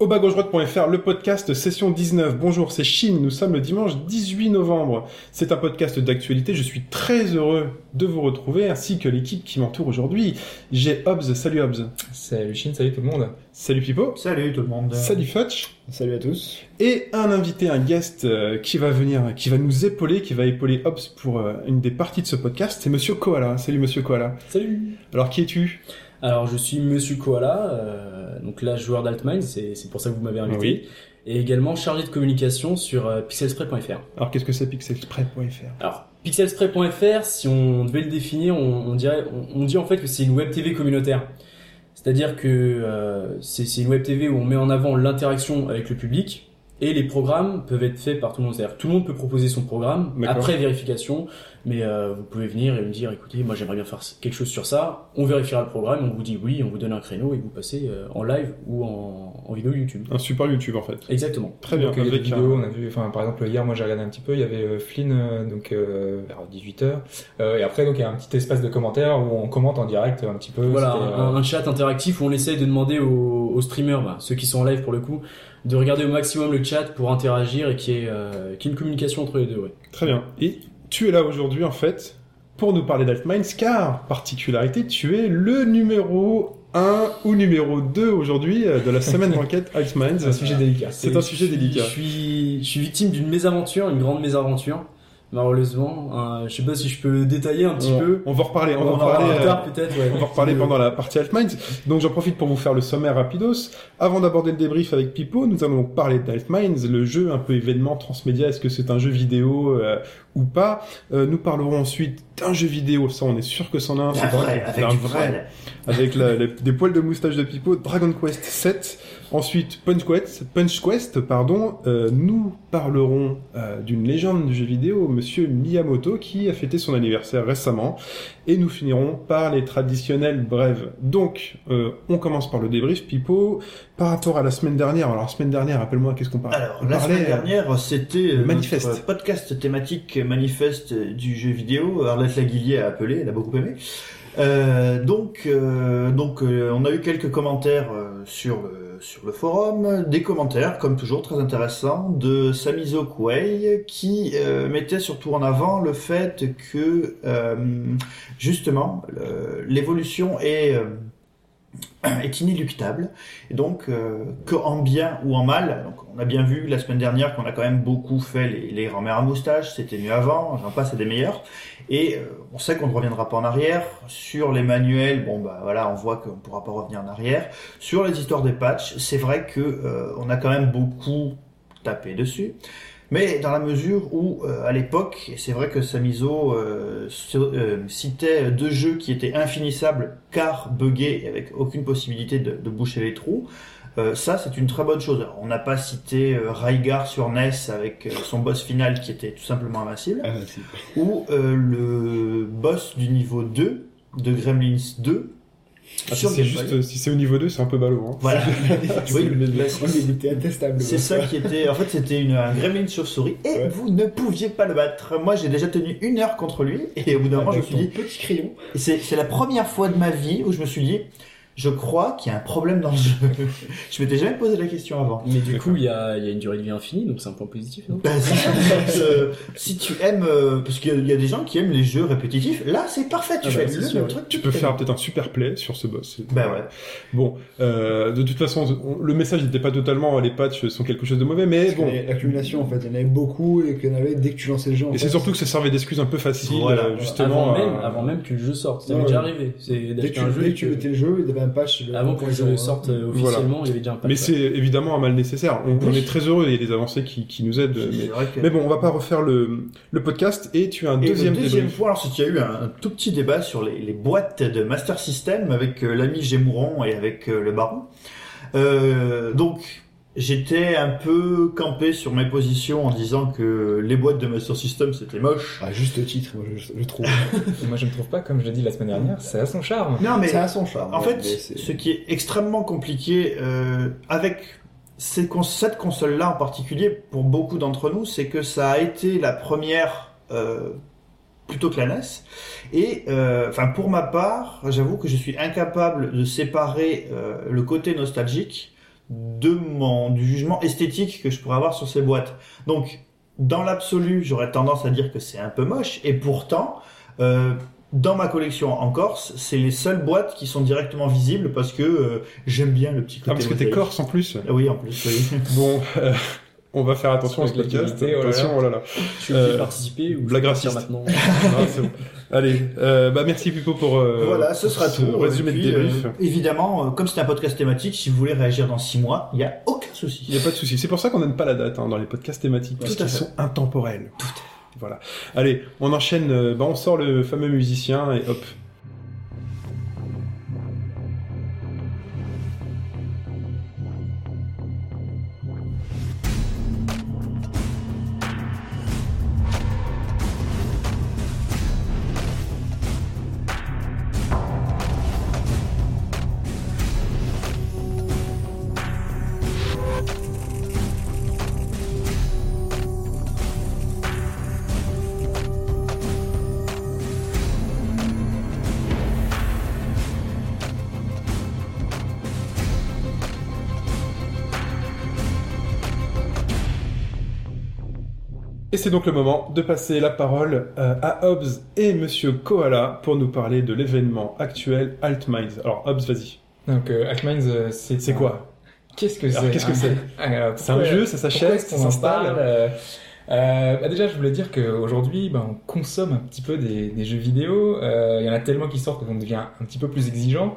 Au bas le podcast session 19. Bonjour, c'est Chine. Nous sommes le dimanche 18 novembre. C'est un podcast d'actualité. Je suis très heureux de vous retrouver ainsi que l'équipe qui m'entoure aujourd'hui. J'ai Hobbs. Salut Hobbs. Salut Chine, salut tout le monde. Salut Pipo. Salut tout le monde. Salut Futch. Salut à tous. Et un invité, un guest euh, qui va venir, qui va nous épauler, qui va épauler Hobbs pour euh, une des parties de ce podcast. C'est Monsieur Koala. Salut Monsieur Koala. Salut Alors qui es-tu? Alors je suis Monsieur Koala, euh, donc là joueur d'Altmind, c'est c'est pour ça que vous m'avez invité, Oui. et également chargé de communication sur euh, pixelspray.fr. Alors qu'est-ce que c'est pixelspray.fr Alors pixelspray.fr, si on devait le définir, on, on dirait, on, on dit en fait que c'est une web TV communautaire. C'est-à-dire que euh, c'est c'est une web TV où on met en avant l'interaction avec le public et les programmes peuvent être faits par tout le monde. C'est-à-dire que tout le monde peut proposer son programme après vérification, mais euh, vous pouvez venir et me dire, écoutez, moi j'aimerais bien faire quelque chose sur ça. On vérifiera le programme, on vous dit oui, on vous donne un créneau et vous passez euh, en live ou en, en vidéo YouTube. Un super YouTube en fait. Exactement. Très bien. Donc, il y a des Avec un- vidéos, on a vu, enfin par exemple hier moi j'ai regardé un petit peu, il y avait euh, Flynn donc euh, vers 18h et après donc il y a un petit espace de commentaires où on commente en direct un petit peu. Voilà, un, un chat interactif où on essaye de demander aux, aux streamers, bah, ceux qui sont en live pour le coup, de regarder au maximum le chat pour interagir et qu'il y ait, euh, y ait une communication entre les deux. Ouais. Très bien. Et tu es là aujourd'hui en fait pour nous parler d'Altminds car, particularité, tu es le numéro 1 ou numéro 2 aujourd'hui euh, de la semaine d'enquête Altminds. c'est un sujet délicat. C'est un sujet délicat. Je suis, je suis victime d'une mésaventure, une grande mésaventure, malheureusement. Euh, je sais pas si je peux détailler un petit On, peu. on va en reparler. On, On va parlera reparler. plus euh, tard peut-être. ouais. on va en reparler pendant la partie Altminds. Donc j'en profite pour vous faire le sommaire rapidos. Avant d'aborder le débrief avec Pipo, nous allons donc parler d'Altminds, le jeu un peu événement transmédia. Est-ce que c'est un jeu vidéo euh, ou pas? Euh, Nous parlerons ensuite d'un jeu vidéo. Ça, on est sûr que c'en a un. Vrai, avec un vrai. poil. avec la- la- des poils de moustache de Pipo, Dragon Quest 7. Ensuite, Punch Quest, Punch Quest pardon. Euh, nous parlerons euh, d'une légende du jeu vidéo, Monsieur Miyamoto, qui a fêté son anniversaire récemment. Et nous finirons par les traditionnels brèves. Donc, euh, on commence par le débrief, Pipo. Par rapport à la semaine dernière, alors la semaine dernière, rappelle-moi, qu'est-ce qu'on parlait Alors, On la parlait, semaine dernière, c'était euh, le manifeste. notre podcast thématique manifeste du jeu vidéo. Arlette Laguillier a appelé, elle a beaucoup aimé. Euh, donc, euh, donc euh, on a eu quelques commentaires euh, sur le, sur le forum, des commentaires, comme toujours, très intéressants, de Samizo Kuei, qui euh, mettait surtout en avant le fait que, euh, justement, l'évolution est... est inéluctable. Et donc euh, que en bien ou en mal donc on a bien vu la semaine dernière qu'on a quand même beaucoup fait les, grand-mères à moustache c'était mieux avant j'en passe à des meilleurs. Et euh, on sait qu'on ne reviendra pas en arrière. Sur les manuels bon bah voilà on voit qu'on ne pourra pas revenir en arrière. Sur les histoires des patchs c'est vrai que euh, on a quand même beaucoup tapé dessus mais dans la mesure où, euh, à l'époque, et c'est vrai que Samizo euh, euh, citait deux jeux qui étaient infinissables car buggés et avec aucune possibilité de, de boucher les trous, ça c'est une très bonne chose. Alors, on n'a pas cité Raigar sur NES avec son boss final qui était tout simplement invincible, ah, ou le boss du niveau 2 de Gremlins 2 Ah, si c'est juste, si c'est au niveau 2, c'est un peu ballot. Hein. Voilà. oui, le- il était intestable. C'est ça qui était. En fait, c'était une, un gremlin chauve-souris et Ouais. vous ne pouviez pas le battre. Moi, j'ai déjà tenu une heure contre lui et au bout d'un moment, je me suis dit. petit crayon. c'est la première fois de ma vie où je me suis dit. Je crois qu'il y a un problème dans le jeu. je m'étais jamais posé la question avant. Mais du coup, il y a, il y a une durée de vie infinie, donc c'est un point positif, non? Bah, si, euh, si tu aimes, euh, parce qu'il y a- il y a des gens qui aiment les jeux répétitifs, là c'est parfait. Tu Ah bah, fais le, sûr. le truc. Tu peux faire peut-être un super play sur ce boss. Bah ouais. Bon, euh, de toute façon, on- le message n'était pas totalement les patchs sont quelque chose de mauvais, mais Parce bon. L'accumulation, en fait, il y en avait beaucoup et qu'il y en avait dès que tu lançais le jeu. en Et c'est surtout que ça servait d'excuse un peu facile, Voilà. euh, justement. avant, même, avant même que le jeu sorte. Ça Ouais, m'est déjà arrivé. Dès que, tu, mettais le jeu, il y avait un patch. le- Avant que le jeu hein. sorte euh, officiellement, il y avait déjà un patch. Mais c'est évidemment un mal nécessaire. On, est très heureux, il y a des avancées qui, qui nous aident. Mais, C'est vrai que- mais bon, on va pas refaire le, le podcast et tu as un Et deuxième le deuxième point, alors c'est qu'il y a eu un, un tout petit débat sur les, les boîtes de Master System avec euh, l'ami Gémouron et avec euh, le Baron. Euh, donc, j'étais un peu campé sur mes positions en disant que les boîtes de Master System c'était moche. À juste titre, moi, je, je trouve. Moi, je ne trouve pas, comme je l'ai dit la semaine dernière, ça a son charme. Non mais ça a son charme. En ouais, fait, ce qui est extrêmement compliqué euh, avec ces cons- cette console-là en particulier, pour beaucoup d'entre nous, c'est que ça a été la première euh, plutôt que la NES. Et euh, enfin, pour ma part, j'avoue que je suis incapable de séparer euh, le côté nostalgique de mon du jugement esthétique que je pourrais avoir sur ces boîtes. Donc, dans l'absolu, j'aurais tendance à dire que c'est un peu moche, et pourtant. Euh, dans ma collection en Corse, c'est les seules boîtes qui sont directement visibles parce que euh, j'aime bien le petit côté. Ah, parce que t'es corse en plus. Oui, en plus, oui. Bon, euh, on va faire attention à ce podcast. Attention, oh là là. Tu veux Euh, participer ou blague raciste. maintenant Non, c'est bon. Allez, euh, bah merci Pipo pour euh, voilà, ce sera ce tout. résumé Et de puis, débrief. euh, évidemment, euh, comme c'est un podcast thématique, si vous voulez réagir dans six mois, il n'y a aucun souci. Il n'y a pas de souci. C'est pour ça qu'on n'aime pas la date hein, dans les podcasts thématiques, parce Tout à qu'ils fait. sont intemporels. Voilà. Allez, on enchaîne. euh, bah, on sort le fameux musicien et hop. Et c'est donc le moment de passer la parole euh, à Hobbs et Monsieur Koala pour nous parler de l'événement actuel Altminds. Alors Hobbs, vas-y. Donc, euh, Altminds, euh, c'est C'est quoi? Qu'est-ce que c'est? qu'est-ce que Ah, c'est alors, C'est un jeu, ça s'achète, ça s'installe? Euh, bah déjà, je voulais dire qu'aujourd'hui, bah, on consomme un petit peu des, des jeux vidéo. Euh, Il y en a tellement qui sortent qu'on devient un petit peu plus exigeant.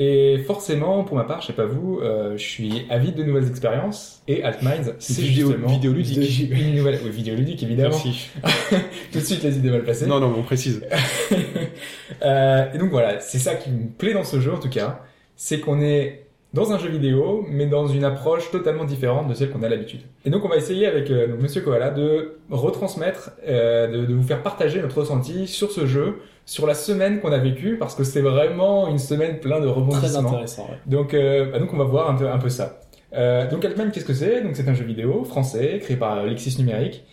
Et forcément, pour ma part, je sais pas vous, euh, je suis avide de nouvelles expériences. Et Altminds, c'est Vidéo, justement vidéoludique. une nouvelle oui, vidéoludique, évidemment. Merci. Tout de suite, les idées mal placées. Non, non, mais on précise. Euh, et donc voilà, c'est ça qui me plaît dans ce jeu en tout cas, c'est qu'on est dans un jeu vidéo, mais dans une approche totalement différente de celle qu'on a l'habitude. Et donc on va essayer avec euh, Monsieur Koala de retransmettre, euh, de, de vous faire partager notre ressenti sur ce jeu, sur la semaine qu'on a vécue, parce que c'est vraiment une semaine pleine de Très rebondissements. intéressant. ouais. Donc, euh, bah, donc on va voir un peu, un peu ça. Euh, donc Altman, qu'est-ce que c'est? Donc c'est un jeu vidéo français créé par Lexis Numérique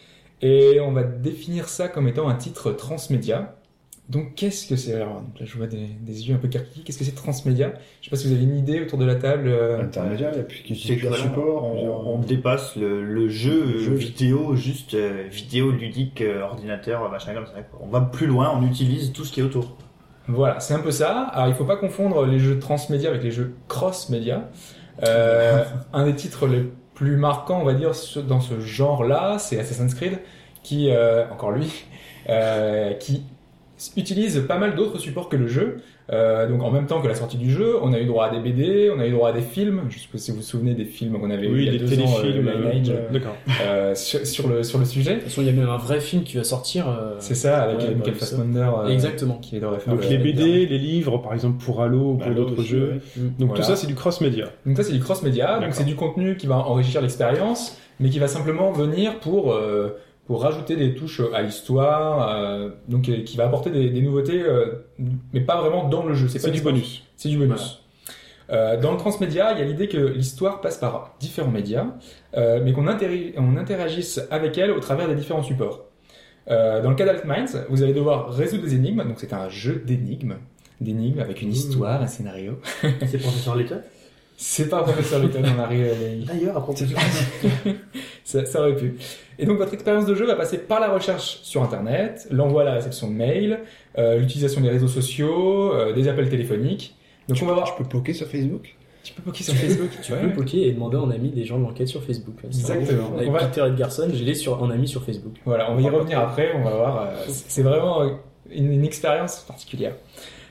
et on va définir ça comme étant un titre transmédia. Donc qu'est-ce que c'est Alors donc là je vois des, des yeux un peu carquillis. Qu'est-ce que c'est transmédia? Je sais pas si vous avez une idée autour de la table. euh, Intermédiaire, il y a plus C'est que voilà, supports. on on, vient- on dépasse le, le jeu, Le jeu. vidéo, juste euh, vidéo ludique, euh, ordinateur, machin comme ça. quoi. On va plus loin, on utilise tout ce qui est autour. Voilà, c'est un peu ça. Alors il faut pas confondre les jeux transmédia avec les jeux cross-média. Euh, un des titres les plus marquants, on va dire, ce- dans ce genre-là, c'est Assassin's Creed, qui, euh, encore lui, euh, qui utilise pas mal d'autres supports que le jeu. Euh, donc en même temps que la sortie du jeu, on a eu droit à des BD, on a eu droit à des films. Je sais pas si vous vous souvenez des films qu'on avait eu Oui, il y a des deux ans, euh, téléfilms. le Lineage, euh, D'accord. euh, sur, sur le sur le sujet. De toute façon, il y a même un vrai film qui va sortir. euh, C'est ça, avec ouais, euh, bah, Michael ça. Fassbender. euh, Exactement. Qui faire Donc le- les le BD, les livres, par exemple pour Halo ou pour Halo d'autres jeux. ouais. Donc Voilà. tout ça, c'est du cross-média. Donc ça c'est du cross-média, donc D'accord. c'est du contenu qui va enrichir l'expérience, mais qui va simplement venir pour euh, pour rajouter des touches à l'histoire, euh, donc euh, qui va apporter des, des nouveautés, euh, mais pas vraiment dans le jeu. C'est pas du bonus. C'est du bonus. Euh, dans le transmédia, il y a l'idée que l'histoire passe par différents médias, euh, mais qu'on on interagisse avec elle au travers des différents supports. Euh, dans le cas d'Altminds, vous allez devoir résoudre des énigmes, donc c'est un jeu d'énigmes, d'énigmes avec une histoire, un scénario. C'est professeur Letton C'est pas Professeur Layton, on arrive. D'ailleurs, à propos de ça, ça aurait pu. Et donc votre expérience de jeu va passer par la recherche sur Internet, l'envoi à la réception de mail, euh, l'utilisation des réseaux sociaux, euh, des appels téléphoniques. Donc on va voir. Je peux poker sur Facebook? Tu peux poker sur Facebook. Tu peux poker et demander en ami des gens de l'enquête sur Facebook. Exactement. Avec On va- Peter Edgarson, j'ai les sur en ami sur Facebook. Voilà, on va y revenir après. On va voir. euh, c'est vraiment une, une expérience particulière.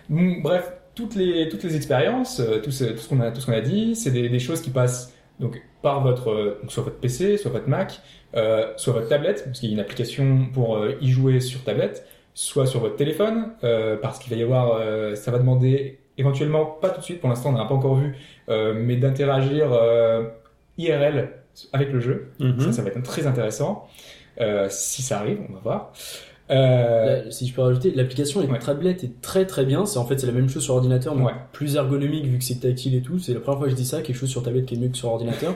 Bon, bref, toutes les toutes les expériences, tout ce, tout ce qu'on a tout ce qu'on a dit, c'est des, des choses qui passent donc par votre donc soit votre PC, soit votre Mac, euh, soit votre tablette, parce qu'il y a une application pour euh, y jouer sur tablette, soit sur votre téléphone, euh, parce qu'il va y avoir, euh, ça va demander éventuellement pas tout de suite, pour l'instant on n'en a pas encore vu, euh, mais d'interagir euh, IRL avec le jeu. Mhm. Ça, ça va être très intéressant. Euh, si ça arrive, on va voir. Euh, Là, si je peux rajouter, l'application est Ouais. tablette est très très bien. C'est en fait c'est la même chose sur ordinateur, mais Ouais. plus ergonomique vu que c'est tactile et tout. C'est la première fois que je dis ça, quelque chose sur tablette qui est mieux que sur ordinateur.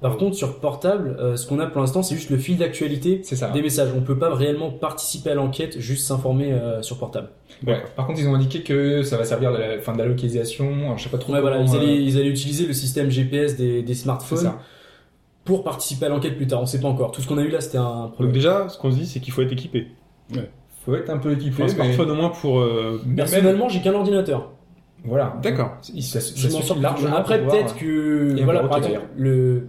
Par contre, sur portable, euh, ce qu'on a pour l'instant, c'est juste le fil d'actualité des messages. On peut pas réellement participer à l'enquête, juste s'informer euh, sur portable. Ouais. Par contre, ils ont indiqué que ça va servir de la, fin, de la localisation. Alors, je sais pas trop. Ouais, voilà, comment, ils allaient, euh, ils allaient utiliser le système GPS des, des smartphones pour participer à l'enquête plus tard. On sait pas encore. Tout ce qu'on a eu là, c'était un Donc problème. déjà, ce qu'on se dit, c'est qu'il faut être équipé. Faut être un peu équipé. Un mais- smartphone au moins pour... euh, même- Personnellement, j'ai qu'un ordinateur. Voilà. D'accord. Je m'en sors largement. Après, peut-être que Et un voilà, par exemple, le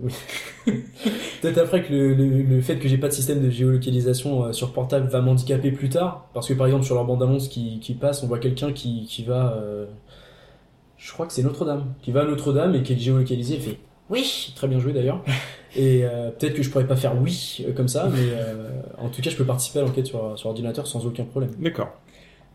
peut-être après que le, le, le fait que j'ai pas de système de géolocalisation euh, sur portable va m'handicaper plus tard, parce que par exemple sur leur bande annonce qui, qui passe, on voit quelqu'un qui, qui va, euh, je crois que c'est Notre-Dame, qui va à Notre-Dame et qui est géolocalisé, et fait oui, très bien joué d'ailleurs. Et euh, peut-être que je pourrais pas faire oui euh, comme ça, mais euh, en tout cas je peux participer à l'enquête sur, sur ordinateur sans aucun problème. D'accord.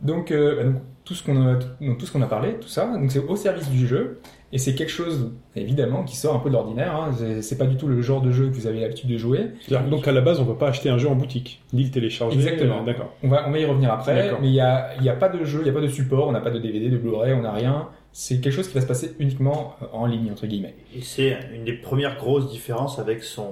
Donc, euh, bah, donc, tout ce qu'on a, donc, tout ce qu'on a parlé, tout ça, donc c'est au service du jeu, et c'est quelque chose évidemment qui sort un peu de l'ordinaire. Hein. C'est- C'est pas du tout le genre de jeu que vous avez l'habitude de jouer. C'est-à-dire que Donc à la base, on va pas acheter un jeu en boutique, ni le télécharger. Exactement. euh, D'accord. On va, on va y revenir après, D'accord. mais il y a, il y a pas de jeu, il y a pas de support, on n'a pas de DVD, de Blu-ray, on n'a rien. C'est quelque chose qui va se passer uniquement euh, en ligne entre guillemets. Et c'est une des premières grosses différences avec son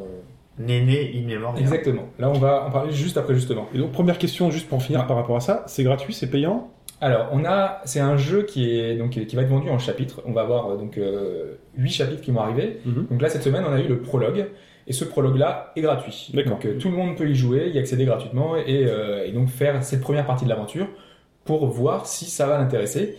aîné in memoriam. Exactement. Là, on va en parler juste après justement. Et donc première question, juste pour finir par rapport à ça, c'est gratuit, c'est payant? Alors, on a, c'est un jeu qui est donc qui va être vendu en chapitres. On va avoir euh, donc euh, huit chapitres qui vont arriver. Mhm. Donc là, cette semaine, on a eu le prologue. Et ce prologue-là est gratuit. D'accord. Donc euh, tout le monde peut y jouer, y accéder gratuitement et, euh, et donc faire cette première partie de l'aventure pour voir si ça va l'intéresser.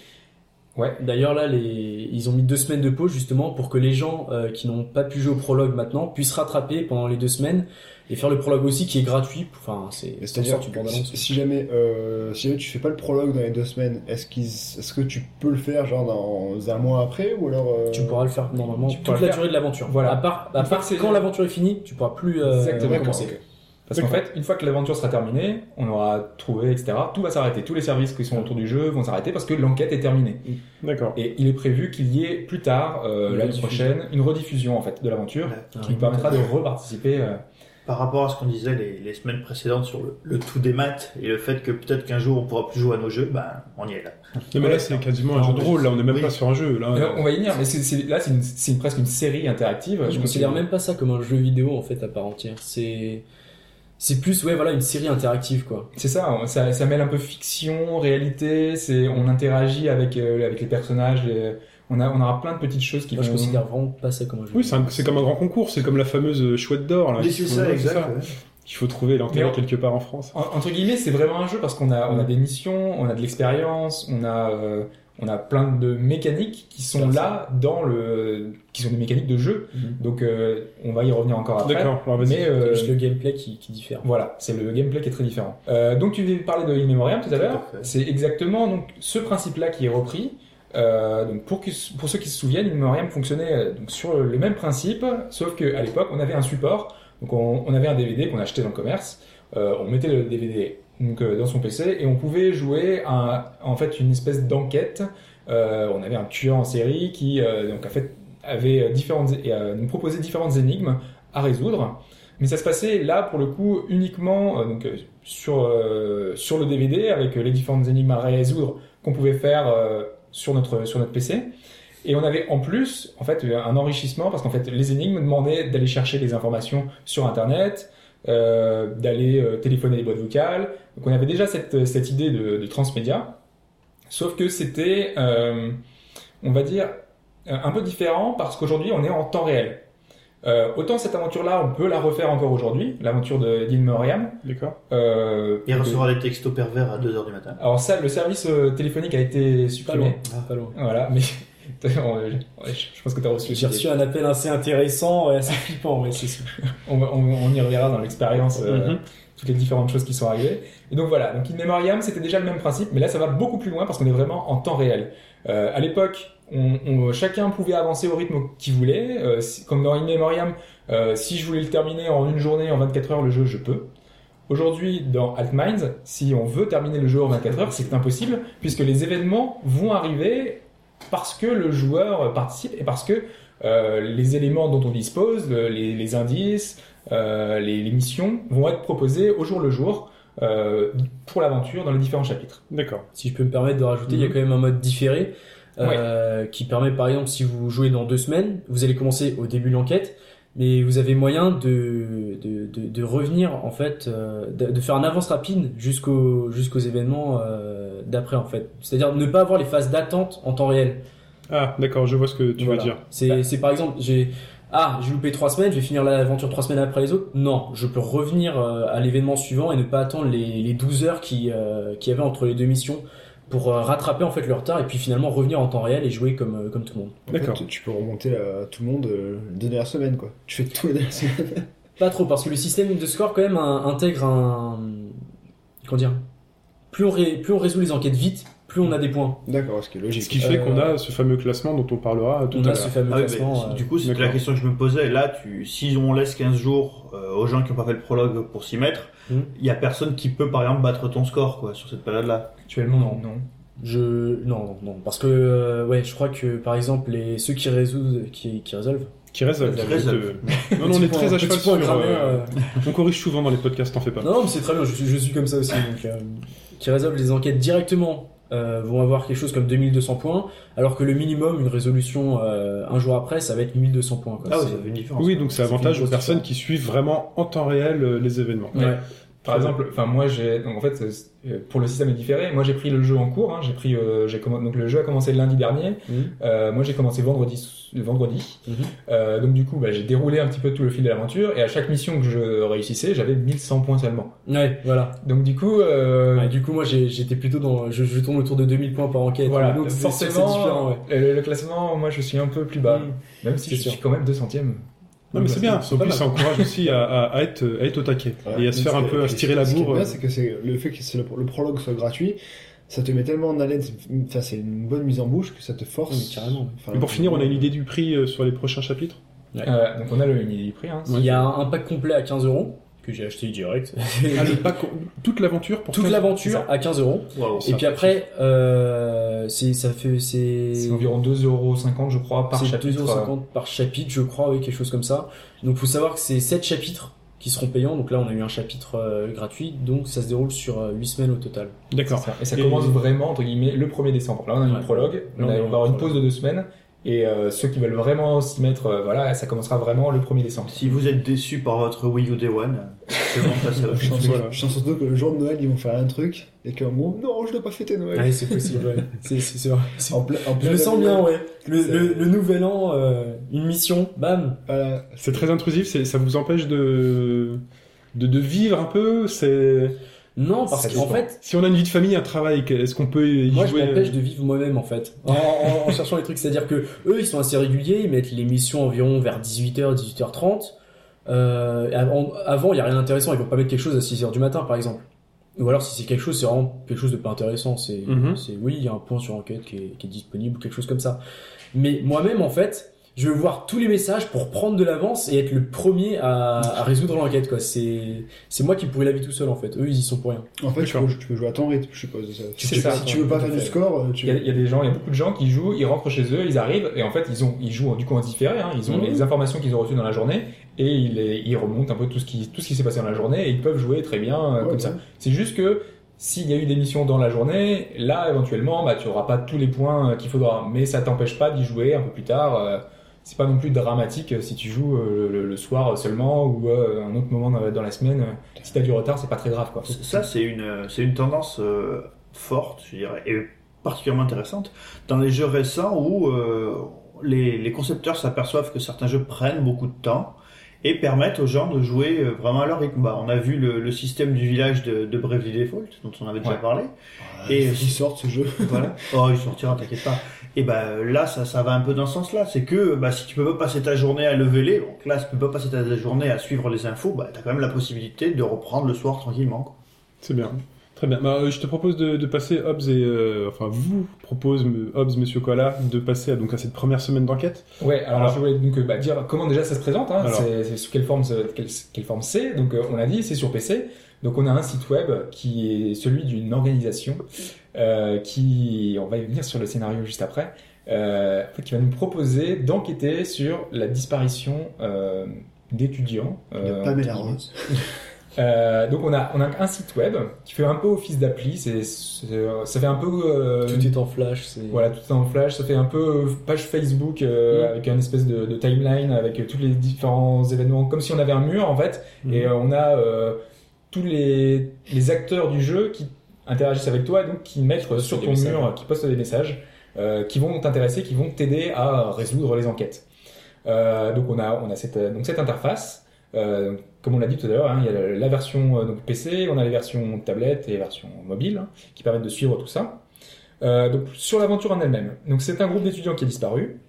Ouais. D'ailleurs là, les... ils ont mis deux semaines de pause justement pour que les gens euh, qui n'ont pas pu jouer au prologue maintenant puissent rattraper pendant les deux semaines et faire le prologue aussi qui est gratuit. Enfin, c'est C'est-à-dire si, si jamais, euh, si jamais tu fais pas le prologue dans les deux semaines, est-ce qu'ils, est-ce que tu peux le faire genre dans un mois après ou alors euh, Tu pourras le faire normalement toute la faire. durée de l'aventure. Voilà. À part, à part quand l'aventure est finie, tu pourras plus euh, Exactement. recommencer. D'accord, Parce qu'en fait, une fois que l'aventure sera terminée, on aura trouvé, etc., tout va s'arrêter. Tous les services qui sont autour du jeu vont s'arrêter parce que l'enquête est terminée. D'accord. Et il est prévu qu'il y ait plus tard, euh, l'année rediffusion. prochaine, une rediffusion en fait de l'aventure qui nous permettra de reparticiper. euh, Par rapport à ce qu'on disait les, les semaines précédentes sur le, le tout des maths et le fait que peut-être qu'un jour on pourra plus jouer à nos jeux, ben on y est là. Non, mais là, c'est quasiment un jeu de rôle, là, on est même oui. pas sur un jeu. Là, Alors, on va y venir, mais c'est, c'est- là, c'est, presque une série interactive. Je Donc, considère même pas ça comme un jeu vidéo en fait à part entière. C'est c'est plus ouais voilà une série interactive quoi. C'est ça, ça, ça mêle un peu fiction, réalité. C'est, on interagit avec euh, avec les personnages. les- on a, on aura plein de petites choses qui Moi je vont- considère vraiment pas ça comme un jeu. Oui, c'est un- c'est comme un grand concours, c'est comme la fameuse chouette d'or. là, Oui, c'est faut- ça, exact. ouais. qu'il faut trouver on- quelque part en France. En- entre guillemets, c'est vraiment un jeu parce qu'on a, on a des missions, on a de l'expérience, on a, euh, on a plein de mécaniques qui sont là dans le, qui sont des mécaniques de jeu. Mhm. Donc, euh, on va y revenir encore après. D'accord. Mais euh, juste le gameplay qui, qui diffère. Voilà, c'est le gameplay qui est très différent. Euh, donc tu parlais de In Memoriam tout à l'heure. C'est exactement donc ce principe-là qui est repris. Euh, donc pour, que- pour ceux qui se souviennent, In Memoriam fonctionnait euh, donc sur le même principe, sauf qu'à l'époque on avait un support. Donc on, on avait un DVD qu'on achetait dans le commerce. Euh, on mettait le DVD donc, euh, dans son PC et on pouvait jouer un, en fait une espèce d'enquête. Euh, on avait un tueur en série qui euh, donc en fait avait différentes et, euh, nous proposait différentes énigmes à résoudre. Mais ça se passait là pour le coup uniquement euh, donc, euh, sur, euh, sur le DVD avec euh, les différentes énigmes à résoudre qu'on pouvait faire euh, sur, notre, sur notre PC. Et on avait en plus en fait un enrichissement parce qu'en fait les énigmes demandaient d'aller chercher des informations sur internet, euh, d'aller euh, téléphoner les boîtes vocales. Donc on avait déjà cette, cette idée de, de transmédia, sauf que c'était, euh, on va dire, euh, un peu différent parce qu'aujourd'hui on est en temps réel. Euh, autant cette aventure-là, on peut la refaire encore aujourd'hui, l'aventure de d'In Memoriam. D'accord. Euh, Et recevoir des textos pervers à 2h du matin. alors ça, le service euh, téléphonique a été Pas supprimé. Pas loin. Voilà, mais je pense que tu as reçu. J'ai reçu un appel assez intéressant et assez flippant, ouais, c'est sûr. On, va- on, on y reviendra dans l'expérience, euh, Mhm. toutes les différentes choses qui sont arrivées. Et donc voilà, donc In Memoriam, c'était déjà le même principe, mais là ça va beaucoup plus loin parce qu'on est vraiment en temps réel. Euh, à l'époque, on, on- chacun pouvait avancer au rythme qu'il voulait. Euh, si- comme dans In Memoriam, euh, si je voulais le terminer en une journée, en 24 heures, le jeu, je peux. Aujourd'hui, dans Altminds, si on veut terminer le jeu en 24 heures, c'est impossible, puisque les événements vont arriver parce que le joueur participe et parce que euh, les éléments dont on dispose, le- les, les indices, euh, les, les missions vont être proposés au jour le jour euh, pour l'aventure dans les différents chapitres. D'accord. Si je peux me permettre de rajouter, il y a Mhm. quand même un mode différé euh, qui permet par exemple si vous jouez dans deux semaines, vous allez commencer au début de l'enquête, mais vous avez moyen de, de, de, de revenir en fait, euh, de, de faire un avance rapide jusqu'au jusqu'aux événements euh, d'après en fait. C'est-à-dire ne pas avoir les phases d'attente en temps réel. Ah, d'accord, je vois ce que tu Voilà. veux dire. C'est c'est par exemple j'ai ah j'ai loupé trois semaines, je vais finir l'aventure trois semaines après les autres. Non, je peux revenir euh, à l'événement suivant et ne pas attendre les, les 12 heures qui euh, qu'il y avait entre les deux missions pour euh, rattraper en fait le retard et puis finalement revenir en temps réel et jouer comme euh, comme tout le monde. En fait, D'accord. tu peux remonter à tout le monde euh, les dernières semaines, quoi. Tu fais tout les dernières semaines. Pas trop parce que le système de score quand même un- intègre un comment dire plus on ré- plus on résout les enquêtes vite, plus on a des points. D'accord, ce qui est logique. Ce qui fait Euh, qu'on a ce fameux classement dont on parlera tout On à a l'heure. ce fameux Ah classement. mais euh, du coup, c'était la question que je me posais. Là, tu, si on laisse 15 jours euh, aux gens qui n'ont pas fait le prologue pour s'y mettre, il Mhm. y a personne qui peut, par exemple, battre ton score quoi, sur cette période-là. Actuellement, non. non. Je non non, non parce que euh, ouais je crois que par exemple les ceux qui résolvent qui, qui résolvent Qui résolve. Qui résolve. Non, non, on est très à cheval sur... cramé, euh, On corrige souvent dans les podcasts, t'en fais pas. Non, non, mais c'est très bien, je suis, je suis comme ça aussi. Donc, euh, qui résolvent les enquêtes directement euh, vont avoir quelque chose comme 2200 points, alors que le minimum, une résolution euh, un jour après, ça va être 1200 points. Quoi. Ah oui, C'est- ça fait une différence. Oui, donc c'est avantage aux personnes qui suivent vraiment en temps réel euh, les événements. Ouais. Par exemple, enfin moi j'ai donc en fait pour le système est différé. Moi j'ai pris le jeu en cours. Hein, j'ai pris euh, j'ai comm- donc le jeu a commencé lundi dernier. Mhm. Euh, moi j'ai commencé vendredi vendredi. Mhm. Euh, donc du coup bah, j'ai déroulé un petit peu tout le fil de l'aventure et à chaque mission que je réussissais j'avais 1100 points seulement. Ouais, voilà. Donc du coup euh, Ouais, du coup, moi, j'étais plutôt dans, je, je tourne autour de 2000 points par enquête. voilà donc forcément différent. Ouais. le, le classement moi je suis un peu plus bas. Mm. Même si je sûr. suis quand même 200ème. Non, mais c'est bien. En plus, ça encourage aussi à, à- à être, à être au taquet Ouais. et à se faire un peu, à se tirer la Ce qui est bourre. bien, c'est que c'est le fait que le, le prologue soit gratuit, ça te met tellement en haleine, enfin, c'est une bonne mise en bouche que ça te force. Oui, carrément. Enfin, Et pour finir, on a une idée du prix euh, sur les prochains chapitres Euh, donc on a le une idée du prix. Hein, Il y a un, un pack complet à 15 euros que j'ai acheté direct. Ah, le pack- toute l'aventure pour Toute 15 l'aventure à 15 euros. Et puis après, euh, c'est ça fait c'est C'est environ 2,50€ je crois par c'est chapitre. 2,50€ par chapitre, je crois, oui, quelque chose comme ça. Donc, faut savoir que c'est 7 chapitres qui seront payants. Donc là, on a eu un chapitre euh, gratuit, donc ça se déroule sur euh, 8 semaines au total. D'accord. Ça. Et ça Et- commence vraiment, entre guillemets, le 1er décembre. Là, on a Ouais. une prologue. Là, on, va avoir une prologue. pause de deux semaines. Et euh, ceux qui veulent vraiment s'y mettre, euh, voilà, ça commencera vraiment le 1er décembre. Si vous êtes déçu par votre Wii U Day One, c'est bon, passez à la Je sens, Voilà. je sens surtout que le jour de Noël, ils vont faire un truc, et qu'en gros, non, je dois pas fêter Noël. Ouais, c'est possible, ouais. C'est c'est sûr. C'est- En plein, en Je le sens bien, ouais. Le, le, le nouvel an, euh, une mission, bam. Voilà. C'est très intrusif, c'est- ça vous empêche de, de, de vivre un peu c'est... Non, parce qu'en fait, Si on a une vie de famille, un travail, est-ce qu'on peut y Moi, je jouer m'empêche euh, de vivre moi-même, en fait. En, en- en cherchant les trucs. C'est-à-dire que eux, ils sont assez réguliers. Ils mettent l'émission environ vers 18h, 18h30. Euh, avant, avant, il y a rien d'intéressant. Ils vont pas mettre quelque chose à 6h du matin, par exemple. Ou alors, si c'est quelque chose, c'est vraiment quelque chose de pas intéressant. C'est, c'est, oui, il y a un point sur enquête qui est, qui est disponible ou quelque chose comme ça. Mais moi-même, en fait, je veux voir tous les messages pour prendre de l'avance et être le premier à, à résoudre l'enquête, quoi. C'est, c'est moi qui pourrais la vie tout seul, en fait. Eux, ils y sont pour rien. En fait, tu peux, tu peux jouer à ton rythme, je suppose. C'est tu, ça, si tu veux pas faire du score, euh, tu Il y, a, il y a des gens, il y a beaucoup de gens qui jouent, ils rentrent chez eux, ils arrivent, et en fait, ils ont, ils jouent du coup en différé, hein, ils ont Mhm. les informations qu'ils ont reçues dans la journée, et ils, les- ils remontent un peu tout ce qui, tout ce qui s'est passé dans la journée, et ils peuvent jouer très bien euh, Ouais, comme ouais. ça. C'est juste que s'il y a eu des missions dans la journée, là, éventuellement, bah, tu auras pas tous les points euh, qu'il faudra, mais ça t'empêche pas d'y jouer un peu plus tard. C'est pas non plus dramatique euh, si tu joues euh, le, le soir seulement ou euh, un autre moment dans, dans la semaine. Si t'as du retard, c'est pas très grave, quoi. Ça, c'est une, c'est une tendance euh, forte, je dirais, et particulièrement intéressante dans les jeux récents où euh, les, les concepteurs s'aperçoivent que certains jeux prennent beaucoup de temps et permettent aux gens de jouer vraiment à leur rythme. Bah, on a vu le, le système du village de, de Bravely Default, dont on avait déjà Ouais. parlé. Et Et- ils sortent ce jeu. Voilà. Oh, il sortira, t'inquiète pas. Et ben là, ça, ça va un peu dans ce sens-là. C'est que bah, si tu peux pas passer ta journée à lever les, donc là, si tu peux pas passer ta journée à suivre les infos, bah, t'as quand même la possibilité de reprendre le soir tranquillement. C'est bien. Très bien. Bah, euh, je te propose de, de passer, Hobbs et... euh, enfin, vous propose, Hobbs, Monsieur Koala, de passer à, donc, à cette première semaine d'enquête. Ouais, alors, Alors. je voulais donc euh, bah, dire comment déjà ça se présente, hein, c'est c'est sous quelle forme, ce- quelle, quelle forme c'est. Donc euh, on l'a dit, c'est sur PC. Donc on a un site web qui est celui d'une organisation euh, qui, on va y venir sur le scénario juste après, euh, qui va nous proposer d'enquêter sur la disparition euh, d'étudiants. De euh, Pamela Rose. euh, donc on a, on a un site web qui fait un peu office d'appli, c'est, ça fait un peu... euh, Tout est en flash. c'est- voilà, tout est en flash, ça fait un peu page Facebook euh, Mm. avec un espèce de, de timeline avec tous les différents événements, comme si on avait un mur en fait, Mm. et euh, on a euh, tous les, les acteurs du jeu qui interagissent avec toi et donc qui mettent sur ton messages. mur, qui postent des messages, euh, qui vont t'intéresser, qui vont t'aider à résoudre les enquêtes. Euh, donc on a, on a cette, donc cette interface. Euh, comme on l'a dit tout à l'heure, hein, il y a la, version euh, PC, on a les versions tablette et les versions mobile hein, qui permettent de suivre tout ça. Euh, donc sur l'aventure en elle-même. Donc c'est un groupe d'étudiants qui a disparu.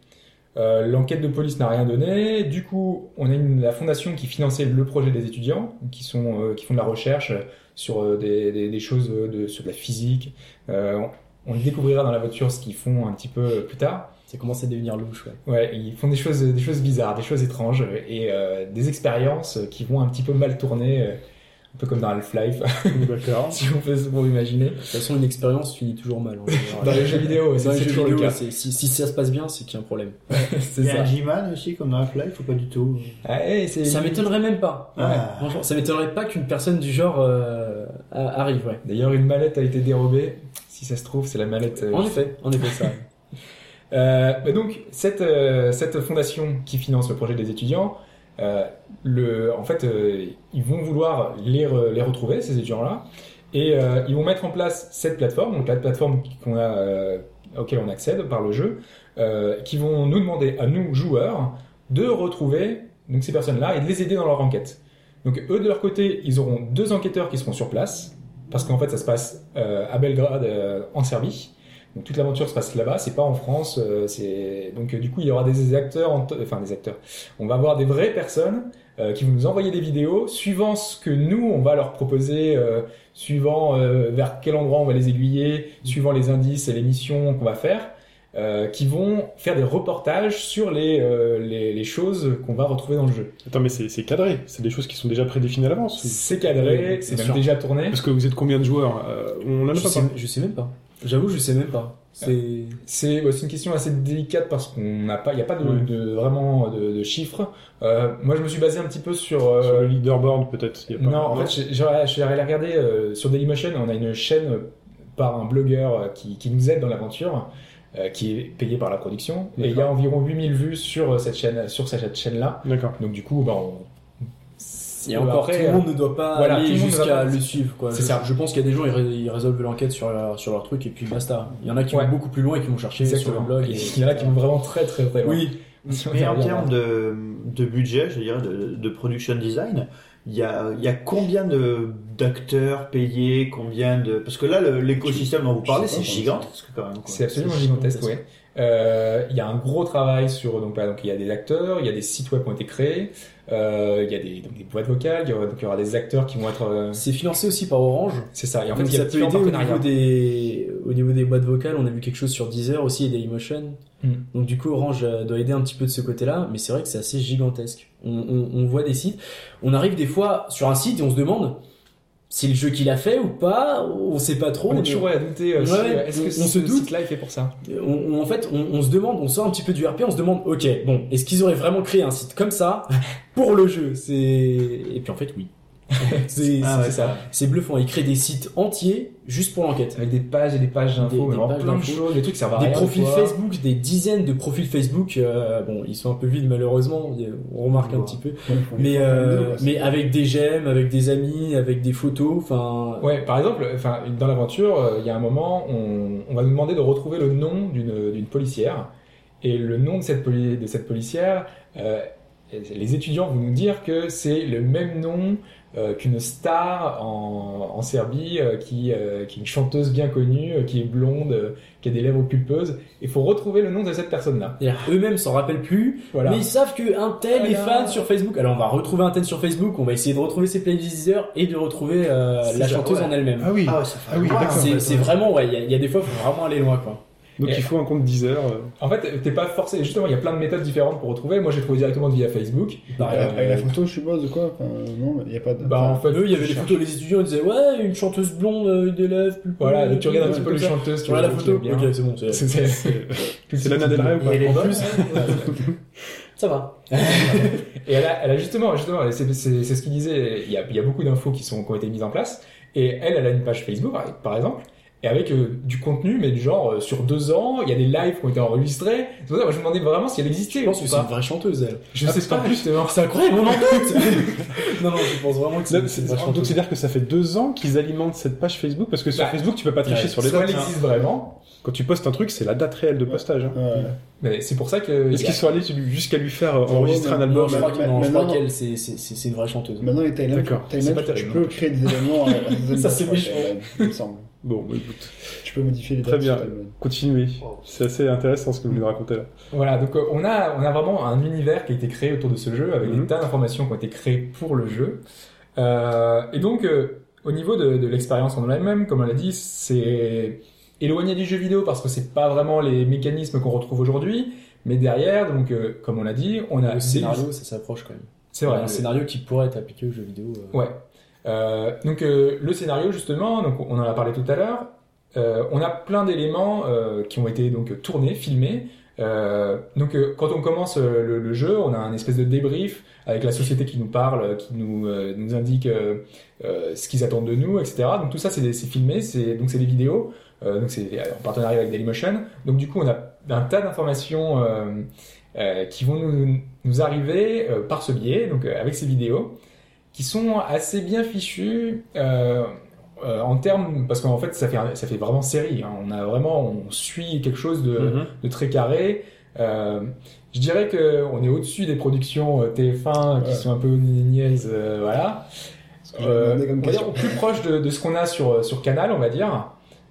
Euh, L'enquête de police n'a rien donné. Du coup, on a une, la fondation qui finançait le projet des étudiants, qui sont euh, qui font de la recherche sur euh, des, des, choses de, sur de la physique. Euh, on découvrira dans la voiture ce qu'ils font un petit peu plus tard. Ça commence à devenir louche. Ouais. Ouais, ils font des choses, des choses bizarres, des choses étranges et euh, des expériences qui vont un petit peu mal tourner, euh, un peu comme dans Half-Life, si on peut se pour imaginer. De toute façon, une expérience finit toujours mal. en. Dans les jeux vidéo, c'est toujours vidéo, le cas. si, si ça se passe bien, c'est qu'il y a un problème. C'est Il y a ça. un G-Man aussi, comme dans Half-Life, ou pas du tout? Ah, hey, c'est- Ça m'étonnerait même pas. Ah. Franchement, ça m'étonnerait pas qu'une personne du genre euh, a- arrive. Ouais. D'ailleurs, une mallette a été dérobée. Si ça se trouve, c'est la mallette. euh, En effet, en effet, ça. Euh, bah donc cette euh, cette fondation qui finance le projet des étudiants, euh, en fait ils vont vouloir les re- les retrouver ces étudiants là et ils vont mettre en place cette plateforme donc la plateforme qu'on a auquel on accède par le jeu qui vont nous demander à nous joueurs de retrouver donc ces personnes là et de les aider dans leur enquête. Donc eux de leur côté ils auront deux enquêteurs qui seront sur place parce qu'en fait ça se passe à Belgrade en Serbie. Donc toute l'aventure se passe là-bas, c'est pas en France. euh, c'est donc euh, du coup il y aura des acteurs, en t- enfin des acteurs. On va avoir des vraies personnes euh, qui vont nous envoyer des vidéos suivant ce que nous on va leur proposer, euh, suivant euh, vers quel endroit on va les aiguiller, suivant les indices et les missions qu'on va faire, euh, qui vont faire des reportages sur les euh, les, les choses qu'on va retrouver dans le jeu. Attends, mais c'est cadré, c'est des choses qui sont déjà prédéfinies à l'avance. ou- C'est cadré, c'est déjà tourné. Parce que vous êtes combien de joueurs Euh, On a je, pas sais, pas. je sais même pas. J'avoue, je sais même pas. C'est. C'est ouais, c'est une question assez délicate parce qu'on n'a pas, il n'y a pas de, Ouais. de- vraiment de, de chiffres. Euh, moi, je me suis basé un petit peu sur. euh, Sur le leaderboard, peut-être. pas- non, en fait, je suis allé regarder euh, sur Dailymotion. On a une chaîne euh, par un blogueur qui, qui nous aide dans l'aventure, qui est payé par la production. Et il y a environ 8000 vues sur cette chaîne, sur cette chaîne-là. D'accord. Donc du coup, bah, on... Et encore, Après, tout le monde ne doit pas voilà, aller jusqu'à le suivre. quoi. C'est Je- ça. Je pense qu'il y a des gens, ils, ré- ils résolvent l'enquête sur leur, sur leur truc et puis basta. Il y en a qui Ouais. vont beaucoup plus loin et qui vont chercher sur le Exactement. blog. Et. Il y en a qui vont vraiment très très très loin. Oui, Mais en termes de, de budget, je dirais, de, de production design, il y a, il y a combien de d'acteurs payés, combien de... Parce que là, le- l'écosystème dont vous parlez, c'est gigantesque quand même. quoi. C'est absolument C'est gigantesque, gigantesque. ouais. Euh, Il y a un gros travail sur donc, par exemple, il y a des acteurs, il y a des sites web qui ont été créés, euh, il y a des, donc, des boîtes vocales, il y aura, donc il y aura des acteurs qui vont être. euh, c'est financé aussi par Orange. c'est ça. Et en fait, Donc il y a ça peut aider au niveau, des, au niveau des boîtes vocales. On a vu quelque chose sur Deezer aussi et Dailymotion. Mm. Donc du coup, Orange euh, doit aider un petit peu de ce côté-là. Mais c'est vrai que c'est assez gigantesque. On, on, on voit des sites. On arrive des fois sur un site et on se demande c'est le jeu qu'il a fait ou pas. On sait pas trop. On est toujours à douter. euh, Ouais, si, Est-ce que on- se doute. site-là est fait pour ça On, on- en fait, on, on se demande, on sort un petit peu du RP, on se demande, ok, bon, est-ce qu'ils auraient vraiment créé un site comme ça pour le jeu? C'est et puis en fait, oui. c'est Ah ouais, ça. C'est bluffant. Ils créent des sites entiers juste pour l'enquête. Avec des pages et des pages d'infos, plein de choses, des trucs qui servent à Des rien. profils des fois. Facebook, des dizaines de profils Facebook. euh, bon, ils sont un peu vides malheureusement. On remarque un petit peu. Ouais, Mais euh, mais avec des j'aime, avec des amis, avec des photos. Enfin, Ouais, par exemple, enfin, dans l'aventure, euh, il y a un moment, on, on va nous demander de retrouver le nom d'une d'une policière. Et le nom de cette, poli- de cette policière, les étudiants vont nous dire que c'est le même nom qu'une star en, en Serbie, euh, qui, euh, qui est une chanteuse bien connue, euh, qui est blonde, euh, qui a des lèvres pulpeuses. Il faut retrouver le nom de cette personne-là. eux-mêmes s'en rappellent plus. Voilà. Mais ils savent que un tel est Voilà. fan sur Facebook. Alors on va retrouver un tel sur Facebook, on va essayer de retrouver ses playlists et de retrouver euh, la ça, chanteuse ouais. en elle-même. Ah oui. Ah Ah oui, C'est vraiment, ouais, il y, y a des fois, faut vraiment aller loin, quoi. Donc Et- il faut un compte Deezer. euh. En fait, t'es pas forcé. Justement, il y a plein de méthodes différentes pour retrouver. Moi, j'ai trouvé directement via Facebook. Pareil. Euh, Avec la photo, je suppose, de quoi Enfin, Non, il n'y a pas de. Bah, en fait, Eux, il y avait les cherches. photos des étudiants, ils disaient ouais, une chanteuse blonde euh, d'élèves. plus Voilà, donc tu regardes un petit peu les ça. chanteuses. tu regardes la vois, photo. Ok, c'est bon, c'est. C'est c'est- C'est Lana Del Rey ou pas ça va. Et elle a, elle a justement, justement, c'est c'est- c'est ce qu'il disait. Il y a, il y a beaucoup d'infos qui sont qui ont été mises en place. Et elle, elle a une page Facebook, par exemple, et avec euh, du contenu, mais du genre euh, sur deux ans, il y a des lives qui ont été enregistrés. C'est pour ça, moi, je me demandais vraiment si elle existait Je ou pense que c'est une vraie chanteuse, elle. Je Ah, sais pas, plus- justement. C'est incroyable, on en doute Non, non, je pense vraiment que c'est c'est- une vraie Donc chanteuse. c'est-à-dire que ça fait deux ans qu'ils alimentent cette page Facebook parce que sur Bah, Facebook tu peux pas tricher ouais, sur les dates. elle existe vraiment, Quand tu postes un truc, c'est la date réelle de postage. hein. Ouais. mais c'est pour ça que. Est-ce qu'ils sont allés jusqu'à lui faire euh, enregistrer un mais- album Non, je crois non, je crois qu'elle, c'est c'est- c'est- c'est une vraie chanteuse. Maintenant, les pas tu peux non. créer des événements. des Ça, c'est méchant. Il me semble. Bon, bah, écoute, Tu peux modifier les Très dates. bien. continuez. C'est assez intéressant ce que vous nous racontez là. Voilà, donc euh, on a, on a vraiment un univers qui a été créé autour de ce jeu avec Mhm. des tas d'informations qui ont été créées pour le jeu. Euh, et donc, euh, au niveau de, de l'expérience en elle-même, comme on l'a dit, c'est éloigné du jeu vidéo parce que c'est pas vraiment les mécanismes qu'on retrouve aujourd'hui. Mais derrière, donc, euh, comme on l'a dit, on a Le des- scénario, ça s'approche quand même. C'est vrai. Un scénario qui pourrait être appliqué aux jeux vidéo. euh. Ouais. Euh, donc euh, le scénario justement, donc on en a parlé tout à l'heure. euh, on a plein d'éléments qui ont été donc tournés, filmés. Donc quand on commence le, jeu, on a un espèce de débrief avec la société qui nous parle, qui nous indique ce qu'ils attendent de nous, etc. Donc tout ça c'est filmé, c'est donc c'est des vidéos. Donc c'est en partenariat avec Dailymotion. Donc du coup on a un tas d'informations qui vont nous, nous arriver par ce biais, donc avec ces vidéos qui sont assez bien fichus euh, euh, en termes parce qu'en fait ça fait ça fait vraiment série hein. on a vraiment on suit quelque chose de, Mhm. de très carré euh, je dirais que on est au-dessus des productions euh, TF1 qui Ouais. sont un peu niaises euh, voilà comme on question. plus proche de, de ce qu'on a sur sur Canal on va dire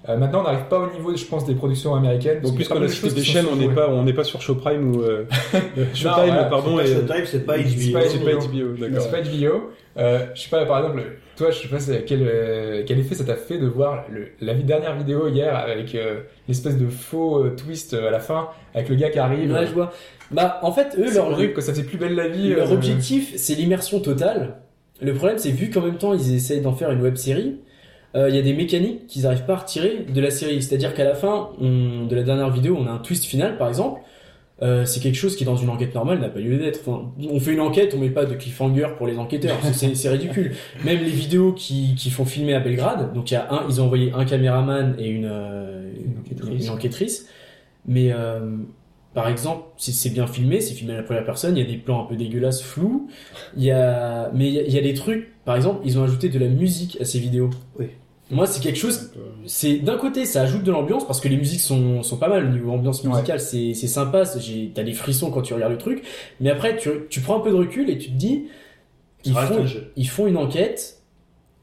Euh, maintenant on n'arrive pas au niveau je pense des productions américaines Donc puisqu'on a cité des chaînes, on n'est pas on n'est pas sur Showprime ou euh, Showtime voilà, pardon C'est et pas Showtime, c'est pas c'est HBO. pas c'est pas HBO d'accord. C'est pas HBO. Euh, je sais pas, par exemple, toi, je sais pas quel, euh, quel effet ça t'a fait de voir le, la dernière vidéo hier avec euh, l'espèce de faux euh, twist euh, à la fin, avec le gars qui arrive. Ouais, je vois. Bah, en fait, eux, c'est leur, horrible, que ça fait plus belle la vie. leur euh, objectif, c'est l'immersion totale. Le problème, c'est vu qu'en même temps, ils essayent d'en faire une web série, euh, il y a des mécaniques qu'ils n'arrivent pas à retirer de la série. C'est-à-dire qu'à la fin on- de la dernière vidéo, on a un twist final, par exemple. Euh, c'est quelque chose qui, dans une enquête normale, n'a pas lieu d'être. Enfin, on fait une enquête, on met pas de cliffhanger pour les enquêteurs. C'est- ridicule. Même les vidéos qui, qui font filmer à Belgrade, donc il y a un, ils ont envoyé un caméraman et une, euh, Une enquêtrice. une enquêtrice. Mais euh, par exemple, c'est c'est bien filmé, c'est filmé à la première personne. Il y a des plans un peu dégueulasses, flous. Il y a, mais il y a, il y a des trucs. Par exemple, ils ont ajouté de la musique à ces vidéos. Oui. Moi, c'est quelque chose. C'est d'un côté, ça ajoute de l'ambiance parce que les musiques sont, sont pas mal au niveau ambiance musicale. C'est c'est sympa. c'est- j'ai- T'as des frissons quand tu regardes le truc. Mais après, tu, tu prends un peu de recul et tu te dis, ils font, ils font une enquête.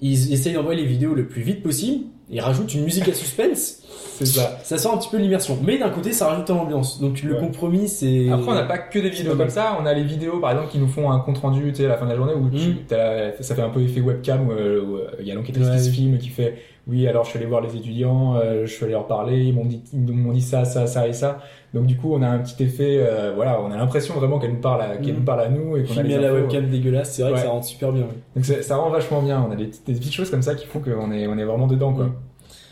Ils essayent d'envoyer les vidéos le plus vite possible. Ils rajoutent une musique à suspense. C'est ça. Ça sort un petit peu l'immersion. Mais d'un côté, ça rajoute à l'ambiance. Donc le Ouais. compromis, c'est. Après, on n'a pas que des vidéos comme ça. On a les vidéos, par exemple, qui nous font un compte rendu, tu sais, à la fin de la journée où tu- Mm. t'as- ça fait un peu effet webcam où euh, euh, il y a l'enquêtrice Ouais. qui se filme qui fait, oui, alors je suis allé voir les étudiants, euh, je suis allé leur parler, ils m'ont dit, ils m'ont dit ça, ça, ça et ça. Donc du coup, on a un petit effet, euh, voilà, on a l'impression vraiment qu'elle nous parle, à, qu'elle Mm. nous parle à nous et qu'on a les à la infos. webcam dégueulasse, c'est vrai Ouais. que ça rend super bien. Donc ça rend vachement bien. On a des, petites- des petites choses comme ça qui font qu'on est, on est vraiment dedans, quoi. Mm.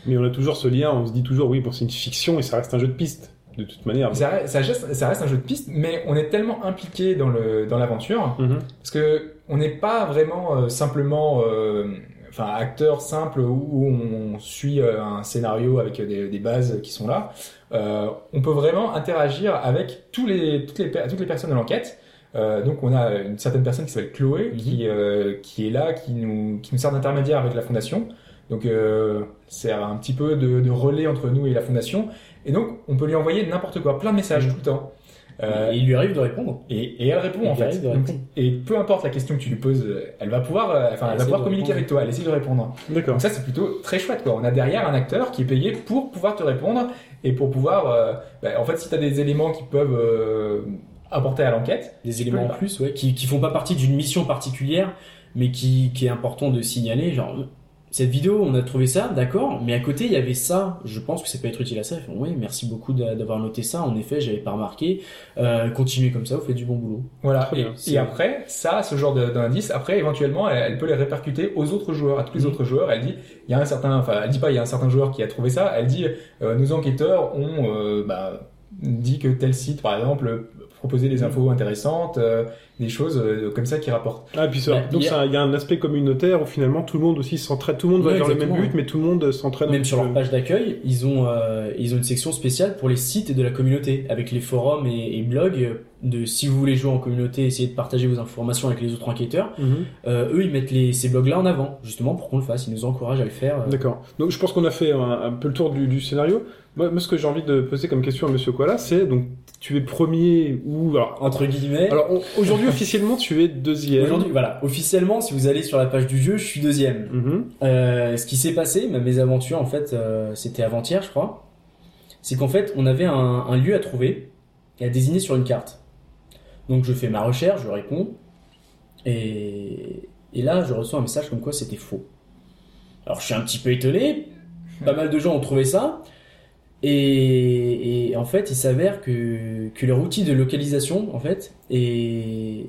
Mais on a toujours ce lien, on se dit toujours oui, bon c'est une fiction et ça reste un jeu de piste de toute manière. Ça, reste- ça, reste, ça reste un jeu de piste, mais on est tellement impliqué dans le dans l'aventure Mhm. parce que on n'est pas vraiment euh, simplement, euh, enfin acteur simple où on suit euh, un scénario avec des, des bases qui sont là. Euh, on peut vraiment interagir avec tous les toutes les toutes les personnes de l'enquête. Euh, donc on a une certaine personne qui s'appelle Chloé Mhm. qui euh, qui est là, qui nous qui nous sert d'intermédiaire avec la fondation. Donc euh, c'est un petit peu de, de relais entre nous et la fondation. Et donc on peut lui envoyer n'importe quoi, plein de messages Mhm. tout le temps. Euh, Et il lui arrive de répondre. et, et elle répond Et en fait. Donc, et peu importe la question que tu lui poses, elle va pouvoir, euh, enfin, Elle elle va pouvoir communiquer répondre. avec toi. Elle essaie de répondre. D'accord. Donc ça c'est plutôt très chouette quoi. On a derrière un acteur qui est payé pour pouvoir te répondre et pour pouvoir, euh, bah, en fait, si tu as des éléments qui peuvent euh, apporter à l'enquête, Des éléments en plus, ouais, qui, qui font pas partie d'une mission particulière, mais qui, qui est important de signaler. Genre, cette vidéo, on a trouvé ça, d'accord, mais à côté, il y avait ça. Je pense que ça peut être utile à ça. Oui, merci beaucoup d'a- d'avoir noté ça. En effet, j'avais pas remarqué. Euh, continuez comme ça, vous faites du bon boulot. Voilà. Et, après, ça, ce genre d'indice, après, éventuellement, elle, elle peut les répercuter aux autres joueurs, à tous les autres joueurs. Elle dit, il y a un certain, enfin, elle dit pas, il y a un certain joueur qui a trouvé ça. Elle dit, euh, nos enquêteurs ont, euh, bah, dit que tel site, par exemple, proposait des infos intéressantes, des choses euh, comme ça qui rapportent. Ah, puis ça, donc il y a- ça, il y a un aspect communautaire où finalement tout le monde aussi s'entraide, tout le monde va vers le même but, mais tout le monde s'entraide. Même un sur leur page d'accueil, ils ont euh, ils ont une section spéciale pour les sites de la communauté, avec les forums et, et blogs. De si vous voulez jouer en communauté, essayer de partager vos informations avec les autres enquêteurs. Mhm. Euh, eux, ils mettent les, ces blogs-là en avant, justement pour qu'on le fasse. Ils nous encouragent à le faire. euh. D'accord. Donc je pense qu'on a fait un, un peu le tour du, du scénario. Moi, moi, ce que j'ai envie de poser comme question à Monsieur Koala, c'est donc tu es premier ou alors, Entre guillemets. alors aujourd'hui officiellement tu es deuxième. Aujourd'hui, voilà, officiellement, si vous allez sur la page du jeu, je suis deuxième. Mhm. Euh, ce qui s'est passé, ma mésaventure, en fait, euh, c'était avant-hier, je crois. C'est qu'en fait, on avait un, un lieu à trouver et à désigner sur une carte. Donc, je fais ma recherche, je réponds, et, et là, je reçois un message comme quoi c'était faux. Alors, je suis un petit peu étonné. Pas mal de gens ont trouvé ça. Et, et en fait, il s'avère que, que leur outil de localisation, en fait, est,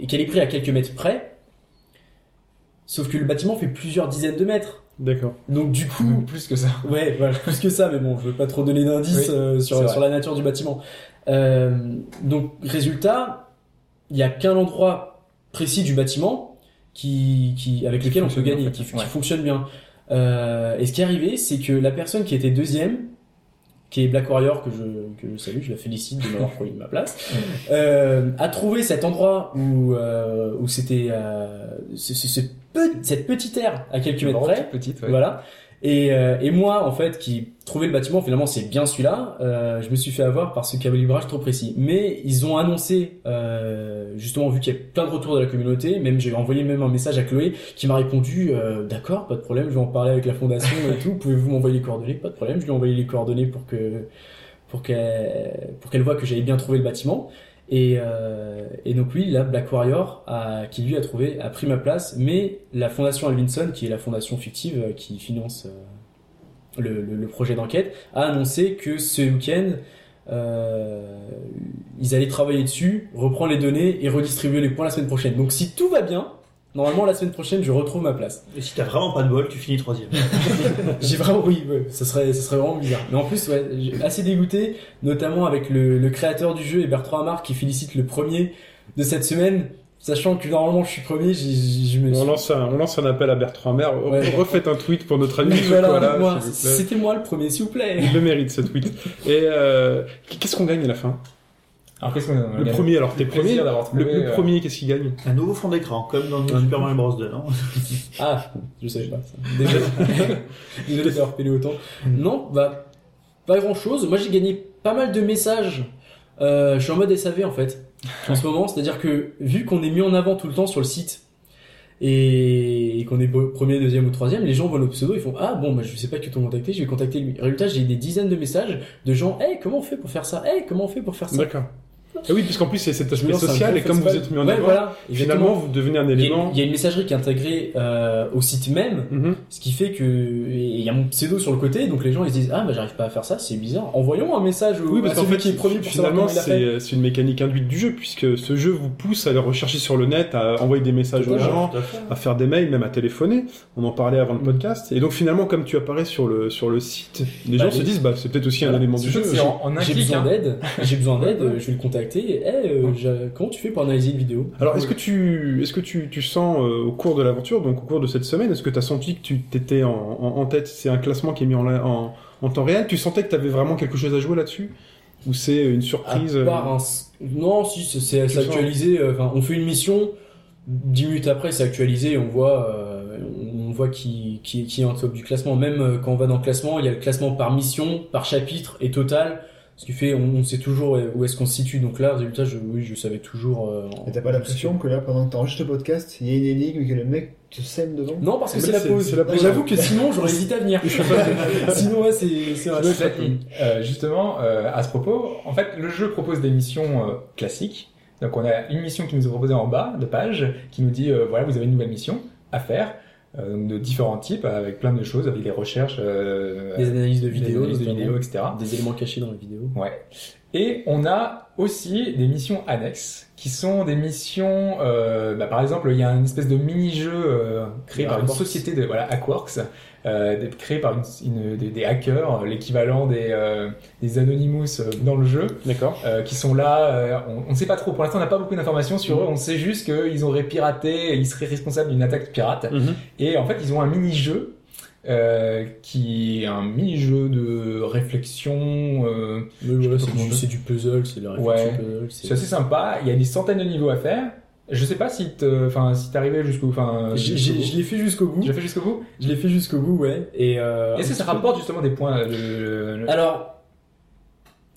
est calibré à quelques mètres près. Sauf que le bâtiment fait plusieurs dizaines de mètres. D'accord. Donc du coup, Ou plus que ça. ouais, voilà, plus que ça, mais bon, je veux pas trop donner d'indices Oui, euh, sur la nature du bâtiment. Euh, donc résultat, il y a qu'un endroit précis du bâtiment qui, qui avec lequel on peut gagner, en fait. qui, fonctionne bien. Euh, et ce qui est arrivé, c'est que la personne qui était deuxième, qui est Black Warrior, que je, que je salue, je la félicite de m'avoir pris ma place, euh, a trouvé cet endroit où, euh, où c'était euh, ce- ce- ce pe- cette petite aire à quelques mètres près. petite, ouais. Voilà. Et, euh, et moi, en fait, qui trouvais le bâtiment, finalement, c'est bien celui-là. euh, je me suis fait avoir par ce calibrage trop précis. Mais ils ont annoncé, euh, justement, vu qu'il y a plein de retours de la communauté, même j'ai envoyé même un message à Chloé qui m'a répondu, euh, d'accord, pas de problème, je vais en parler avec la fondation et tout. Pouvez-vous m'envoyer les coordonnées? Pas de problème. Je lui ai envoyé les coordonnées pour que pour qu'elle pour voit que j'avais bien trouvé le bâtiment. Et, euh, et donc oui, là, Black Warrior, a, qui lui a trouvé, a pris ma place, mais la fondation Alvinson, qui est la fondation fictive euh, qui finance euh, le, le- le projet d'enquête, a annoncé que ce week-end, euh, ils allaient travailler dessus, reprendre les données et redistribuer les points la semaine prochaine. Donc si tout va bien, normalement la semaine prochaine, je retrouve ma place. Et si t'as vraiment pas de bol, tu finis troisième. J'ai vraiment, oui, ouais, ça serait, ça serait vraiment bizarre. Mais en plus, ouais, j'ai assez dégoûté, notamment avec le, le créateur du jeu et Bertrand Amar qui félicite le premier de cette semaine, sachant que normalement je suis premier, je me On suis... lance, un, on lance un appel à Bertrand Mer. Ouais. Refaites un tweet pour notre ami voilà, c'était moi le premier, s'il vous plaît. Il le mérite ce tweet. Et euh, qu'est-ce qu'on gagne à la fin? Alors qu'est-ce qu'on a Le premier, alors t'es premier. Le, euh, premier, qu'est-ce qu'il gagne Un nouveau fond d'écran, comme dans Un- Super Mario Bros 2, non Ah, je savais pas ça. Désolé, Désolé d'avoir pélé autant. Non, bah, pas grand chose. Moi, j'ai gagné pas mal de messages. Euh, je suis en mode SAV en fait, en ce moment. C'est-à-dire que, vu qu'on est mis en avant tout le temps sur le site, et, qu'on est premier, deuxième ou troisième, les gens voient nos pseudos, ils font Ah bon, bah, je sais pas que t'ont contacté, je vais contacter lui. Résultat, j'ai des dizaines de messages de gens Hey, comment on fait pour faire ça? Hey, comment on fait pour faire ça? D'accord. Et oui, puisqu'en plus c'est cet aspect social et comme vous êtes mis en Ouais, avant, voilà, finalement vous devenez un élément. il y a une messagerie qui est intégrée euh, au site même, Mhm. ce qui fait que il y a mon pseudo sur le côté, donc les gens ils se disent ah bah j'arrive pas à faire ça, c'est bizarre. Envoyons un message au Oui, parce à qu'en celui fait, qui est premier pour savoir finalement, fait. c'est c'est une mécanique induite du jeu, puisque ce jeu vous pousse à le rechercher sur le net, à envoyer des messages aux gens, à faire des mails, même à téléphoner. On en parlait avant le podcast. Et donc finalement, comme tu apparais sur le sur le site, les Bah, gens les- se disent, bah c'est peut-être aussi un Voilà. élément du jeu. J'ai besoin hein. d'aide, j'ai besoin d'aide, euh, je vais le contacter. Eh, euh, comment tu fais pour analyser une vidéo? Alors, est-ce que tu, est-ce que tu, tu sens euh, au cours de l'aventure, donc au cours de cette semaine, est-ce que tu as senti que tu t'étais en, en, en tête? C'est un classement qui est mis en, en, en temps réel. Tu sentais que tu avais vraiment quelque chose à jouer là-dessus? Ou c'est une surprise À euh, part un Non, si, c'est- c'est c'est sens- actualisé. euh, Enfin, on fait une mission, dix minutes après, c'est actualisé. On voit, euh, on voit qui, qui, qui est en top du classement. Même quand on va dans le classement, il y a le classement par mission, par chapitre et total. Ce qui fait, on, on sait toujours où est-ce qu'on se situe. Donc là, résultat, je, oui, je savais toujours. euh, Et t'as pas l'impression que là, pendant que t'enregistres le podcast, il y a une énigme et que le mec te sème devant? Non, parce que c'est la pause. c'est la pause. J'avoue que sinon, j'aurais hésité à venir. sinon, ouais, c'est euh, justement, euh, à ce propos, en fait, le jeu propose des missions euh, classiques. Donc, on a une mission qui nous est proposée en bas de page, qui nous dit, euh, voilà, vous avez une nouvelle mission à faire. Euh, donc de différents types, avec plein de choses, avec des recherches, euh, Des analyses de des vidéos, analyses de vidéos, etc. Des éléments cachés dans les vidéos. Ouais. Et on a aussi des missions annexes, qui sont des missions, euh, bah, par exemple, il y a une espèce de mini-jeu euh, créé par une société de voilà Aquarks, euh, des- créé par une, une- des, des hackers, l'équivalent des, euh, des Anonymous euh, dans le jeu, D'accord. euh, qui sont là. euh, on, ne sait pas trop. Pour l'instant, on n'a pas beaucoup d'informations sur eux. On sait juste qu'ils auraient piraté, ils seraient responsables d'une attaque pirate. Mhm. Et en fait, ils ont un mini-jeu. Euh, qui est un mini-jeu de réflexion euh, voilà, sais c'est du, puzzle, c'est de la réflexion Ouais. puzzle. C'est assez sympa. Il y a des centaines de niveaux à faire. Je sais pas si enfin, si t'arrivais jusqu'au, enfin, bout. Je l'ai fait jusqu'au bout. L'as fait jusqu'au bout? Je l'ai fait jusqu'au bout, ouais. Et euh, Est-ce que ça rapporte justement des points euh, le- le- Alors,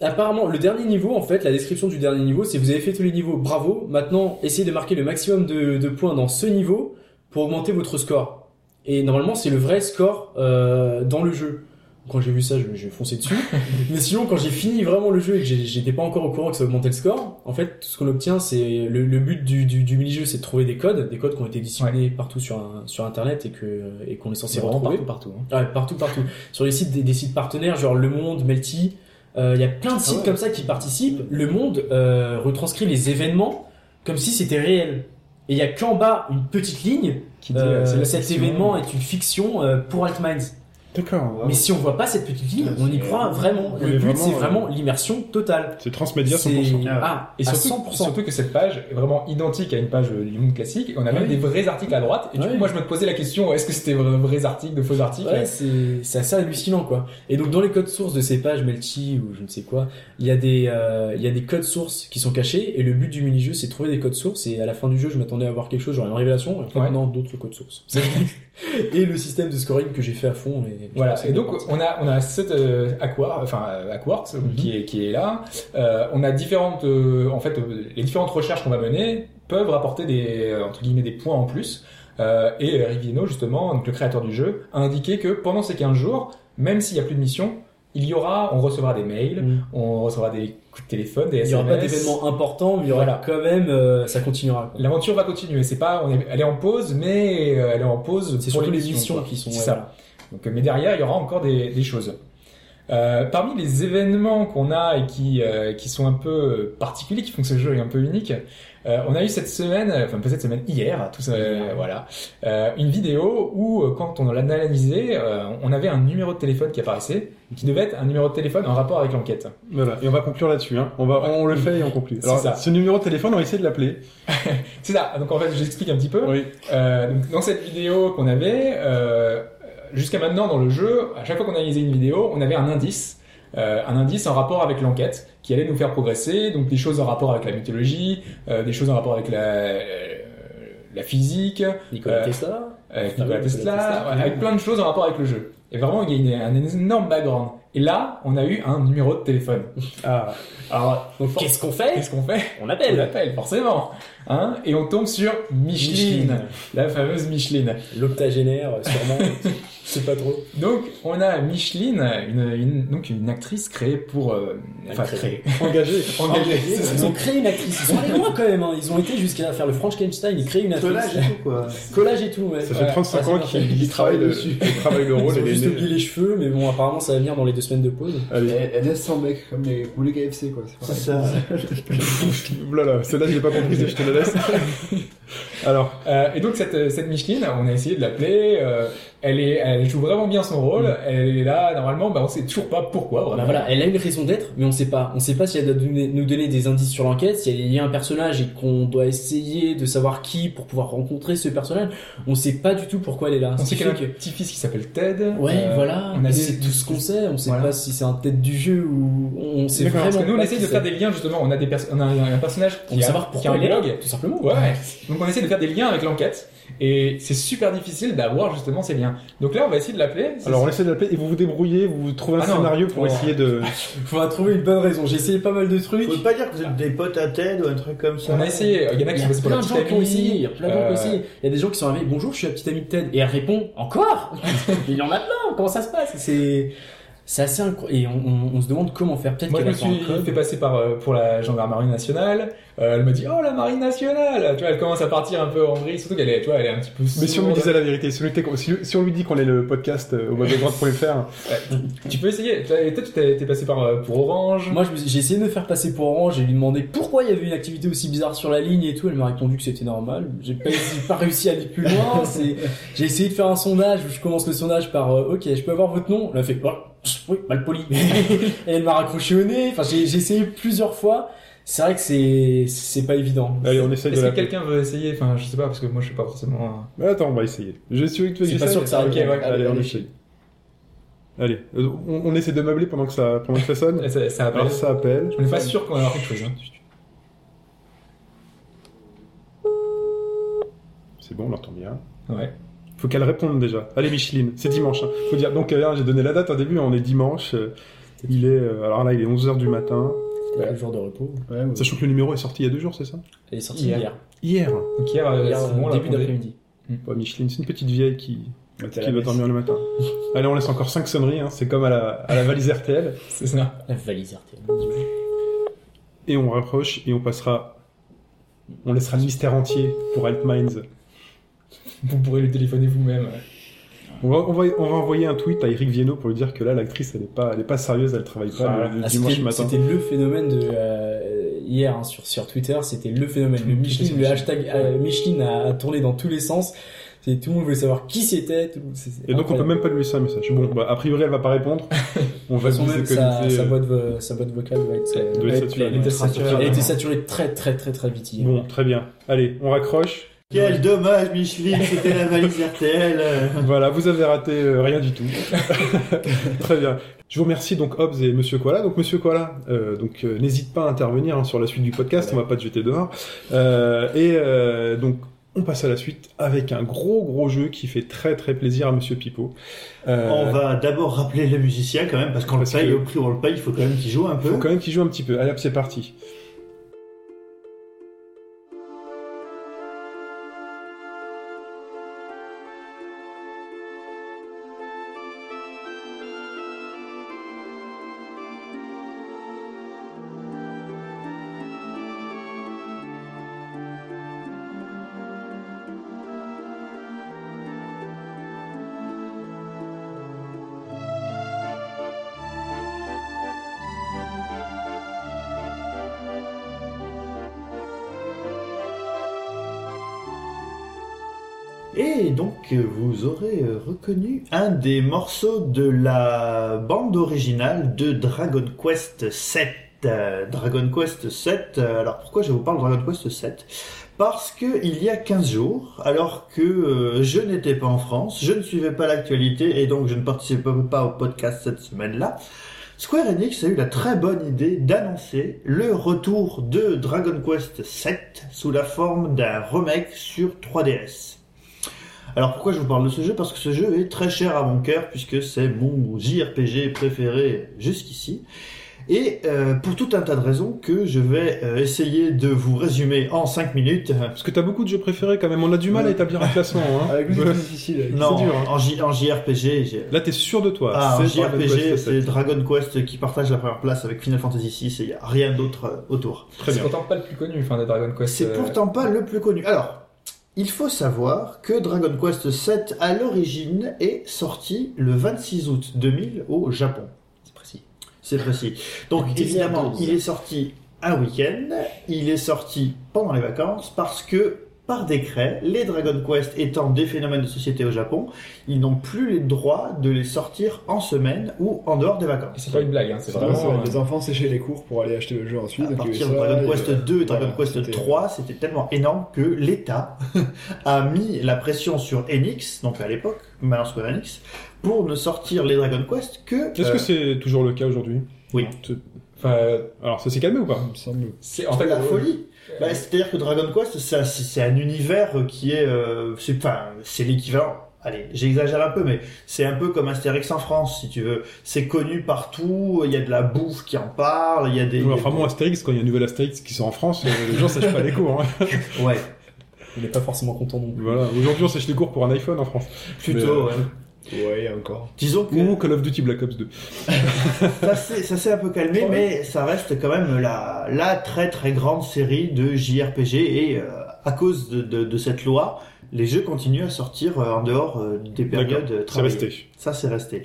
apparemment, le dernier niveau, en fait, la description du dernier niveau, c'est vous avez fait tous les niveaux, bravo. Maintenant, essayez de marquer le maximum de, de points dans ce niveau pour augmenter votre score. Et normalement, c'est le vrai score euh, dans le jeu. Quand j'ai vu ça, je j'ai foncé dessus. Mais sinon, quand j'ai fini vraiment le jeu et que j'étais pas encore au courant que ça augmentait le score, en fait, tout ce qu'on obtient, c'est le, le but du, du, du mini-jeu, c'est de trouver des codes, des codes qui ont été disséminés partout sur, un- sur Internet et que et qu'on est censé vraiment retrouver. partout, partout. hein. Ouais, partout, partout. Sur les sites des, des sites partenaires, genre Le Monde, Melty, euh, il y a plein de sites ouais. comme ça qui participent. Le Monde euh, retranscrit les événements comme si c'était réel. Et il y a qu'en bas une petite ligne. Qui dit, euh, euh, cet fiction. événement est une fiction euh, pour Altminds. D'accord. Mais si on voit pas cette petite ligne, on y croit vraiment. Le but, vraiment, c'est euh, vraiment l'immersion totale. C'est transmédia C'est 100%. ah, Et à surtout, 100%. surtout que cette page est vraiment identique à une page du monde classique. Et on a même des vrais articles à droite. Et du coup, moi, je me posais la question est-ce que c'était vrais, vrais articles, de faux articles? Ouais, c'est c'est assez hallucinant quoi. Et donc dans les codes sources de ces pages Melty ou je ne sais quoi, il y a des euh, il y a des codes sources qui sont cachés et le but du mini-jeu c'est de trouver des codes sources et à la fin du jeu je m'attendais à voir quelque chose genre une révélation et non d'autres codes sources. et le système de scoring que j'ai fait à fond et Voilà. Et donc, on a, on a cette euh, Aquar, enfin euh, Aquarks Mhm. qui est qui est là. Euh, on a différentes, euh, en fait, euh, les différentes recherches qu'on va mener peuvent rapporter des euh, entre guillemets des points en plus. Euh, et Rivieno justement, donc le créateur du jeu, a indiqué que pendant ces 15 jours, même s'il y a plus de missions, il y aura, on recevra des mails, Mm. on recevra des coups de téléphone, des il y aura pas SMS. d'événements importants, mais il y aura Voilà. quand même euh, ça continuera. L'aventure va continuer. C'est pas, on est, elle est en pause, mais elle est en pause. C'est pour surtout les missions quoi. qui sont C'est ouais, ça. Donc, mais derrière, il y aura encore des, des choses. Euh, parmi les événements qu'on a et qui, euh, qui sont un peu particuliers, qui font que ce jeu est un peu unique, euh, on a eu cette semaine, enfin pas cette semaine, hier, tout ça, voilà, une vidéo où quand on l'a analysé, euh, on avait un numéro de téléphone qui apparaissait, qui devait être un numéro de téléphone en rapport avec l'enquête. Voilà. Et on va conclure là-dessus. Hein. On va, on le fait et on conclut. Alors, ça. ce numéro de téléphone, on va essayer de l'appeler. C'est ça. Donc en fait, j'explique un petit peu. Oui. Donc, dans cette vidéo qu'on avait, jusqu'à maintenant dans le jeu, à chaque fois qu'on analysait une vidéo, on avait un indice, euh, un indice en rapport avec l'enquête, qui allait nous faire progresser. Donc des choses en rapport avec la mythologie, euh, des choses en rapport avec la, euh, la physique, Nicolas Euh, Tesla. avec Ah Nikola Tesla, Nikola avec plein de choses en rapport avec le jeu. Et vraiment, il y a une- un énorme background. Et là, on a eu un numéro de téléphone. Ah. Alors, Donc qu'est-ce qu'on fait qu'est-ce qu'on fait On On appelle. l'appelle, forcément. Hein et on tombe sur Micheline, la fameuse Micheline. L'octogénaire sûrement. Je sais pas trop. Donc, on a Micheline, une, une- donc une actrice créée pour... euh, enfin, Créée. créée. Engagé. Engagée. c'est ça. Ils ont créé une actrice. Ils sont allés loin quand même. hein. Ils ont été jusqu'à faire le Frankenstein. Ils créent une actrice. Collage et tout, quoi. Collage et tout. Ouais. Ça fait Voilà. 35 Ah, c'est ans bien qu'il fait. qu'il travaille dessus. Il travaille le rôle. Ils ont et juste les- oublié les cheveux, mais bon, apparemment ça va venir dans les deux semaines de pause. Allez. Elle, elle laisse sans mec, comme les poulets KFC, quoi. C'est ça. Voilà, celle-là, je l'ai pas compris, je te la laisse. Alors, Euh, et donc, cette, cette Micheline, on a essayé de l'appeler. euh, elle, est, elle joue vraiment bien son rôle. Elle est là, normalement, bah, on sait toujours pas pourquoi. Vraiment. Bah voilà, elle a une raison d'être, mais on sait pas. On sait pas si elle doit donner- nous donner des indices sur l'enquête, si elle est liée à un personnage et qu'on doit essayer de savoir qui pour pouvoir rencontrer ce personnage. On sait pas du tout pourquoi elle est là. On sait qui qu'elle a un petit-fils qui s'appelle Ted. Ouais, Euh, voilà. On a c'est tout ce qu'on sait. On sait Voilà. pas si c'est un tête du jeu ou on sait vraiment parce que nous, on qui de faire des liens, justement. On a, des pers- on a un, personnage On qui veut a, savoir qui a pourquoi un blog. tout simplement. Ouais, ouais. Donc on essaie de faire des liens avec l'enquête et c'est super difficile d'avoir justement ces liens. Donc là on va essayer de l'appeler. Alors on essaie de l'appeler et vous vous débrouillez, vous trouvez un Ah non. scénario pour Oh. essayer de. Faudra trouver une bonne raison. J'ai essayé pas mal de trucs. Faut pas dire que vous êtes des potes à Ted ou un truc comme ça. on a essayé. Il y en a Il qui y sont a passés pour la plein de petite gens qui ont amie. essayé. Il y a plein de gens qui ont Euh, essayé. Il y a des gens qui sont arrivés. Bonjour, je suis la petite amie de Ted. Et elle répond encore. Il y en a plein. Comment ça se passe? C'est C'est assez incroyable. Et on, on- on se demande comment faire. Peut-être Moi, je qu'elle me suis fait passer par, euh, pour la gendarmerie nationale. Euh, elle me dit, oh, la marine nationale! Tu vois, elle commence à partir un peu en vrille, surtout qu'elle est, tu vois, elle est un petit peu Mais si on lui disait la vérité, si on, si lui- si on lui dit qu'on est le podcast euh, au droite.fr, Tu peux essayer. Et toi, tu t'es t'es passé par, euh, pour Orange. Moi, je me suis- j'ai essayé de me faire passer pour Orange et lui demander pourquoi il y avait une activité aussi bizarre sur la ligne et tout. Elle m'a répondu que c'était normal. J'ai pas, j'ai pas réussi à aller plus loin. C'est, j'ai essayé de faire un sondage où je commence le sondage par euh, OK, je peux avoir votre nom? Elle a fait oh, oui, mal poli. et elle m'a raccroché au nez. Enfin, j'ai, essayé plusieurs fois. C'est vrai que c'est, c'est pas évident. allez, on essaye Est-ce la. que quelqu'un veut essayer? Enfin, je sais pas, parce que moi, je suis pas forcément. Mais attends, on va essayer. Je suis que tu veux C'est pas sûr que ça Ok, arrive. ouais, Allez, on essaye. Allez, euh, on, on essaie de meubler pendant que ça, pendant que ça sonne. Ça, ça appelle. Alors ça appelle. On n'est pas sûr qu'on va avoir quelque chose. Hein. C'est bon, on l'entend bien. Ouais. Faut qu'elle réponde déjà. Allez, Micheline, c'est dimanche. hein. Faut dire. Donc là, j'ai donné la date au début. On est dimanche. euh, Il est. euh, alors là, il est 11h du matin. C'était le jour de repos. Ouais, ouais. Sachant que le numéro est sorti il y a deux jours, c'est ça? Elle est sortie Hier. hier. Hier. Donc hier, euh, Hier, bon, début d'après-midi. Bon, Micheline, c'est une petite vieille qui, qui messe. dormir le matin. Allez, on laisse encore 5 sonneries. Hein. C'est comme à la, à la valise RTL. C'est ça. La valise RTL. Et on rapproche et on passera. On laissera le mystère entier pour Help Minds. Vous pourrez lui téléphoner vous-même. On va, on, va, on va envoyer un tweet à Eric Viennot pour lui dire que là, l'actrice, elle est pas, elle est pas sérieuse, elle travaille pas le, le Ah, dimanche c'était, matin. c'était le phénomène de euh, hier hein, sur sur Twitter, c'était le phénomène. Le Michelin, sur le Michelin. hashtag euh, Michelin a, tourné dans tous les sens. C'est tout le monde voulait savoir qui c'était. tout- Et donc, on peut même pas lui laisser un message. Bon, bah, a priori, elle va pas répondre. On De va se même sa, déconnecter. sa euh, boîte vo- sa boîte vocale va être, Elle doit va être être saturée. pleine. Elle était saturée. Elle était saturée très très très très vite hier. Bon, très bien. Allez, on raccroche. Quel dommage, Micheline, c'était la valise RTL. Voilà, vous avez raté euh, rien du tout. Très bien. Je vous remercie donc Hobbs et Monsieur Koala. Donc Monsieur Koala, euh, donc euh, n'hésite pas à intervenir hein, sur la suite du podcast. On va pas te jeter dehors. Euh, et donc on passe à la suite avec un gros gros jeu qui fait très très plaisir à Monsieur Pipo. Euh, On va d'abord rappeler le musicien quand même, parce qu'on le paye que- au prix où on le paye, il faut quand même qu'il joue un peu. Faut quand même qu'il joue un petit peu. Allez hop, c'est parti. Vous aurez euh, reconnu un des morceaux de la bande originale de Dragon Quest VII. Euh, Dragon Quest VII, euh, alors pourquoi je vous parle de Dragon Quest VII Parce que il y a 15 jours, alors que je n'étais pas en France, je ne suivais pas l'actualité et donc je ne participais pas au podcast cette semaine-là, Square Enix a eu la très bonne idée d'annoncer le retour de Dragon Quest VII sous la forme d'un remake sur 3DS. Alors pourquoi je vous parle de ce jeu? Parce que ce jeu est très cher à mon cœur puisque c'est mon JRPG préféré jusqu'ici. Et euh, pour tout un tas de raisons que je vais euh, essayer de vous résumer en 5 minutes. Parce que t'as beaucoup de jeux préférés quand même. On a du mal à établir un classement. Hein. Avec lui, c'est difficile. Non, dur, hein. en, J- en JRPG, j'ai... Là, t'es sûr de toi. Ah, en JRPG, Quest c'est. Dragon Quest qui partage la première place avec Final Fantasy VI et il n'y a rien d'autre euh, autour. C'est pourtant pas le plus connu, enfin, des Dragon Quest. C'est euh, pourtant pas le plus connu. Alors, il faut savoir que Dragon Quest VII, à l'origine, est sorti le 26 août 2000 au Japon. C'est précis. C'est précis. Donc, 10 évidemment, 12. il est sorti un week-end, il est sorti pendant les vacances, parce que, par décret, les Dragon Quest étant des phénomènes de société au Japon, ils n'ont plus les droits de les sortir en semaine ou en dehors des Et vacances. c'est pas une blague, hein, c'est vraiment. euh, les enfants séchaient les cours pour aller acheter le jeu ensuite. À partir avait de Dragon Quest avait- 2 et Dragon voilà, Quest c'était- 3, c'était tellement énorme que l'État a mis la pression sur Enix, donc à l'époque, maintenant Square Enix, pour ne sortir les Dragon Quest que... Est-ce euh, que c'est toujours le cas aujourd'hui? Oui. Enfin, euh, Alors, ça s'est calmé ou pas? Il me semble. c'est en fait la euh, folie Bah, C'est-à-dire que Dragon Quest, c'est un univers qui est... euh, c'est enfin, c'est l'équivalent... Allez, j'exagère un peu, mais c'est un peu comme Astérix en France, si tu veux. C'est connu partout, il y a de la bouffe qui en parle, il y a des... Ouais, Enfin bon, Astérix, quand il y a un nouvel Astérix qui sort en France, euh, les gens sèchent pas les cours. Hein. Ouais, Il est pas forcément content non plus. Voilà. Aujourd'hui, on sèche les cours pour un iPhone en France. plutôt, Mais, euh, ouais. Ouais, encore. Disons que Ou Call of Duty Black Ops 2. ça s'est s'est un peu calmé, mais ça reste quand même la, la très très grande série de JRPG et euh, à cause de, de, de cette loi, les jeux continuent à sortir euh, en dehors euh, des périodes euh, C'est travaillées. resté. Ça, c'est resté.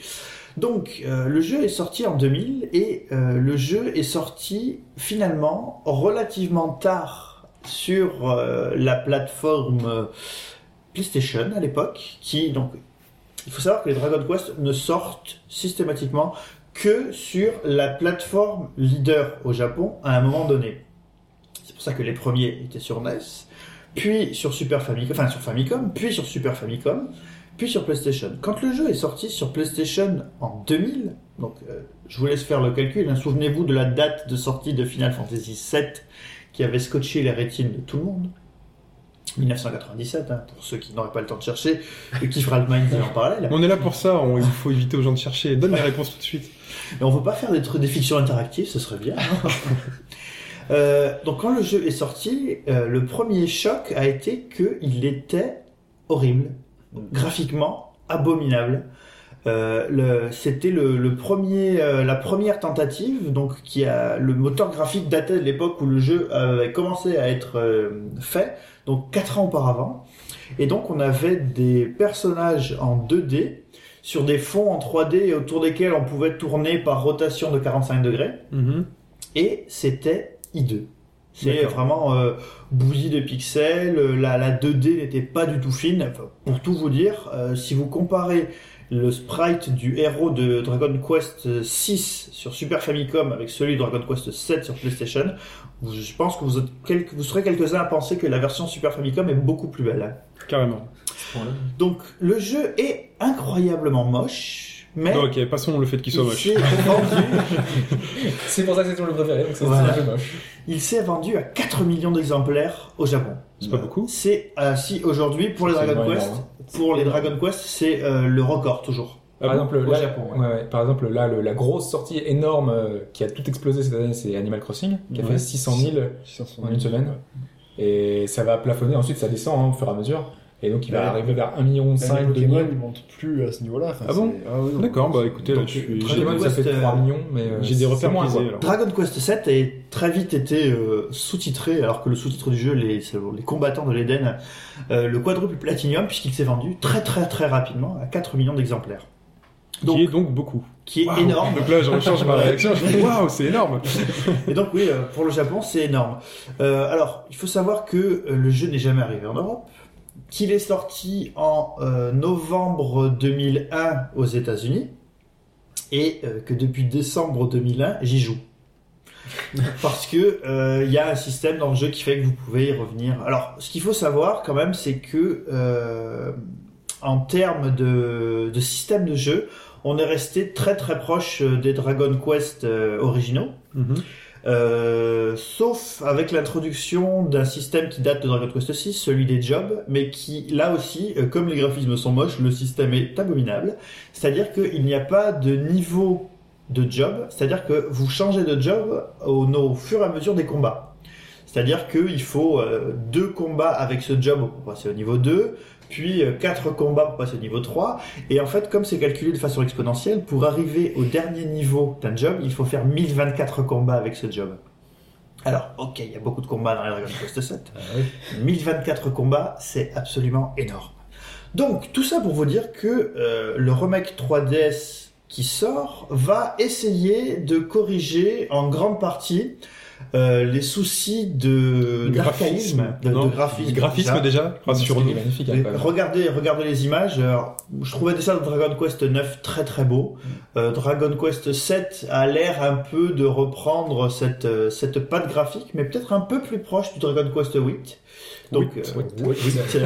Donc, euh, le jeu est sorti en 2000 et euh, le jeu est sorti finalement relativement tard sur euh, la plateforme euh, PlayStation à l'époque, qui donc il faut savoir que les Dragon Quest ne sortent systématiquement que sur la plateforme leader au Japon à un moment donné. C'est pour ça que les premiers étaient sur NES, puis sur Super Famicom, enfin sur Famicom, puis sur Super Famicom, puis sur PlayStation. Quand le jeu est sorti sur PlayStation en 2000, donc euh, je vous laisse faire le calcul, hein, souvenez-vous de la date de sortie de Final Fantasy VII qui avait scotché les rétines de tout le monde. 1997, hein, pour ceux qui n'auraient pas le temps de chercher, et qui fera le mind en parallèle. On est là pour ça, on- il faut éviter aux gens de chercher. Donne les réponses tout de suite. Mais on veut pas faire des fictions interactives, ce serait bien. hein. Euh, donc quand le jeu est sorti, euh, le premier choc a été qu'il était horrible, graphiquement abominable. Euh, C'était le, le premier, euh, la première tentative, donc qui a le moteur graphique datait de l'époque où le jeu avait commencé à être euh, fait, donc quatre ans auparavant. Et donc on avait des personnages en 2D sur des fonds en 3D autour desquels on pouvait tourner par rotation de 45 degrés Mhm. et c'était hideux. C'est vraiment euh, bouilli de pixels, la, la 2D n'était pas du tout fine. Enfin, pour tout vous dire, euh, si vous comparez le sprite du héros de Dragon Quest 6 sur Super Famicom avec celui de Dragon Quest 7 sur PlayStation, je pense que vous, êtes quelques- vous serez quelques-uns à penser que la version Super Famicom est beaucoup plus belle. Carrément. Donc le jeu est incroyablement moche, mais ok, passons le fait qu'il soit il moche. s'est vendu C'est pour ça que c'est ton jeu préféré, donc c'est Voilà. un peu moche. Il s'est vendu à 4 millions d'exemplaires au Japon. C'est pas beaucoup C'est euh, si aujourd'hui pour les Dragon Quest, énorme. pour les Dragon Quest, c'est euh, le record toujours. Ah par bon exemple, Au là, Japon, ouais. ouais, ouais. par exemple, là, le- la grosse sortie énorme euh, qui a tout explosé cette année, c'est Animal Crossing, qui a Ouais. fait 600 000 en une semaine. Et ça va plafonner, ensuite ça descend hein, au fur et à mesure. Et donc il va Ouais. arriver vers 1,5 million, 2 Pokémon, millions. ils montent plus à ce niveau-là. Enfin, Ah bon oui, non. D'accord, bah écoutez, là, je suis- Dragon ça Quest, fait 3 euh, millions, mais euh, j'ai des repères moins. Dragon Quest 7 a très vite été euh, sous-titré, alors que le sous-titre du jeu, les, c'est les combattants de l'Eden, euh, le quadruple platinum, puisqu'il s'est vendu très très très rapidement à 4 millions d'exemplaires. Donc, Qui est donc beaucoup. qui est énorme. Donc là, je rechange ma réaction. Je fais waouh, c'est énorme. Et donc oui, euh, pour le Japon, c'est énorme. Euh, alors, il faut savoir que le jeu n'est jamais arrivé en Europe, qu'il est sorti en euh, novembre 2001 aux États-Unis, et euh, que depuis décembre 2001, j'y joue. Parce que euh, il y a un système dans le jeu qui fait que vous pouvez y revenir. Alors, ce qu'il faut savoir quand même, c'est que euh, en termes de, de système de jeu, on est resté très très proche euh, des Dragon Quest euh, originaux. Mhm. Euh, sauf avec l'introduction d'un système qui date de Dragon Quest 6, celui des jobs, mais qui, là aussi, euh, comme les graphismes sont moches, le système est abominable. C'est-à-dire qu'il n'y a pas de niveau de job, c'est-à-dire que vous changez de job au, fur et à mesure des combats. C'est-à-dire qu'il faut euh, deux combats avec ce job pour passer au niveau 2, puis euh, quatre combats pour passer au niveau 3, et en fait, comme c'est calculé de façon exponentielle, pour arriver au dernier niveau d'un job, il faut faire 1024 combats avec ce job. Alors, ok, il y a beaucoup de combats dans les Dragon Quest 7. 1024 combats, c'est absolument énorme. Donc, tout ça pour vous dire que euh, le remake 3DS qui sort va essayer de corriger en grande partie euh, les soucis de d'archaïsme, de, de graphisme. Graphisme déjà, C'est rassure-nous. magnifique. hein, regardez, regardez les images. Alors, je trouvais déjà Dragon Quest 9 très très beau. Euh, Dragon Quest 7 a l'air un peu de reprendre cette euh, cette patte graphique, mais peut-être un peu plus proche du Dragon Quest 8. Donc, Huit, euh, Oui, oui, c'est-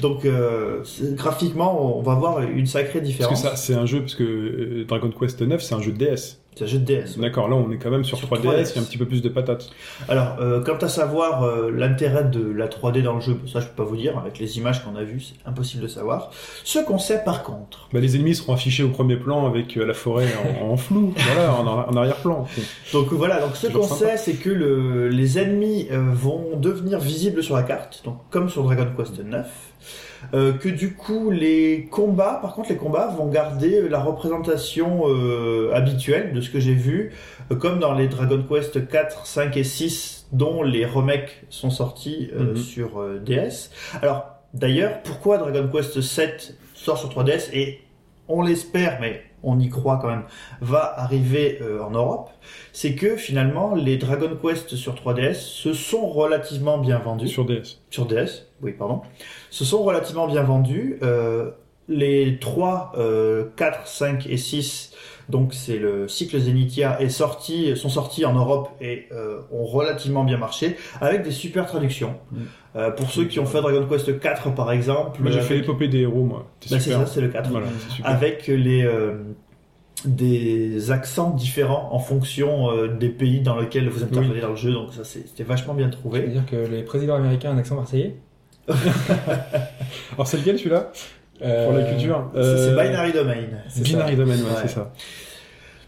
donc euh, graphiquement, on va voir une sacrée Parce que différence. ça, c'est un jeu, parce que euh, Dragon Quest 9, c'est un jeu de DS. Jeu de DS. D'accord, là, on est quand même sur, Sur 3DS, 3DS. il y a un petit peu plus de patates. Alors, euh, quant à savoir euh, l'intérêt de la 3D dans le jeu, ça je peux pas vous dire. Avec les images qu'on a vues, c'est impossible de savoir. Ce qu'on sait par contre, Bah, les ennemis seront affichés au premier plan avec euh, la forêt en, en flou, voilà, en, en arrière-plan. Donc voilà, donc ce qu'on sait, c'est que le, les ennemis vont devenir visibles sur la carte, donc comme sur Dragon Quest 9. Euh, que du coup les combats, par contre les combats vont garder la représentation euh, habituelle de ce que j'ai vu, euh, comme dans les Dragon Quest 4, 5 et 6, dont les remakes sont sortis euh, Mhm. sur euh, DS. Alors d'ailleurs, pourquoi Dragon Quest 7 sort sur 3DS et on l'espère, mais on y croit quand même, va arriver euh, en Europe, c'est que finalement les Dragon Quest sur 3DS se sont relativement bien vendus Sur DS. sur DS, oui, pardon, se sont relativement bien vendus. Euh, les 3, euh, 4, 5 et 6, donc c'est le cycle Zenitia, est sorti, sont sortis en Europe et euh, ont relativement bien marché, avec des super traductions. Mm. Euh, pour ceux qui ont fait Dragon Quest 4 par exemple, Moi j'ai fait l'épopée des héros, moi. C'est bah, c'est ça, c'est le 4 Voilà, c'est super. avec les des accents différents en fonction euh, des pays dans lesquels vous intervenez dans le jeu donc ça c'était vachement bien trouvé C'est-à-dire que les présidents américains ont un accent marseillais? Alors c'est lequel celui-là Euh, Pour la culture C'est- c'est Euh, Binary Domain Binary ça. Domain, ouais, Ouais. c'est ça.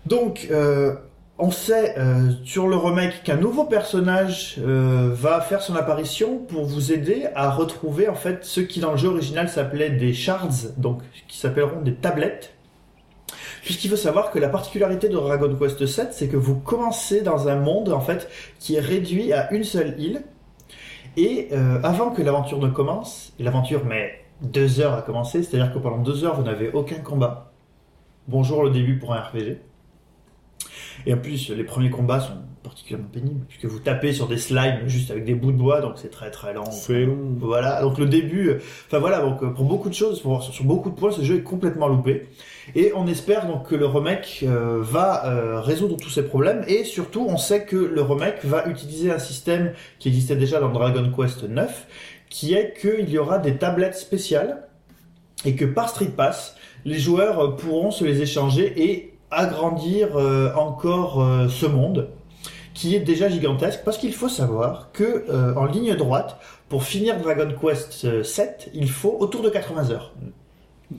Donc, euh, on sait euh, sur le remake qu'un nouveau personnage euh, va faire son apparition pour vous aider à retrouver en fait ce qui dans le jeu original s'appelait des shards, donc qui s'appelleront des tablettes. Puisqu'il faut savoir que la particularité de Dragon Quest VII, c'est que vous commencez dans un monde en fait qui est réduit à une seule île. Et euh, avant que l'aventure ne commence, l'aventure met deux heures à commencer, c'est-à-dire que pendant deux heures vous n'avez aucun combat. Bonjour le début pour un RPG. Et en plus, les premiers combats sont particulièrement pénibles, puisque vous tapez sur des slimes juste avec des bouts de bois, donc c'est très très lent. C'est long. Voilà, donc le début, enfin voilà, donc euh, pour beaucoup de choses, pour, sur beaucoup de points, ce jeu est complètement loupé. Et on espère donc que le remake euh, va euh, résoudre tous ces problèmes, et surtout on sait que le remake va utiliser un système qui existait déjà dans Dragon Quest 9, qui est qu'il y aura des tablettes spéciales, et que par Street Pass, les joueurs pourront se les échanger et agrandir euh, encore euh, ce monde qui est déjà gigantesque parce qu'il faut savoir que euh, en ligne droite pour finir Dragon Quest euh, 7 il faut autour de 80 heures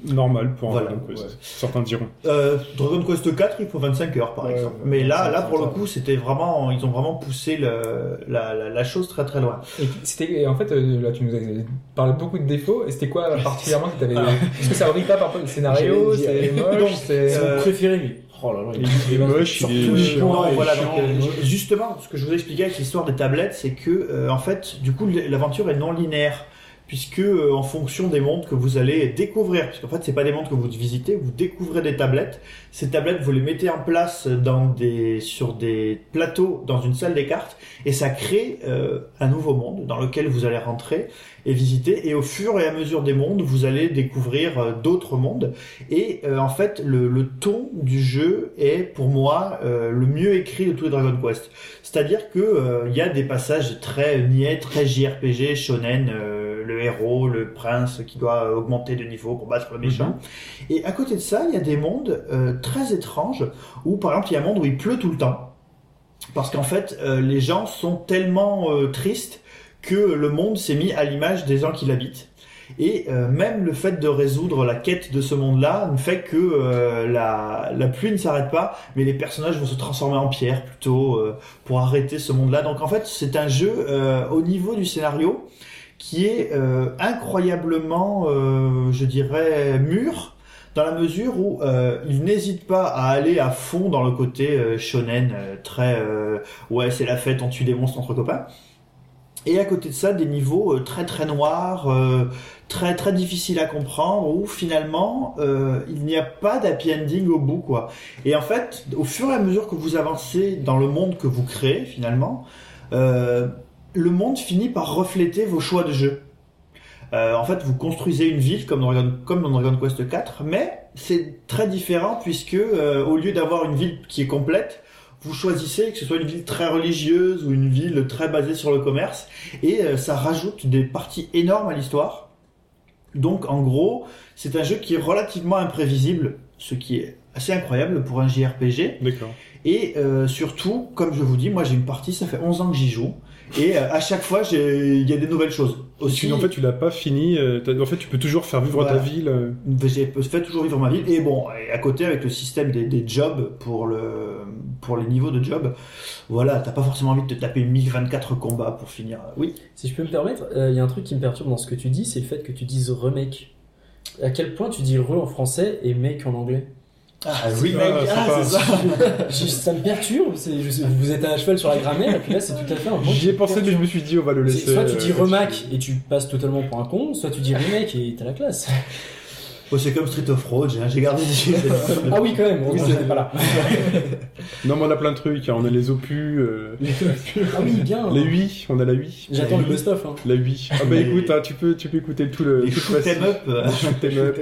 Normal pour un Voilà, Dragon Quest. ouais. Certains diront. euh, Dragon Quest 4 il faut 25 heures par Ouais, exemple ouais, mais là 25, là pour le 30. coup c'était vraiment ils ont vraiment poussé le, la, la, la chose très très loin Et c'était, et en fait, euh, là, tu nous as parlé beaucoup de défauts. Et c'était quoi particulièrement que t'avais Est-ce que ça brille pas par rapport au scénario C'est moche Donc, C'est Euh, préféré, lui. Oh là là, il Il est moche, il est chiant. voilà, chiant, donc, euh, moche. justement, ce que je vous expliquais avec l'histoire des tablettes, c'est que euh, en fait, du coup, l'aventure est non linéaire, puisque euh, en fonction des mondes que vous allez découvrir, puisqu'en fait, c'est pas des mondes que vous visitez, vous découvrez des tablettes. Ces tablettes, vous les mettez en place dans des sur des plateaux dans une salle des cartes, et ça crée euh, un nouveau monde dans lequel vous allez rentrer et visiter. Et au fur et à mesure des mondes, vous allez découvrir euh, d'autres mondes. Et euh, en fait, le, le ton du jeu est pour moi euh, le mieux écrit de tous les Dragon Quest. C'est-à-dire que il y a des passages très niais, très JRPG, shonen, le héros, le prince qui doit augmenter de niveau pour battre le méchant. Et à côté de ça, il y a des mondes euh, très étranges où, par exemple, il y a un monde où il pleut tout le temps. Parce qu'en fait, euh, les gens sont tellement euh, tristes que le monde s'est mis à l'image des gens qui l'habitent. Et euh, même le fait de résoudre la quête de ce monde-là ne fait que euh, la, la pluie ne s'arrête pas, mais les personnages vont se transformer en pierre plutôt euh, pour arrêter ce monde-là. Donc en fait, c'est un jeu au niveau du scénario qui est euh, incroyablement, euh, je dirais, mûr dans la mesure où euh, il n'hésite pas à aller à fond dans le côté euh, shonen, euh, très euh, ouais c'est la fête, on tue des monstres entre copains. Et à côté de ça, des niveaux très très noirs, très très difficiles à comprendre, où finalement il n'y a pas d'happy ending au bout quoi. Et en fait, au fur et à mesure que vous avancez dans le monde que vous créez finalement, euh, le monde finit par refléter vos choix de jeu. Euh, en fait, vous construisez une ville comme dans Dragon, comme dans Dragon Quest 4, mais c'est très différent puisque euh, au lieu d'avoir une ville qui est complète, vous choisissez que ce soit une ville très religieuse ou une ville très basée sur le commerce, et euh, ça rajoute des parties énormes à l'histoire. Donc, en gros, c'est un jeu qui est relativement imprévisible, ce qui est assez incroyable pour un JRPG. D'accord. Et surtout, comme je vous dis, moi j'ai une partie, ça fait 11 ans que j'y joue. Et euh, à chaque fois, il y a des nouvelles choses. Aussi, en fait, tu l'as pas fini. euh, en fait, tu peux toujours faire vivre Voilà. ta ville. euh. j'ai fait toujours vivre ma ville. Et bon, et à côté, avec le système des, des jobs pour, le, pour les niveaux de job, voilà, t'as pas forcément envie de te taper 1024 combats pour finir. Oui. Si je peux me permettre, euh, il y a un truc qui me perturbe dans ce que tu dis, c'est le fait que tu dises remake. À quel point tu dis re en français et make en anglais? Ah, remake, ah, ah, c'est c'est ça. Ça me perturbe, vous êtes à cheval sur la grammaire, et puis là c'est tout à fait un J'y ai pensé, mais je me suis dit, on va le laisser. Soit tu dis euh, remake et tu passes totalement pour un con, soit tu dis remake et t'as la classe. Bon, c'est comme Street of Rage, hein, j'ai gardé Ah oui, quand même, Oui, j'étais pas là. Non, mais on a plein de trucs. hein. On a les opus, euh, Ah oui, bien. les 8, on a la 8. J'attends le best-of. Hein. La 8. Ah bah Les- écoute, hein, tu peux, tu peux écouter tout le. Les tout le shoot 'em passif. up. Shoot 'em up.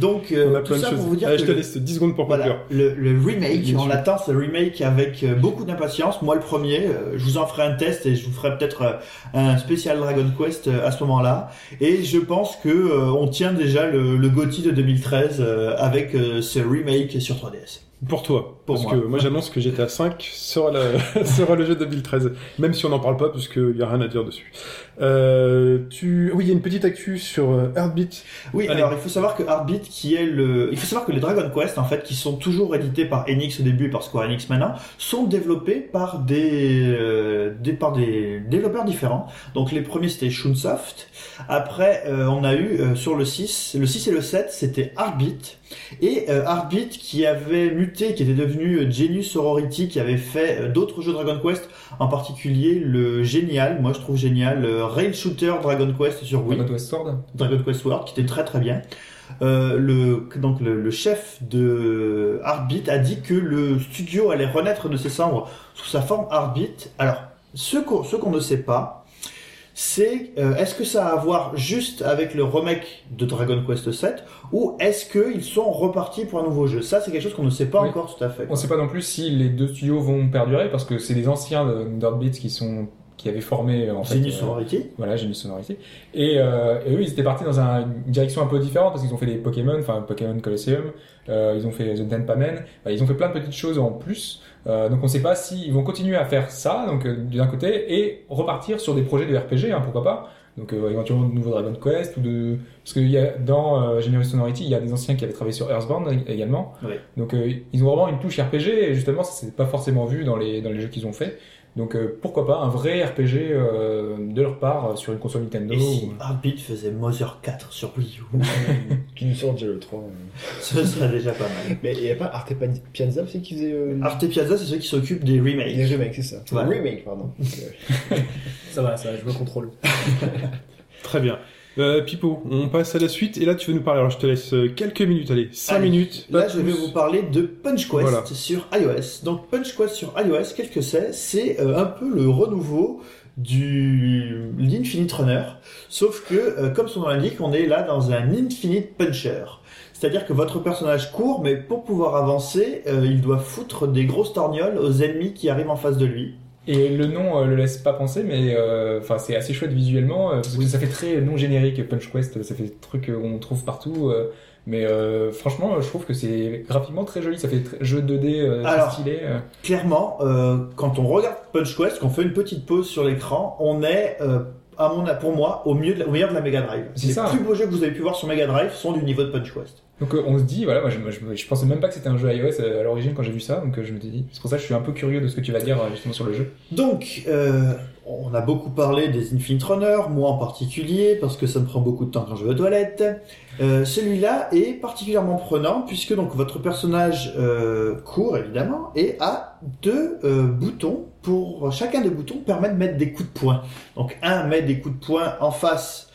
Donc, euh, On a tout de ça choses. pour vous dire Allez, que je te laisse 10 secondes pour Voilà, conclure. le, le remake, on attend ce remake avec euh, beaucoup d'impatience. Moi, le premier, je vous en ferai un test et je vous ferai peut-être un spécial Dragon Quest à ce moment-là. Et je pense que euh, on tient déjà le, le GOTY de 2013 euh, avec euh, ce remake sur 3DS. Pour toi. Pour parce moi. que moi j'annonce que GTA 5 sera, la- sera le jeu de 2013. Même si on n'en parle pas, parce qu'il n'y a rien à dire dessus. Euh, tu... Oui, il y a une petite actu sur euh, Heartbeat. Oui, Allez. alors il faut savoir que Heartbeat, qui est le, il faut savoir que les Dragon Quest, en fait, qui sont toujours édités par Enix au début et par Square Enix maintenant, sont développés par des, euh, des par des développeurs différents. Donc les premiers c'était Shunsoft. Après, euh, on a eu euh, sur le 6, le 6 et le 7, c'était Heartbeat. Et Heartbeat qui avait muté, qui était devenu euh, Genius Sorority, qui avait fait euh, d'autres jeux Dragon Quest, en particulier le génial, moi je trouve génial, le Rail Shooter Dragon Quest sur Wii. Dragon Quest Sword. Dragon Quest World, qui était très très bien. Euh, le, donc le, le chef de Heartbeat a dit que le studio allait renaître de ses cendres sous sa forme Heartbeat. Alors, ce qu'on ce qu'on ne sait pas, c'est euh, est-ce que ça a à voir juste avec le remake de Dragon Quest 7 ou est-ce qu'ils sont repartis pour un nouveau jeu? Ça, c'est quelque chose qu'on ne sait pas Oui. encore tout à fait. On sait pas non plus si les deux studios vont perdurer parce que c'est des anciens de qui sont qui avaient formé en fait, Genius euh, Sorority. Voilà, Genius Sonority. Et, euh, et eux, ils étaient partis dans un- une direction un peu différente parce qu'ils ont fait des Pokémon, enfin Pokémon Colosseum, euh, ils ont fait The Denpamen, enfin, ils ont fait plein de petites choses en plus. Euh, donc on sait pas s'ils vont continuer à faire ça, donc euh, d'un côté, et repartir sur des projets de RPG, hein, pourquoi pas. Donc euh, éventuellement de nouveaux Dragon Quest ou de parce qu'il y a dans euh, Genius Sonority, il y a des anciens qui avaient travaillé sur Earthbound également. Oui. Donc euh, ils ont vraiment une touche RPG et justement ça s'est pas forcément vu dans les dans les jeux qu'ils ont fait. Donc euh, pourquoi pas un vrai RPG euh, de leur part euh, sur une console Nintendo. Et si ou- Heartbeat faisait Mother 4 sur Wii U, Qui nous sort déjà le 3. euh. ce serait déjà pas mal. Mais il n'y a pas Arte Piazza aussi qui faisait. Euh... Arte Piazza, c'est ceux qui s'occupent des remakes. Les remakes, c'est ça. Voilà. Remake, pardon. Ça va, ça va, je me contrôle. Très bien. Euh, Pipo, on passe à la suite. Et là, tu veux nous parler. Alors, je te laisse euh, quelques minutes. Allez, 5 Allez, minutes. Là, je vais vous parler de Punch Quest Voilà. sur iOS. Donc, Punch Quest sur iOS, qu'est-ce que c'est? C'est euh, un peu le renouveau du l'Infinite Runner, sauf que, euh, comme son nom l'indique, on est là dans un Infinite Puncher. C'est-à-dire que votre personnage court, mais pour pouvoir avancer, euh, il doit foutre des grosses torgnoles aux ennemis qui arrivent en face de lui. Et le nom euh, le laisse pas penser, mais euh, enfin c'est assez chouette visuellement euh, parce que ça fait très non générique Punch Quest, ça fait truc qu'on trouve partout. euh, mais euh, franchement, je trouve que c'est graphiquement très joli, ça fait très- jeu 2D euh, Alors, stylé. euh. clairement, euh, quand on regarde Punch Quest, qu'on fait une petite pause sur l'écran, on est, euh, à mon, pour moi, au, mieux de la- au meilleur de la Mega Drive. C'est Les ça. plus beaux jeux que vous avez pu voir sur Mega Drive sont du niveau de Punch Quest. Donc euh, on se dit, voilà, moi je, je, je pensais même pas que c'était un jeu iOS euh, à l'origine quand j'ai vu ça, donc euh, je me suis dit, c'est pour ça que je suis un peu curieux de ce que tu vas dire justement sur le jeu. Donc, euh, on a beaucoup parlé des Infinite Runners, moi en particulier, parce que ça me prend beaucoup de temps quand je vais aux toilettes. Euh, Celui-là est particulièrement prenant, puisque donc votre personnage euh, court évidemment, et a deux euh, boutons pour chacun des boutons permet de mettre des coups de poing. Donc un met des coups de poing en face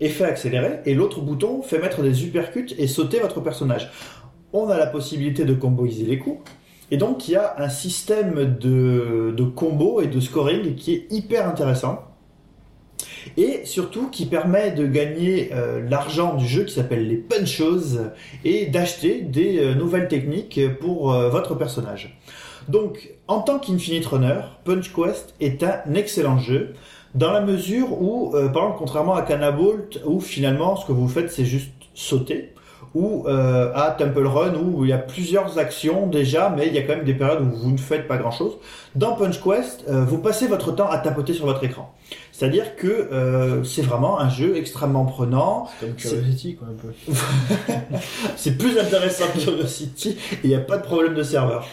effet accéléré, et l'autre bouton fait mettre des uppercuts et sauter votre personnage. On a la possibilité de comboiser les coups. Et donc il y a un système de, de combo et de scoring qui est hyper intéressant. Et surtout qui permet de gagner euh, l'argent du jeu qui s'appelle les punchos et d'acheter des euh, nouvelles techniques pour euh, votre personnage. Donc en tant qu'Infinite Runner, Punch Quest est un excellent jeu dans la mesure où, par exemple, contrairement à Canabolt, où finalement ce que vous faites c'est juste sauter, ou euh, à Temple Run où il y a plusieurs actions déjà, mais il y a quand même des périodes où vous ne faites pas grand-chose. Dans Punch Quest, euh, vous passez votre temps à tapoter sur votre écran. C'est-à-dire que euh, c'est vraiment un jeu extrêmement prenant. Comme C'est- Curiosity, quoi, un peu. c'est plus intéressant que Curiosity et il n'y a pas de problème de serveur.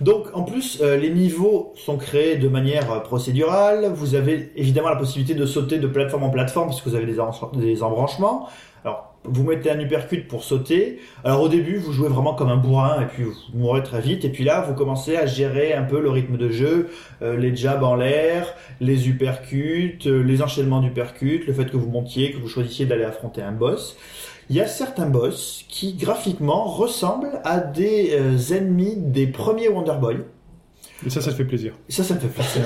Donc en plus, euh, les niveaux sont créés de manière procédurale. Vous avez évidemment la possibilité de sauter de plateforme en plateforme puisque vous avez des, des embranchements. Alors vous mettez un uppercut pour sauter. Alors au début, vous jouez vraiment comme un bourrin et puis vous mourrez très vite. Et puis là, vous commencez à gérer un peu le rythme de jeu, euh, les jabs en l'air, les uppercuts, euh, les enchaînements d'uppercuts, le fait que vous montiez, que vous choisissiez d'aller affronter un boss. Il y a certains boss qui graphiquement ressemblent à des euh, ennemis des premiers Wonder Boy. Et ça, ça te fait plaisir. Ça, ça me fait plaisir.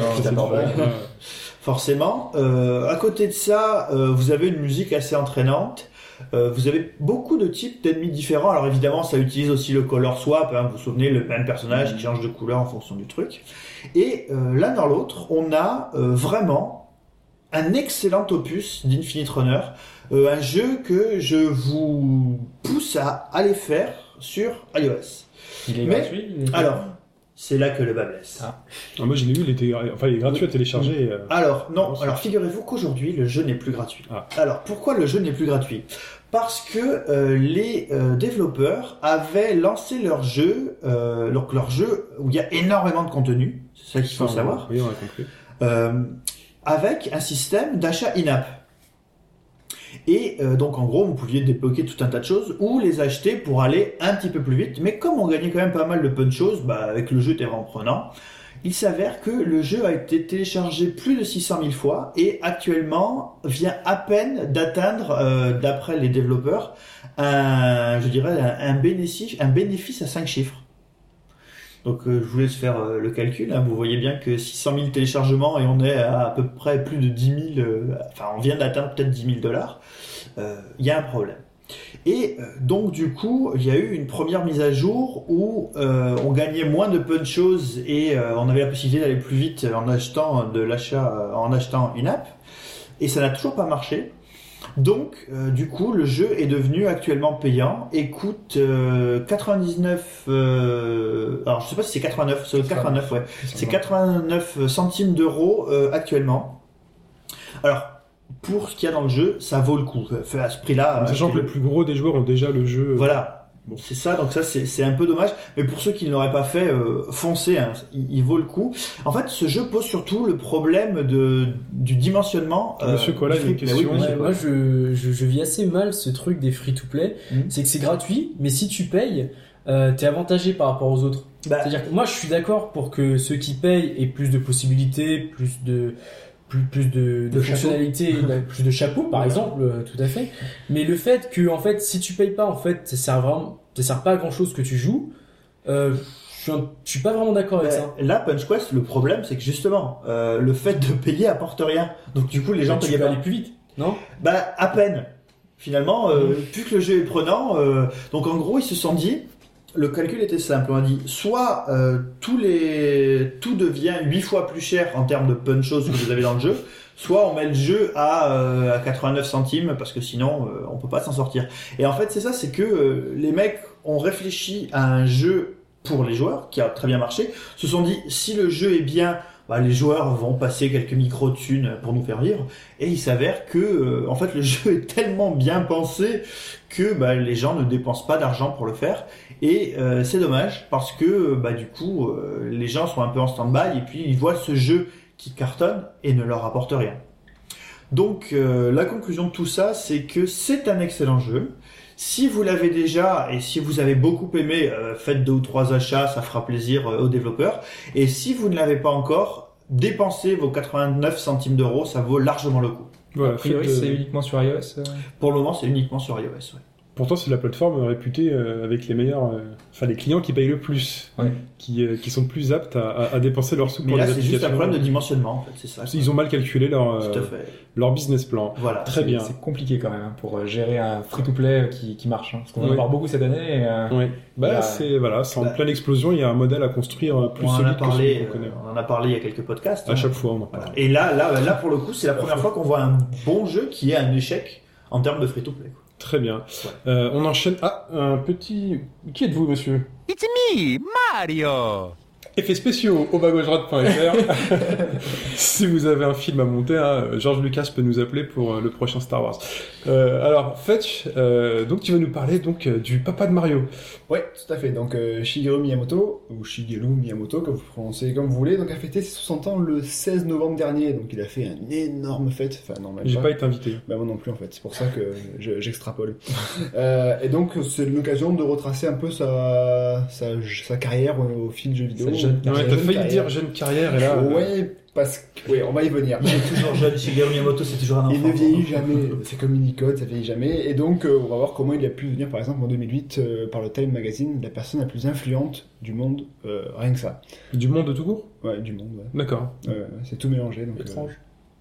Forcément. Euh, à côté de ça, euh, vous avez une musique assez entraînante. Euh, vous avez beaucoup de types d'ennemis différents. Alors évidemment, ça utilise aussi le color swap. Hein, vous vous souvenez, le même personnage qui change de couleur en fonction du truc. Et euh, l'un dans l'autre, on a euh, vraiment un excellent opus d'Infinite Runner. Euh, un jeu que je vous pousse à aller faire sur iOS. Il est Mais- gratuit il est- Alors, c'est là que le bas blesse. Ah. Ah, moi, je l'ai vu, il était, enfin, il est gratuit à télécharger. euh. Alors, non, alors figurez-vous qu'aujourd'hui, le jeu n'est plus gratuit. Ah. Alors, pourquoi le jeu n'est plus gratuit? Parce que euh, les euh, développeurs avaient lancé leur jeu, euh, donc leur jeu où il y a énormément de contenu, c'est ça qu'il faut Enfin, savoir, Oui, on a compris. euh, avec un système d'achat in-app. Et euh, donc en gros, vous pouviez débloquer tout un tas de choses ou les acheter pour aller un petit peu plus vite. Mais comme on gagnait quand même pas mal de punchos, bah, avec le jeu était vraiment prenant, il s'avère que le jeu a été téléchargé plus de 600 000 fois et actuellement vient à peine d'atteindre, euh, d'après les développeurs, un, je dirais bénéfice, un bénéfice à 5 chiffres. Donc euh, je vous laisse faire euh, le calcul. hein. Vous voyez bien que 600 000 téléchargements et on est à à peu près plus de 10 000. euh, enfin, on vient d'atteindre peut-être 10 000 dollars. Il y a un problème. Et donc du coup, il y a eu une première mise à jour où on gagnait moins de punchos et euh, on avait la possibilité d'aller plus vite en achetant de l'achat, en achetant une app. Et ça n'a toujours pas marché. Donc, euh, du coup, le jeu est devenu actuellement payant et coûte euh, 99. euh, alors, je sais pas si c'est 89, c'est 89, ouais. C'est 89 centimes d'euros euh, actuellement. Alors, pour ce qu'il y a dans le jeu, ça vaut le coup. Fait à ce prix-là. Sachant euh, que le plus gros des joueurs ont déjà le jeu. voilà. Bon. C'est ça, donc ça c'est c'est un peu dommage. Mais pour ceux qui ne l'auraient pas fait, euh, foncez, hein, il, il vaut le coup. En fait, ce jeu pose surtout le problème de, du dimensionnement. euh, Monsieur Koala, une oui, question. monsieur Ouais, moi, je, je, je vis assez mal ce truc des free-to-play. Mhm. C'est que c'est gratuit, mais si tu payes, euh, t'es avantagé par rapport aux autres. Bah, C'est-à-dire que moi, je suis d'accord pour que ceux qui payent aient plus de possibilités, plus de plus, plus de, de, De fonctionnalités, bah, plus de chapeaux, par exemple, euh, tout à fait. Mais le fait que, en fait, si tu payes pas, en fait, ça sert vraiment, ça sert pas à grand chose que tu joues. Euh, je suis, un- je suis pas vraiment d'accord avec bah, ça. là, Punch Quest, le problème c'est que justement, euh, le fait de payer apporte rien. Donc du coup, les gens payaient peux pas. aller plus vite, non? Bah, à peine. Finalement, euh, plus que le jeu est prenant, euh, donc en gros, ils se sont dit, le calcul était simple. On a dit, soit euh, tous les, tout devient 8 fois plus cher en termes de punchos que vous avez dans le jeu, soit on met le jeu à, euh, à 89 centimes parce que sinon, euh, on peut pas s'en sortir. Et en fait, c'est ça, c'est que euh, les mecs ont réfléchi à un jeu pour les joueurs qui a très bien marché, se sont dit, si le jeu est bien, bah, les joueurs vont passer quelques micro-thunes pour nous faire vivre. Et il s'avère que, euh, en fait, le jeu est tellement bien pensé que bah, les gens ne dépensent pas d'argent pour le faire. Et euh, c'est dommage parce que, bah, du coup, euh, les gens sont un peu en stand-by et puis ils voient ce jeu qui cartonne et ne leur apporte rien. Donc, euh, la conclusion de tout ça, c'est que c'est un excellent jeu. Si vous l'avez déjà et si vous avez beaucoup aimé, euh, faites deux ou trois achats, ça fera plaisir euh, aux développeurs. Et si vous ne l'avez pas encore, dépensez vos 89 centimes d'euros, ça vaut largement le coup. Voilà, A priori, euh, c'est uniquement sur iOS. euh. Pour le moment, c'est uniquement sur iOS. ouais. Pourtant, c'est la plateforme réputée euh, avec les meilleurs, euh, enfin les clients qui payent le plus, Ouais. qui, euh, qui sont plus aptes à, à- à dépenser leurs sous Mais pour là, c'est juste un problème de dimensionnement, en fait, c'est ça. Ils ont mal calculé leur, euh, business plan. Voilà. Très bien. C'est compliqué quand même hein, pour gérer un free-to-play qui, qui marche. hein, parce qu'on en Oui. parle beaucoup cette année. et, euh, Oui. Bah, c'est voilà, c'est en bah, pleine explosion. Il y a un modèle à construire plus on en solide que celui qu'on connaît. on en a parlé il y a quelques podcasts. À hein. chaque fois, on en Voilà. Et là, là, là, pour le coup, c'est la première fois qu'on voit un bon jeu qui est un échec en termes de free-to-play. Très bien. Euh, on enchaîne. Ah, un petit. Qui êtes-vous, monsieur? It's me, Mario! Effets spéciaux au bas-gauche-droite.fr. si vous avez un film à monter, hein, George Lucas peut nous appeler pour euh, le prochain Star Wars. Euh, alors, Fetch, euh, donc tu vas nous parler donc euh, du papa de Mario. Ouais, tout à fait. Donc euh, Shigeru Miyamoto, ou Shigeru Miyamoto, comme vous prononcez comme vous voulez, donc a fêté ses 60 ans le 16 novembre dernier. Donc il a fait une énorme fête. Enfin non, J'ai pas. pas été invité. Bah moi non plus en fait, c'est pour ça que je- j'extrapole. euh, et donc c'est l'occasion de retracer un peu sa, sa, sa carrière au, au fil du jeu vidéo. Jeune Ouais, t'as failli carrière. dire jeune carrière et là. euh, Ouais, parce que... Ouais, on va y venir. Il est toujours jeune, Shigeru Miyamoto, c'est toujours un enfant. Il ne vieillit jamais, c'est comme Unicode, ça vieillit jamais. Et donc, euh, on va voir comment il a pu devenir, par exemple, en 2008, euh, par le Time Magazine, la personne la plus influente du monde, euh, rien que ça. Du monde tout court? Ouais, du monde, ouais. D'accord. C'est tout mélangé. Donc, Étrange.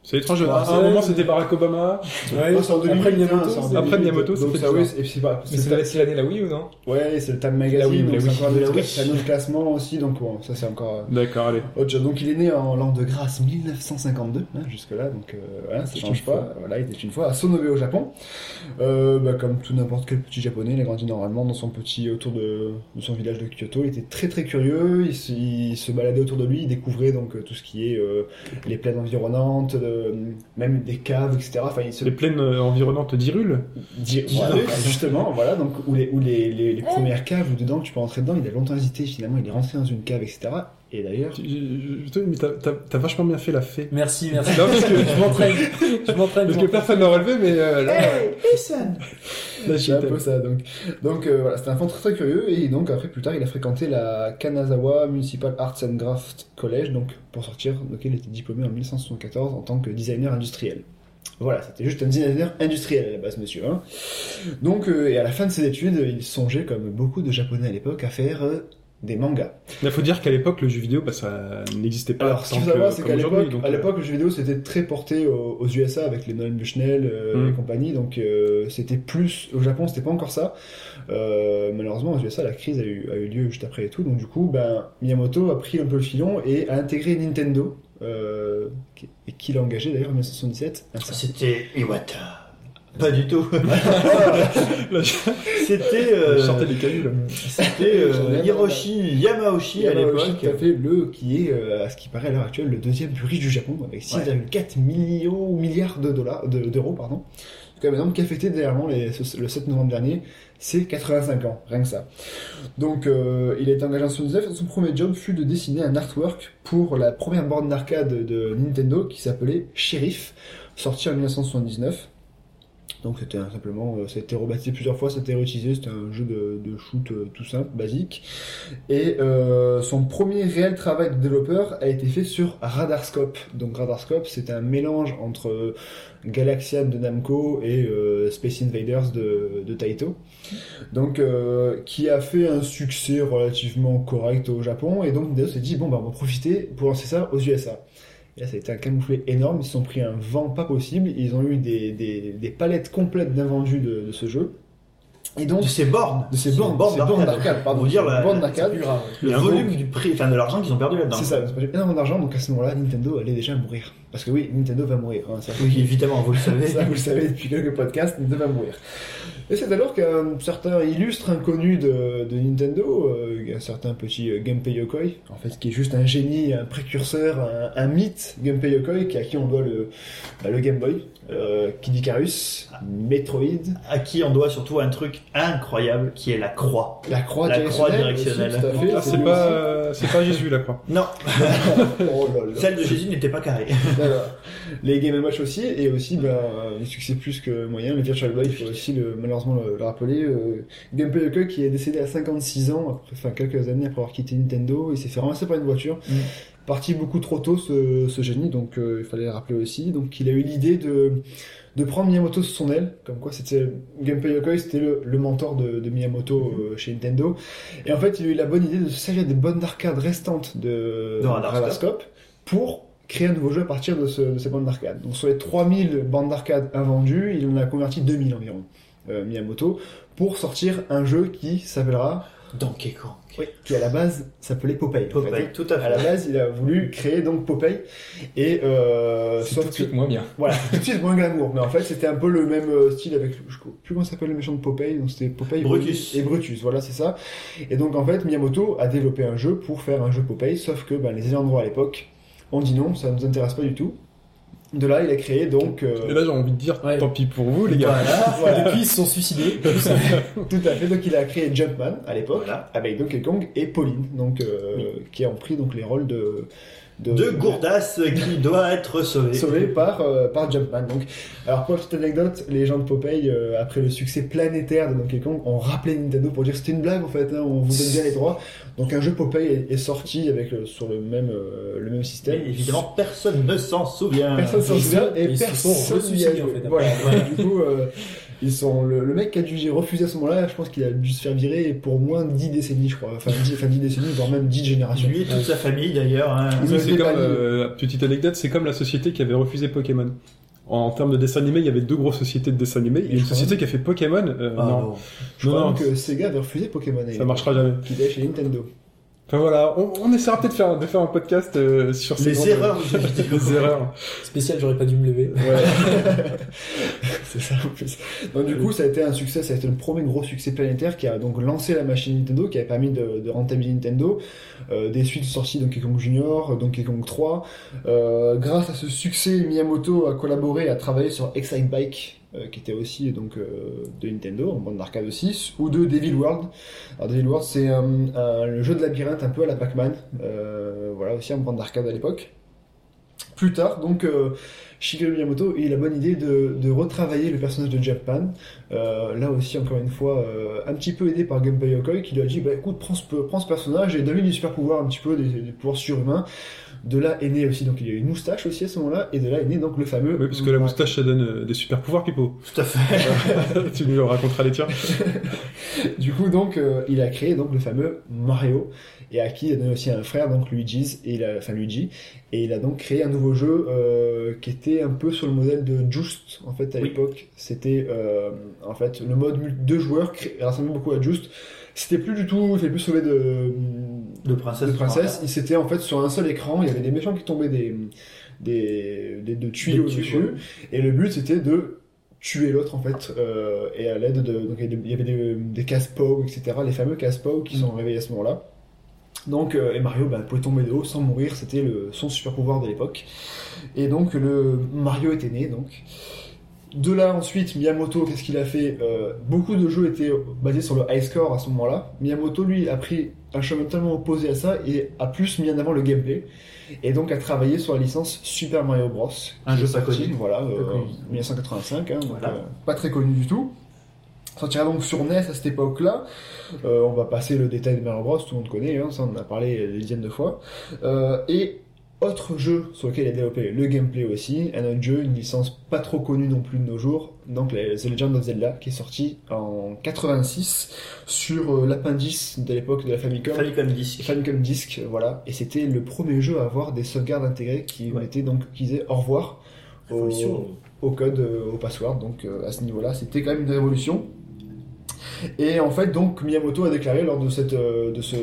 C'est étrange. À un moment, c'était Barack Obama. Ouais, c'est en 2008, Après Miyamoto, c'est en c'est- 2008, après Miyamoto, ça donc ça, oui, c'est pas, Mais c'est l'année la Wii ou non Ouais, c'est le Time La Magazine, Wii, donc la c'est Wii. encore un La autre, Wii. c'est un autre classement aussi, donc bon, ça c'est encore euh, D'accord, allez. autre chose. Donc il est né en l'an de grâce 1952, hein, jusque-là, donc euh, voilà, ça change pas. fois. Voilà, il était une fois à Sonobe au Japon. Euh, bah, comme tout n'importe quel petit japonais, il a grandi normalement dans son petit autour de, de son village de Kyoto. Il était très très curieux, il se, il se baladait autour de lui, il découvrait donc euh, tout ce qui est euh, les plaines environnantes, euh, même des caves, etc. Enfin, se Les plaines euh, environnantes d'Irul. Di- voilà, justement, voilà, donc où les, où les, les, les premières caves où dedans tu peux rentrer dedans, il a longtemps hésité, finalement il est rentré dans une cave, etc. Et d'ailleurs, mais t'as- vachement bien fait la fée. Merci, merci. Non, parce que, je m'entraîne. Je m'entraîne. parce que personne n'a relevé, mais euh, là, Hey, listen là, C'est un peu ça, donc. Donc euh, voilà, c'était un enfant très très curieux, et donc après plus tard il a fréquenté la Kanazawa Municipal Arts and Craft College, donc pour sortir, lequel il était diplômé en 1974 en tant que designer industriel. Voilà, c'était juste un designer industriel à la base, monsieur. Hein. Donc, euh, et à la fin de ses études, il songeait, comme beaucoup de japonais à l'époque, à faire euh, des mangas. Il faut dire qu'à l'époque, le jeu vidéo, bah, ça n'existait pas. Alors, ce qu'il faut savoir, c'est qu'à aujourd'hui, l'époque, donc, à euh, l'époque, le jeu vidéo, c'était très porté aux, aux USA avec les Nolan Bushnell euh, Mm. et compagnie. Donc, euh, c'était plus au Japon, c'était pas encore ça. Euh, malheureusement, aux USA, la crise a eu, a eu lieu juste après et tout. Donc, du coup, ben, Miyamoto a pris un peu le filon et a intégré Nintendo, euh, qui- et qui l'a engagé d'ailleurs en 1977. Un certain- C'était Iwata. Pas du tout. C'était euh, je sortais des cailloux, là. c'était euh, Hiroshi Yamauchi à l'époque. tout à fait, le, qui est, euh, à ce qui paraît à l'heure actuelle, le deuxième plus riche du Japon, avec 6,4 millions, milliards de dollars, de- d'euros, pardon. Comme exemple, qui a fêté dernièrement les- ce- le 7 novembre dernier, c'est 85 ans, rien que ça. Donc, euh, il a été engagé en 79, et son premier job fut de dessiner un artwork pour la première borne d'arcade de Nintendo, qui s'appelait Sheriff, sorti en 1979. Donc c'était simplement, ça a été rebaptisé plusieurs fois, ça a été réutilisé, c'était un jeu de, de shoot euh, tout simple, basique. Et euh, son premier réel travail de développeur a été fait sur Radarscope. Donc Radarscope, c'est un mélange entre euh, Galaxian de Namco et euh, Space Invaders de, de Taito. Donc euh, qui a fait un succès relativement correct au Japon. Et donc Nintendo s'est dit, bon bah on va profiter pour lancer ça aux USA. Et là, ça a été un camouflet énorme. Ils se sont pris un vent pas possible. Ils ont eu des, des, des palettes complètes d'invendus de, de ce jeu. Et donc, De ces bornes. de ces bornes, de ces bornes d'arcade, pardon, dire la- bornes d'arcade. Le volume du prix, enfin de l'argent qu'ils ont perdu là-dedans. C'est ça, ils ont perdu énormément d'argent, donc à ce moment-là, Nintendo allait déjà mourir. Parce que oui, Nintendo va mourir. hein, ça, Oui, évidemment, vous le savez. ça, vous le savez depuis quelques podcasts, Nintendo va mourir. Et c'est alors qu'un certain illustre inconnu de, de Nintendo, euh, un certain petit euh, Gunpei Yokoi, en fait, qui est juste un génie, un précurseur, un, un mythe, Gunpei Yokoi, qui- à qui on doit le, bah, le Game Boy, euh, Kid Icarus, Metroid, À qui on doit surtout un truc incroyable qui est la croix. la croix La croix directionnelle. aussi, directionnelle. tout à fait, Ah, c'est pas, c'est pas Jésus, là, quoi. Non. Oh là là. celle de Jésus n'était pas carrée. Les Game Watch aussi, et aussi ben, euh, les succès plus que moyen, le Virtual Boy, il faut aussi le, malheureusement le, le rappeler. Euh, Gunpei Yokoi qui est décédé à 56 ans, après, enfin quelques années après avoir quitté Nintendo, il s'est fait ramasser par une voiture. Mm. Parti beaucoup trop tôt ce, ce génie, donc euh, il fallait le rappeler aussi. Donc il a eu l'idée de, de prendre Miyamoto sous son aile, comme quoi c'était Gunpei Yokoi, c'était le, le mentor de, de Miyamoto euh, chez Nintendo. Et en fait, il a eu la bonne idée de se servir des bonnes d'arcade restantes de, De. Radarscope pour créer un nouveau jeu à partir de, ce- de ces bandes d'arcade. Donc sur les 3000 bandes d'arcade invendues, il en a converti 2000 environ, euh, Miyamoto, pour sortir un jeu qui s'appellera Donkey Kong. Oui, qui à la base s'appelait Popeye. en fait. Popeye, tout à À la fait. base, il a voulu créer donc Popeye et euh, C'est sauf tout de que suite moins bien. voilà, tout de suite moins glamour, mais en fait c'était un peu le même euh, style avec je sais plus comment s'appelle le méchant de Popeye, donc c'était Popeye Brutus. et Brutus, voilà c'est ça. Et donc en fait Miyamoto a développé un jeu pour faire un jeu Popeye, sauf que ben, les ayants droit à l'époque ont dit non, ça ne nous intéresse pas du tout. De là, il a créé donc euh, Et là, j'ai envie de dire, Ouais. tant pis pour vous, les gars. voilà, voilà. Depuis, ils se sont suicidés. Tout à fait. Donc il a créé Jumpman à l'époque Voilà. avec Donkey Kong et Pauline, donc euh, qui ont pris donc les rôles de De Gourdas qui doit être sauvé. sauvé par euh, par Jumpman. Donc alors pour la petite anecdote, les gens de Popeye euh, après le succès planétaire de Donkey Kong ont rappelé Nintendo pour dire que c'était une blague en fait, hein, on vous donne bien les droits. Donc un jeu Popeye est, est sorti avec sur le même euh, le même Mais système. évidemment, personne ne s'en souvient. Personne s'en Ils souvient et personne sont n'y a ressuicidés, joué. en fait, Voilà, après. voilà. du coup, euh, ils sont le, le mec qui a dû refuser à ce moment-là, je pense qu'il a dû se faire virer pour moins de 10 décennies, je crois. Enfin 10, enfin, 10 décennies, voire même 10 générations. Lui et toute sa famille d'ailleurs. hein. C'est comme, euh, petite anecdote, c'est comme la société qui avait refusé Pokémon. En termes de dessin animé, il y avait deux grosses sociétés de dessin animé. Il y a une société qui a fait Pokémon. euh, Ah, non, bon. Je non, crois non, que Sega avait refusé Pokémon. ça marchera jamais. Qui était chez Nintendo. Enfin voilà, on, on essaiera peut-être de faire, de faire un podcast euh, sur ces Les erreurs vidéo. les erreurs. Spécial, j'aurais pas dû me lever. Ça en plus. Donc du coup, ça a été un succès, ça a été le premier gros succès planétaire qui a donc lancé la machine Nintendo, qui a permis de, de rentabiliser Nintendo. Euh, des suites sorties Donkey Kong Junior, Donkey Kong 3. Euh, grâce à ce succès, Miyamoto a collaboré, a travaillé sur Excite Bike, euh, qui était aussi donc de Nintendo, en bande d'arcade aussi, ou de Devil World. Alors Devil World, c'est euh, le jeu de labyrinthe un peu à la Pac-Man, voilà aussi en bande d'arcade à l'époque. Plus tard, donc Shigeru Miyamoto a eu la bonne idée de, retravailler le personnage de Japan. Euh, là aussi, encore une fois, euh, un petit peu aidé par Gunpei Yokoi qui lui a dit bah, écoute, prends ce, personnage et donne-lui des super pouvoirs, un petit peu des pouvoirs surhumains. De là est né aussi, donc il y a eu une moustache aussi à ce moment-là, et de là est né donc le fameux. Oui, parce que la moustache, ça donne euh, des super pouvoirs, Pipo. Tout à fait. tu nous raconteras les tiens. Du coup, donc, euh, il a créé donc le fameux Mario, et à qui il a donné aussi un frère, donc Luigi's, et il a, enfin Luigi, et il a donc créé un nouveau jeu euh, qui était un peu sur le modèle de Just, en fait, à Oui. l'époque. C'était, euh, en fait, le mode deux joueurs cré- ressemblait beaucoup à Just. C'était plus du tout, fallait plus sauver de, De princesse. de princesse. Il s'était en fait sur un seul écran, il y avait des méchants qui tombaient des, des, des, de tuyaux Des tuyaux, dessus, et le but c'était de tuer l'autre en fait, euh, et à l'aide de, donc il y avait des, des casse-pow, etc., les fameux casse-pow qui sont réveillés à ce moment-là. Donc, euh, et Mario bah, pouvait tomber de haut sans mourir, c'était le, son super pouvoir de l'époque. Et donc, le Mario était né, donc. De là, ensuite, Miyamoto, qu'est-ce qu'il a fait Euh, Beaucoup de jeux étaient basés sur le high score à ce moment-là. Miyamoto, lui, a pris un chemin totalement opposé à ça et a plus mis en avant le gameplay. Et donc a travaillé sur la licence Super Mario Bros. Un jeu pas sorti, connu. Voilà, euh, connu. 1985, hein, donc, Voilà. euh, pas très connu du tout. Sortira donc sur NES à cette époque-là. Euh, on va passer le détail de Mario Bros, tout le monde connaît, hein, ça on en a parlé des dizaines de fois. Euh, et autre jeu sur lequel il a développé le gameplay aussi, un autre jeu, une licence pas trop connue non plus de nos jours, donc The Legend of Zelda, qui est sorti en 86 sur euh, l'appendice de l'époque de la Famicom. Famicom Disc. Famicom Disc, voilà, et c'était le premier jeu à avoir des sauvegardes intégrées qui Ouais. mettaient donc qui disaient au revoir au, au code, euh, au password. Donc euh, à ce niveau-là, c'était quand même une révolution. Et en fait, donc Miyamoto a déclaré lors de cette de ce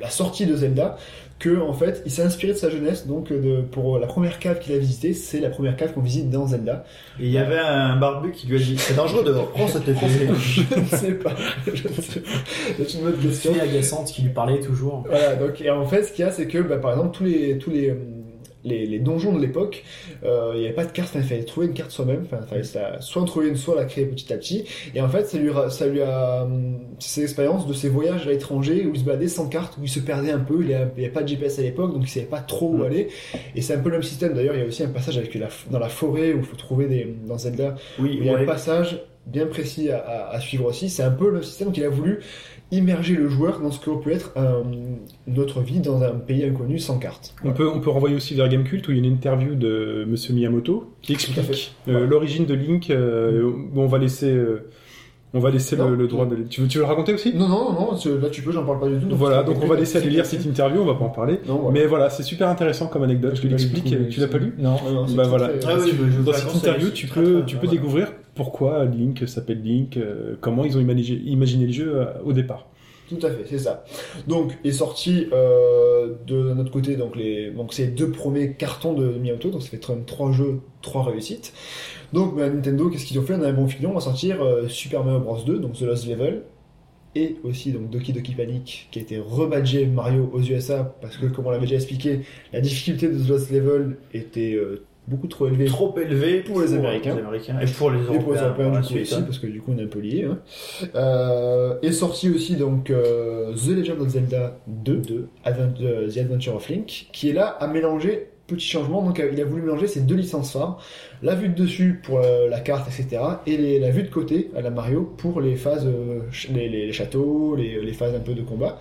la sortie de Zelda que en fait, il s'est inspiré de sa jeunesse. Donc de, pour la première cave qu'il a visitée, c'est la première cave qu'on visite dans Zelda. Et il y avait un barbu qui lui a dit C'est dangereux dehors, prends cette épée. Je ne sais pas. Je ne sais pas. C'est une bonne question. Fille agaçante qui lui parlait toujours. Voilà, donc et en fait, ce qu'il y a, c'est que bah, par exemple, tous les tous les hum, les, les donjons de l'époque, euh, il n'y avait pas de carte, il fallait trouver une carte soi-même, enfin, il fallait ça- soit en trouver une, soit la créer petit à petit. Et en fait, ça lui, ça lui a, hum, ses expériences de ses voyages à l'étranger où il se baladait sans carte, où il se perdait un peu, il n'y avait pas de GPS à l'époque, donc il savait pas trop où Mm. aller. Et c'est un peu le même système. D'ailleurs, il y a aussi un passage avec la, dans la forêt où il faut trouver des, dans Zelda, Oui, il y a ouais. un passage bien précis à, à- à suivre aussi. C'est un peu le système qu'il a voulu immerger le joueur dans ce que peut être un- notre vie dans un pays inconnu sans carte. On peut, on peut renvoyer aussi vers Gamecult où il y a une interview de Monsieur Miyamoto qui explique euh, Ouais. l'origine de Link. euh, bon, on va laisser, euh, on va laisser Non. le, le droit de. Tu veux, tu veux le raconter aussi? Non, non, non, là tu peux, j'en parle pas du tout. Voilà, c'est- donc on va laisser aller lire cette interview, on va pas en parler. Non, voilà. Mais voilà, c'est super intéressant comme anecdote. Je lu l'explique. Tu l'as pas lu? Non. Non, non, c'est Bah voilà. très- Ah oui, je- je Dans cette interview, tu peux, très tu peux voilà. découvrir pourquoi Link s'appelle Link, euh, comment ils ont imaginé, le jeu euh, au départ. Tout à fait, c'est ça. Donc est sorti euh, de notre côté donc les donc ces deux premiers cartons de Miyamoto, donc ça fait quand même trois jeux, trois réussites. Donc bah, Nintendo, qu'est-ce qu'ils ont fait? On a un bon filon, on va sortir Super Mario Bros 2, donc The Lost Level, et aussi donc Doki Doki Panic qui a été rebadgé Mario aux USA parce que comme on l'avait déjà expliqué, la difficulté de The Lost Level était beaucoup trop élevée Trop élevé Pour les Américains. et pour les et Européens. pour les Européens du coup aussi, hein. parce que du coup on est un peu liés. Hein. Euh, est sorti aussi donc euh, The Legend of Zelda 2, Advent- euh, The Adventure of Link, qui est là à mélanger, petit changement, donc euh, il a voulu mélanger ces deux licences phares, la vue de dessus pour euh, la carte, etc., et les- la vue de côté à la Mario pour les phases, les, les- les châteaux, les phases un peu de combat.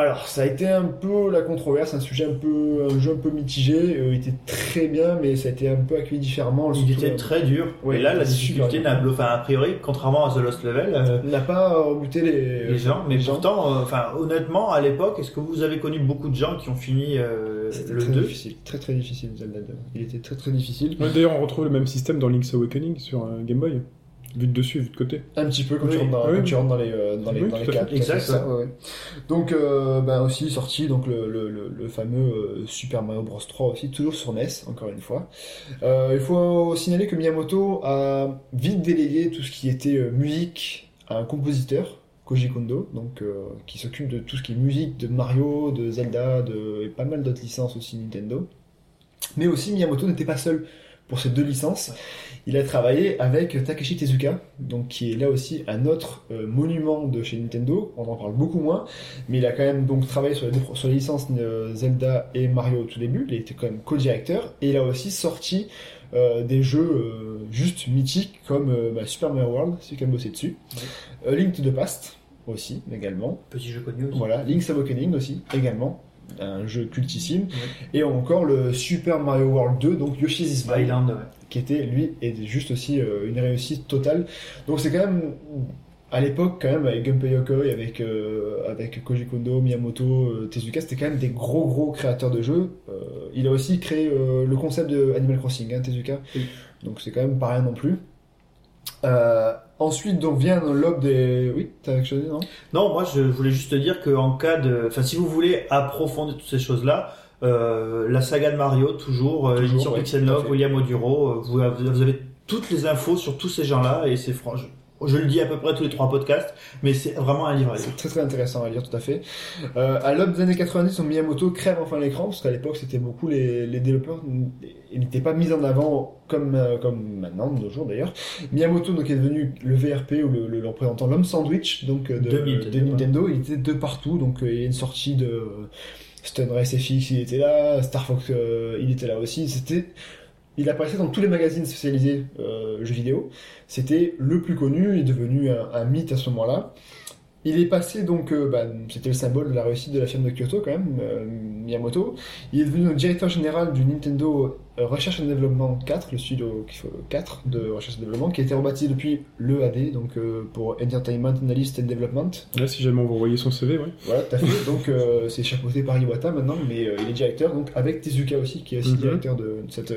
Alors, ça a été un peu la controverse, un sujet un peu, un jeu un peu mitigé. euh, il était très bien, mais ça a été un peu accueilli différemment. Il surtout, était euh, très dur. Ouais, et là, la difficulté n'a, enfin, a priori, contrairement à The Lost Level, euh, n'a pas rebuté les, les gens, mais les pourtant, euh, enfin, honnêtement, à l'époque, est-ce que vous avez connu beaucoup de gens qui ont fini euh, C'était le très 2 difficile, très très difficile Zelda 2. Il était très très difficile. Ouais, D'ailleurs, on retrouve le même système dans Link's Awakening sur euh, Game Boy. Vue de dessus, vue de côté. Un petit peu quand, Oui, tu, rentres dans, oui. quand tu rentres dans les euh, dans les, Oui, dans les. Exact, ça, ouais, ouais. Donc euh, ben aussi sorti donc le, le, le, le fameux euh, Super Mario Bros 3 aussi toujours sur NES encore une fois. Euh, il faut signaler que Miyamoto a vite délégué tout ce qui était euh, musique à un compositeur. Koji Kondo, donc euh, qui s'occupe de tout ce qui est musique de Mario, de Zelda, de et pas mal d'autres licences aussi Nintendo. Mais aussi Miyamoto n'était pas seul pour ces deux licences. Il a travaillé avec Takeshi Tezuka, donc qui est là aussi un autre euh, monument de chez Nintendo. On en parle beaucoup moins, mais il a quand même donc travaillé sur les, deux, sur les licences euh, Zelda et Mario au tout début. Il était quand même co-directeur et il a aussi sorti euh, des jeux euh, juste mythiques comme euh, bah, Super Mario World, celui qui a bossé dessus, Euh, Link to the Past aussi également. Petit jeu connu aussi. Voilà, Link's Awakening aussi, également, un jeu cultissime. Et encore le Super Mario World 2, donc Yoshi's Island, Island, ouais. Qui était, lui, est juste aussi euh, une réussite totale. Donc c'est quand même, à l'époque, quand même, avec Gunpei Yokoi, avec, euh, avec Koji Kondo, Miyamoto, euh, Tezuka, c'était quand même des gros gros créateurs de jeux. Euh, il a aussi créé euh, le concept de Animal Crossing, hein, Tezuka. Oui. Donc c'est quand même pas rien non plus. Euh, ensuite, donc vient l'aube des... Oui, t'as quelque chose à dire, non? Non, moi je voulais juste te dire que en cas de, enfin si vous voulez approfondir toutes ces choses-là, la saga de Mario toujours, euh, Toujours, Love, fait. William Oduro, euh, vous, avez- vous avez toutes les infos sur tous ces gens-là et c'est franchement, je le dis à peu près tous les trois podcasts, mais c'est vraiment un livre à lire. C'est très très intéressant à lire, tout à fait. Euh, à l'aube des années 90, son Miyamoto crève enfin l'écran, parce qu'à l'époque, c'était beaucoup les, les développeurs, ils n'étaient pas mis en avant comme, euh, comme maintenant, de nos jours d'ailleurs. Miyamoto donc, est devenu le VRP ou le, le, le représentant, l'homme sandwich donc, euh, de, De Nintendo, de Nintendo. Il était de partout, donc euh, il y a une sortie de Stun Race FX, il était là, Star Fox, euh, il était là aussi. C'était il apparaissait dans tous les magazines spécialisés euh, jeux vidéo. C'était le plus connu, est devenu un mythe à ce moment-là. Il est passé donc, euh, bah, c'était le symbole de la réussite de la firme de Kyoto quand même, euh, Miyamoto. Il est devenu le directeur général du Nintendo euh, Recherche et Développement 4, le studio 4 de Recherche et Développement, qui a été rebaptisé depuis l'EAD, donc euh, pour Entertainment Analyst and Development. Là, si jamais on va envoyer son CV, ouais. Voilà, tout à fait. Donc c'est chapeauté par Iwata maintenant, mais il est directeur, donc avec Tezuka aussi, qui est aussi Mhm. directeur de cette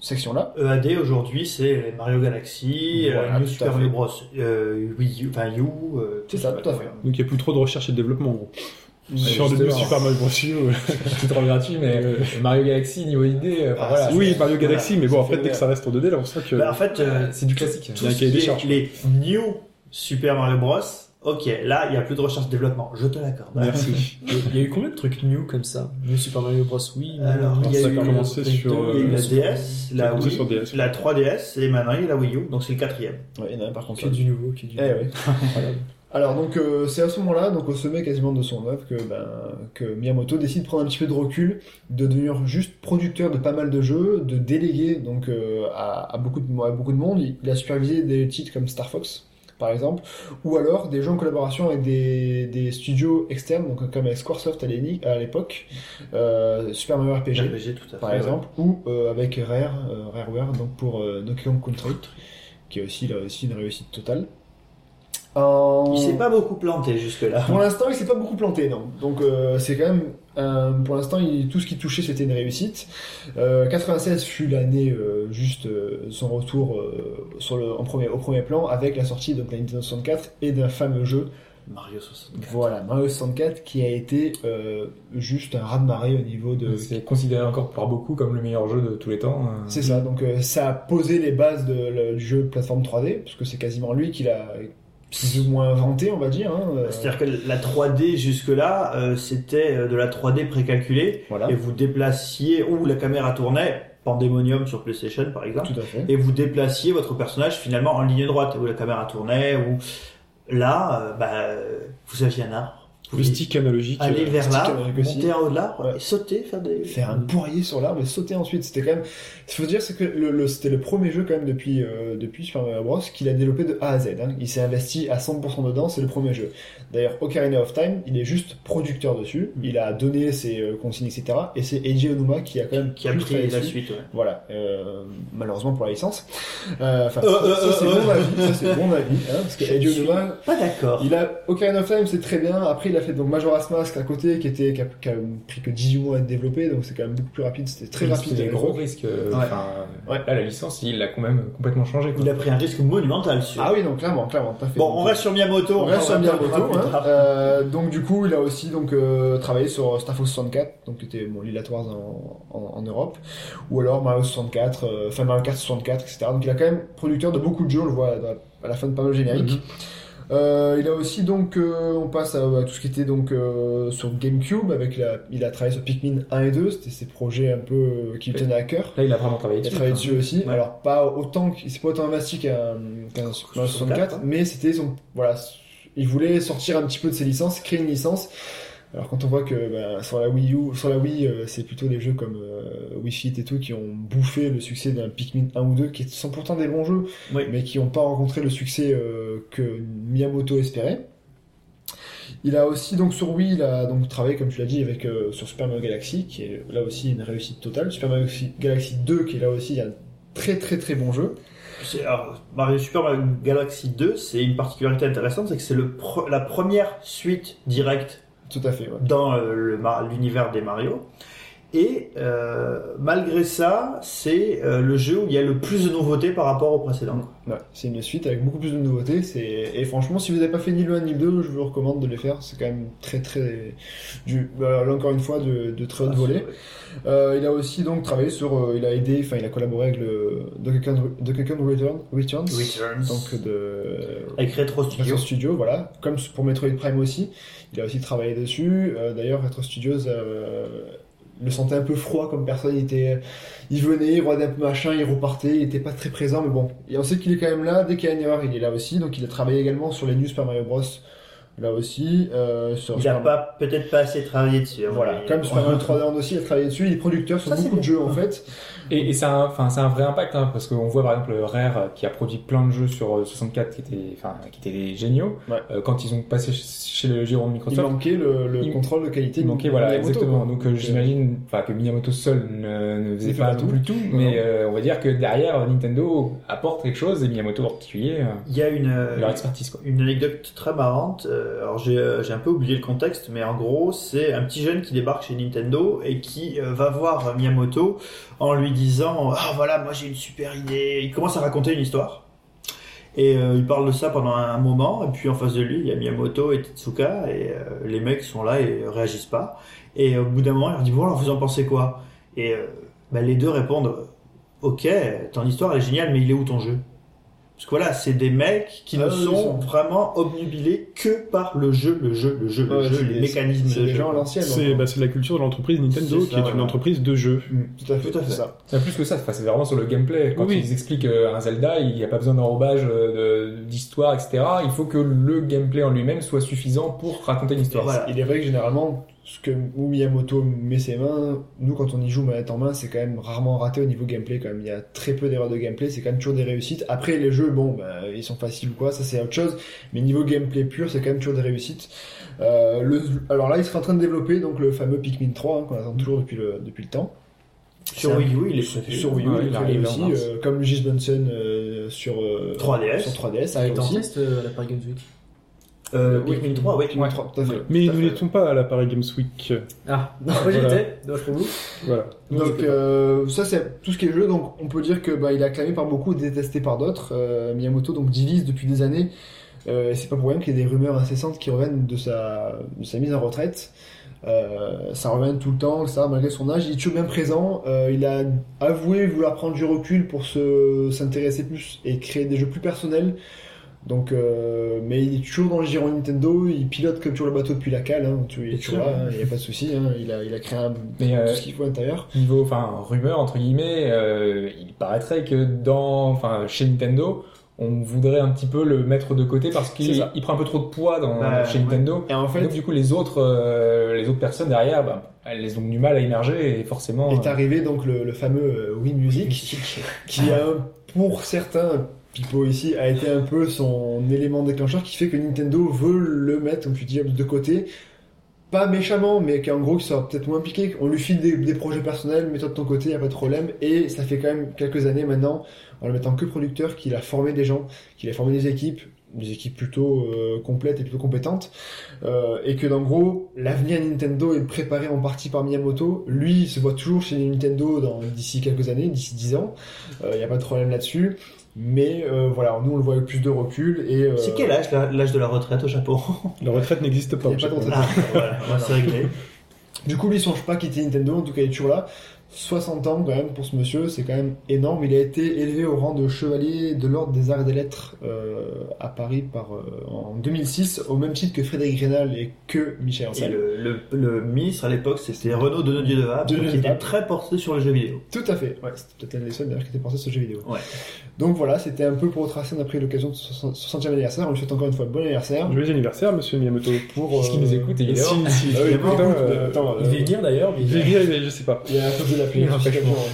section-là. EAD aujourd'hui c'est Mario Galaxy, euh, Voilà, New Super. Mario Bros, euh, Wii U, enfin U. euh, C'est ça, tout à fait. Donc il n'y a plus trop de recherche et de développement, en gros. Sur le. Super Mario Bros. U, euh, titre gratuit, mais Euh, Mario Galaxy niveau idée, euh, enfin, Ah, voilà. c'est- Oui, Mario Galaxy, mais bon, ça après, fait dès que ça reste en 2D, là, on sent que. Bah, en fait, euh, c'est du classique. tout ce qui est les New Super Mario Bros. Ok, là il y a plus de recherche développement, je te l'accorde. Merci. Il y a eu combien de trucs new comme ça New Super Mario Bros. Wii, Alors, il y a ça a eu commencé sur, Il y a eu euh, la DS, la Wii, la 3DS et maintenant il y a la Wii U, donc c'est le quatrième. Ouais, il y en a un par contre. Que du nouveau, que du Eh ouais. Alors donc euh, c'est à ce moment-là, donc au sommet quasiment de son œuvre, que, ben, que Miyamoto décide de prendre un petit peu de recul, de devenir juste producteur de pas mal de jeux, de déléguer donc euh, à, à beaucoup de, à beaucoup de monde. Il, il a supervisé des titres comme Star Fox par exemple, ou alors des jeux en collaboration avec des, des studios externes, donc comme avec Squaresoft à l'époque, euh, Super Mario RPG RPG tout à fait. par exemple, ou euh, avec Rare, euh, Rareware, donc pour Donkey Kong Country, qui est aussi là aussi une réussite totale. Il s'est pas beaucoup planté jusque-là. Pour l'instant, il s'est pas beaucoup planté, non. Donc c'est quand même, euh, pour l'instant, tout ce qui touchait, c'était une réussite. Euh, 96 fut l'année euh, juste euh, son retour euh, sur le, en premier, au premier plan avec la sortie de Nintendo 64 et d'un fameux jeu Mario 64. Voilà, Mario 64 qui a été juste un raz-de-marée au niveau de... C'est considéré encore par beaucoup comme le meilleur jeu de tous les temps. euh. C'est ça, donc ça a posé les bases de, le- du jeu plateforme 3D, parce que c'est quasiment lui qui l'a plus ou moins inventé, on va dire. Hein, euh, C'est-à-dire que la 3D jusque-là, euh, c'était euh, de la 3D précalculée, Voilà, et vous déplaciez, ou la caméra tournait, Pandemonium sur PlayStation par exemple, tout à fait. et vous déplaciez votre personnage finalement en ligne droite, où la caméra tournait, ou là, euh, bah, vous aviez un arbre. Le stick analogique. aller euh, vers l'arbre, monter en haut de l'arbre, Ouais. et sauter, faire des... Faire un poirier sur l'arbre et sauter ensuite, c'était quand même... Ce qu'il faut dire, c'est que le, le- c'était le premier jeu quand même depuis, euh, depuis Super Mario Bros. qu'il a développé de A à Z. hein. Il s'est investi à 100% dedans, c'est le premier jeu. D'ailleurs, Ocarina of Time, il est juste producteur dessus, il a donné ses euh, consignes, etc. Et c'est Eiji Onuma qui a quand même qui a pris la dessus. suite. Ouais. Voilà, euh, malheureusement pour la licence. Euh, Enfin, Euh, ça, euh, c'est euh, mon euh. avis, ça c'est mon avis, hein, parce que Eiji Onuma, Pas d'accord. il a Ocarina of Time, c'est très bien. Après, il a fait donc Majora's Mask à côté, qui était qui a, qui a pris que 18 mois à être développé, donc c'est quand même beaucoup plus rapide. C'était très rapide. C'était gros risques. euh, Ouais. enfin, Ouais. Là, la licence, il l'a quand même complètement changé. quoi. Il a pris un risque monumental sur. Ah oui, donc clairement, clairement, fait. Bon, Donc, on reste sur Miyamoto. on reste sur Miyamoto. Hein. Euh, donc du coup, il a aussi donc euh, travaillé sur Star Fox 64, donc qui était bon, Lila Tours en, en, en Europe, ou alors Mario 64, euh, enfin Mario Kart 64, etc. Donc il a quand même producteur de beaucoup de jeux, on le voit à la fin de pas mal génériques. Mhm. Euh, il a aussi donc, euh, on passe à, à tout ce qui était donc euh, sur GameCube avec la, il a travaillé sur Pikmin 1 et 2, c'était ses projets un peu euh, qui lui tenaient à cœur. Là, il a vraiment travaillé Il a dessus. travaillé dessus aussi. Ouais. Alors pas autant, c'est pas autant investi qu'un Mario 64, hein. mais c'était son, voilà, il voulait sortir un petit peu de ses licences, créer une licence. Alors quand on voit que ben, sur la Wii U, sur la Wii, euh, c'est plutôt des jeux comme euh, Wii Fit et tout qui ont bouffé le succès d'un Pikmin 1 ou 2, qui sont pourtant des bons jeux, Oui. mais qui n'ont pas rencontré le succès euh, que Miyamoto espérait. Il a aussi donc sur Wii, il a donc travaillé comme tu l'as dit avec euh, sur Super Mario Galaxy, qui est là aussi une réussite totale. Super Mario Galaxy 2, qui est là aussi un très très très bon jeu. Alors, Mario Super Mario Galaxy 2, c'est une particularité intéressante, c'est que c'est la première suite directe Tout à fait. Ouais. dans euh, l'univers des Mario. Et euh, malgré ça, c'est euh, le jeu où il y a le plus de nouveautés par rapport au précédent. Ouais, c'est une suite avec beaucoup plus de nouveautés. C'est et franchement, si vous n'avez pas fait ni le 1 ni le 2, je vous recommande de les faire. C'est quand même très très du bah, là encore une fois de, de très haute volée. Euh, il a aussi donc travaillé sur, euh, il a aidé, enfin il a collaboré avec le Kong Return, Returns, Returns. donc de Avec Retro Retro Studio. Studio, voilà, comme pour Metroid Prime aussi. Il a aussi travaillé dessus. Euh, D'ailleurs, Retro Studios euh, le sentait un peu froid comme personne. Il était, il venait, il regardait un peu machin, il repartait. Il était pas très présent, mais bon. Et on sait qu'il est quand même là. Dès qu'il y a une erreur, il est là aussi. Donc, il a travaillé également sur les News Super Mario Bros. Là aussi. Euh, sur Il n'a Super- pas peut-être pas assez travaillé dessus. hein, Voilà, mais- comme Super Mario 3D Land aussi, il a travaillé dessus. Il est producteur sur Ça, beaucoup de jeux en fait. Et, et ça, a un- enfin, c'est un vrai impact, hein, parce qu'on voit par exemple Rare euh, qui a produit plein de jeux sur euh, 64 qui étaient, enfin, qui étaient des géniaux. Ouais. Euh, quand ils ont passé chez, le giron de Il Microsoft, manquait le, le Il- contrôle de qualité. il manquait, de voilà, Miyamoto, exactement. quoi. Donc euh, j'imagine, enfin, que Miyamoto seul ne, ne faisait Il pas pas tout. plus tout, mais euh, on va dire que derrière Nintendo apporte quelque chose et Miyamoto en particulier, euh, Il y a une, euh, leur expertise quoi. une anecdote très marrante. euh, alors j'ai euh, j'ai un peu oublié le contexte, mais en gros c'est un petit jeune qui débarque chez Nintendo et qui euh, va voir Miyamoto en lui disant ah voilà moi j'ai une super idée. Il commence à raconter une histoire. Et euh, il parle de ça pendant un moment, et puis en face de lui, il y a Miyamoto et Tetsuka, et euh, les mecs sont là et réagissent pas. Et au bout d'un moment, il leur dit Bon, alors vous en pensez quoi? Et euh, bah, les deux répondent Ok, ton histoire est géniale, mais il est où ton jeu? Parce que voilà, c'est des mecs qui Ah ne sont sont- vraiment obnubilés que par le jeu, le jeu, le jeu, le jeu, les mécanismes C'est de jeu. C'est hein. bah, c'est la culture de l'entreprise Nintendo, qui ça, est une entreprise de jeux. Tout à fait, Tout à fait. c'est ça. C'est plus que ça, enfin, c'est vraiment sur le gameplay. Quand Oui, ils expliquent euh, un Zelda, il n'y a pas besoin d'enrobage euh, d'histoire, etc. Il faut que le gameplay en lui-même soit suffisant pour raconter une histoire. Voilà. Il est vrai que généralement, ce que où Miyamoto met ses mains, nous quand on y joue manette en main, c'est quand même rarement raté au niveau gameplay quand même. Il y a très peu d'erreurs de gameplay, c'est quand même toujours des réussites. Après les jeux, bon, bah, ils sont faciles ou quoi, ça c'est autre chose. Mais niveau gameplay pur, c'est quand même toujours des réussites. Euh, le, alors là, il serait en train de développer donc le fameux Pikmin 3 hein, qu'on attend toujours depuis le depuis le temps. Sur Wii U, il est. Sur Wii U, il arrive aussi, euh, comme Luigi's Mansion euh, sur euh, 3DS. Sur 3DS, Ça a été en test euh, à la Paris Games Week. Euh, Oui. Pikmin 3, oui. Pikmin 3, tout à fait. Mais nous n'étions pas à la Paris Games Week. Ah, moi j'y Voilà. étais, dommage pour vous. Voilà. Donc euh, ça c'est tout ce qui est jeu. Donc on peut dire que bah, il est acclamé par beaucoup, détesté par d'autres. Euh, Miyamoto donc divise depuis des années Euh, et c'est pas pour rien qu'il y a des rumeurs incessantes qui reviennent de sa, de sa mise en retraite. Euh, ça revient tout le temps, ça, malgré son âge, il est toujours bien présent. Euh, il a avoué vouloir prendre du recul pour se s'intéresser plus et créer des jeux plus personnels. Donc, euh, mais il est toujours dans le giron Nintendo. Il pilote comme toujours le bateau depuis la cale. Hein, tu, hein, il n'y a pas de souci. Hein, il a, il a créé un, Mais, euh, tout ce qu'il faut à l'intérieur. Niveau, enfin, rumeur entre guillemets, euh, il paraîtrait que dans, enfin, chez Nintendo, on voudrait un petit peu le mettre de côté parce qu'il il prend un peu trop de poids dans, Bah, chez ouais. Nintendo. Et en fait, Donc du coup, les autres, euh, les autres personnes derrière, bah, elles ont du mal à émerger et forcément. est euh, arrivé donc le, le fameux euh, Wii Music, qui a, pour certains, Pipo ici, a été un peu son élément déclencheur qui fait que Nintendo veut le mettre, comme tu de côté. Pas méchamment, mais qu'en gros, qu'il soit peut-être moins impliqué. On lui file des, projets personnels, mets-toi de ton côté, y a pas de problème. Et ça fait quand même quelques années maintenant, en le mettant que producteur, qu'il a formé des gens, qu'il a formé des équipes, des équipes plutôt euh, complètes et plutôt compétentes. Euh, et que, en gros, l'avenir Nintendo est préparé en partie par Miyamoto. Lui, il se voit toujours chez Nintendo dans- d'ici quelques années, d'ici 10 ans. Il n'y a pas de problème là-dessus. Mais euh, voilà, nous on le voit avec plus de recul et euh, C'est quel âge l'âge de la retraite au Japon? La retraite n'existe pas. Il y a au pas de Japon. retraite. Ah, voilà, voilà, c'est réglé. Du coup, lui, il songe pas quitter Nintendo, en tout cas, il est toujours là. 60 ans, quand même, pour ce monsieur, c'est quand même énorme. Il a été élevé au rang de chevalier de l'ordre des arts et des lettres euh, à Paris par, euh, en 2006, au même titre que Frédéric Rénal et que Michel Ancel. le, le, le ministre à l'époque, c'était Renaud Denodieu de Vabre, qui était très porté sur le jeu vidéo. Tout à fait, ouais, c'était peut-être un des seuls d'ailleurs qui était porté sur ce jeu vidéo. Ouais. Donc voilà, c'était un peu pour retracer, on a pris l'occasion de son 60e anniversaire. On lui souhaite encore une fois bon anniversaire. Joyeux anniversaire, monsieur Miyamoto. Pour. Est-ce qu'il nous écoute, évidemment Si, si, Ah oui, écoute, écoute, hein, euh, euh, Il euh, venir d'ailleurs, mais Je vais dire, mais je sais pas. Il y a un peu de l'appeler,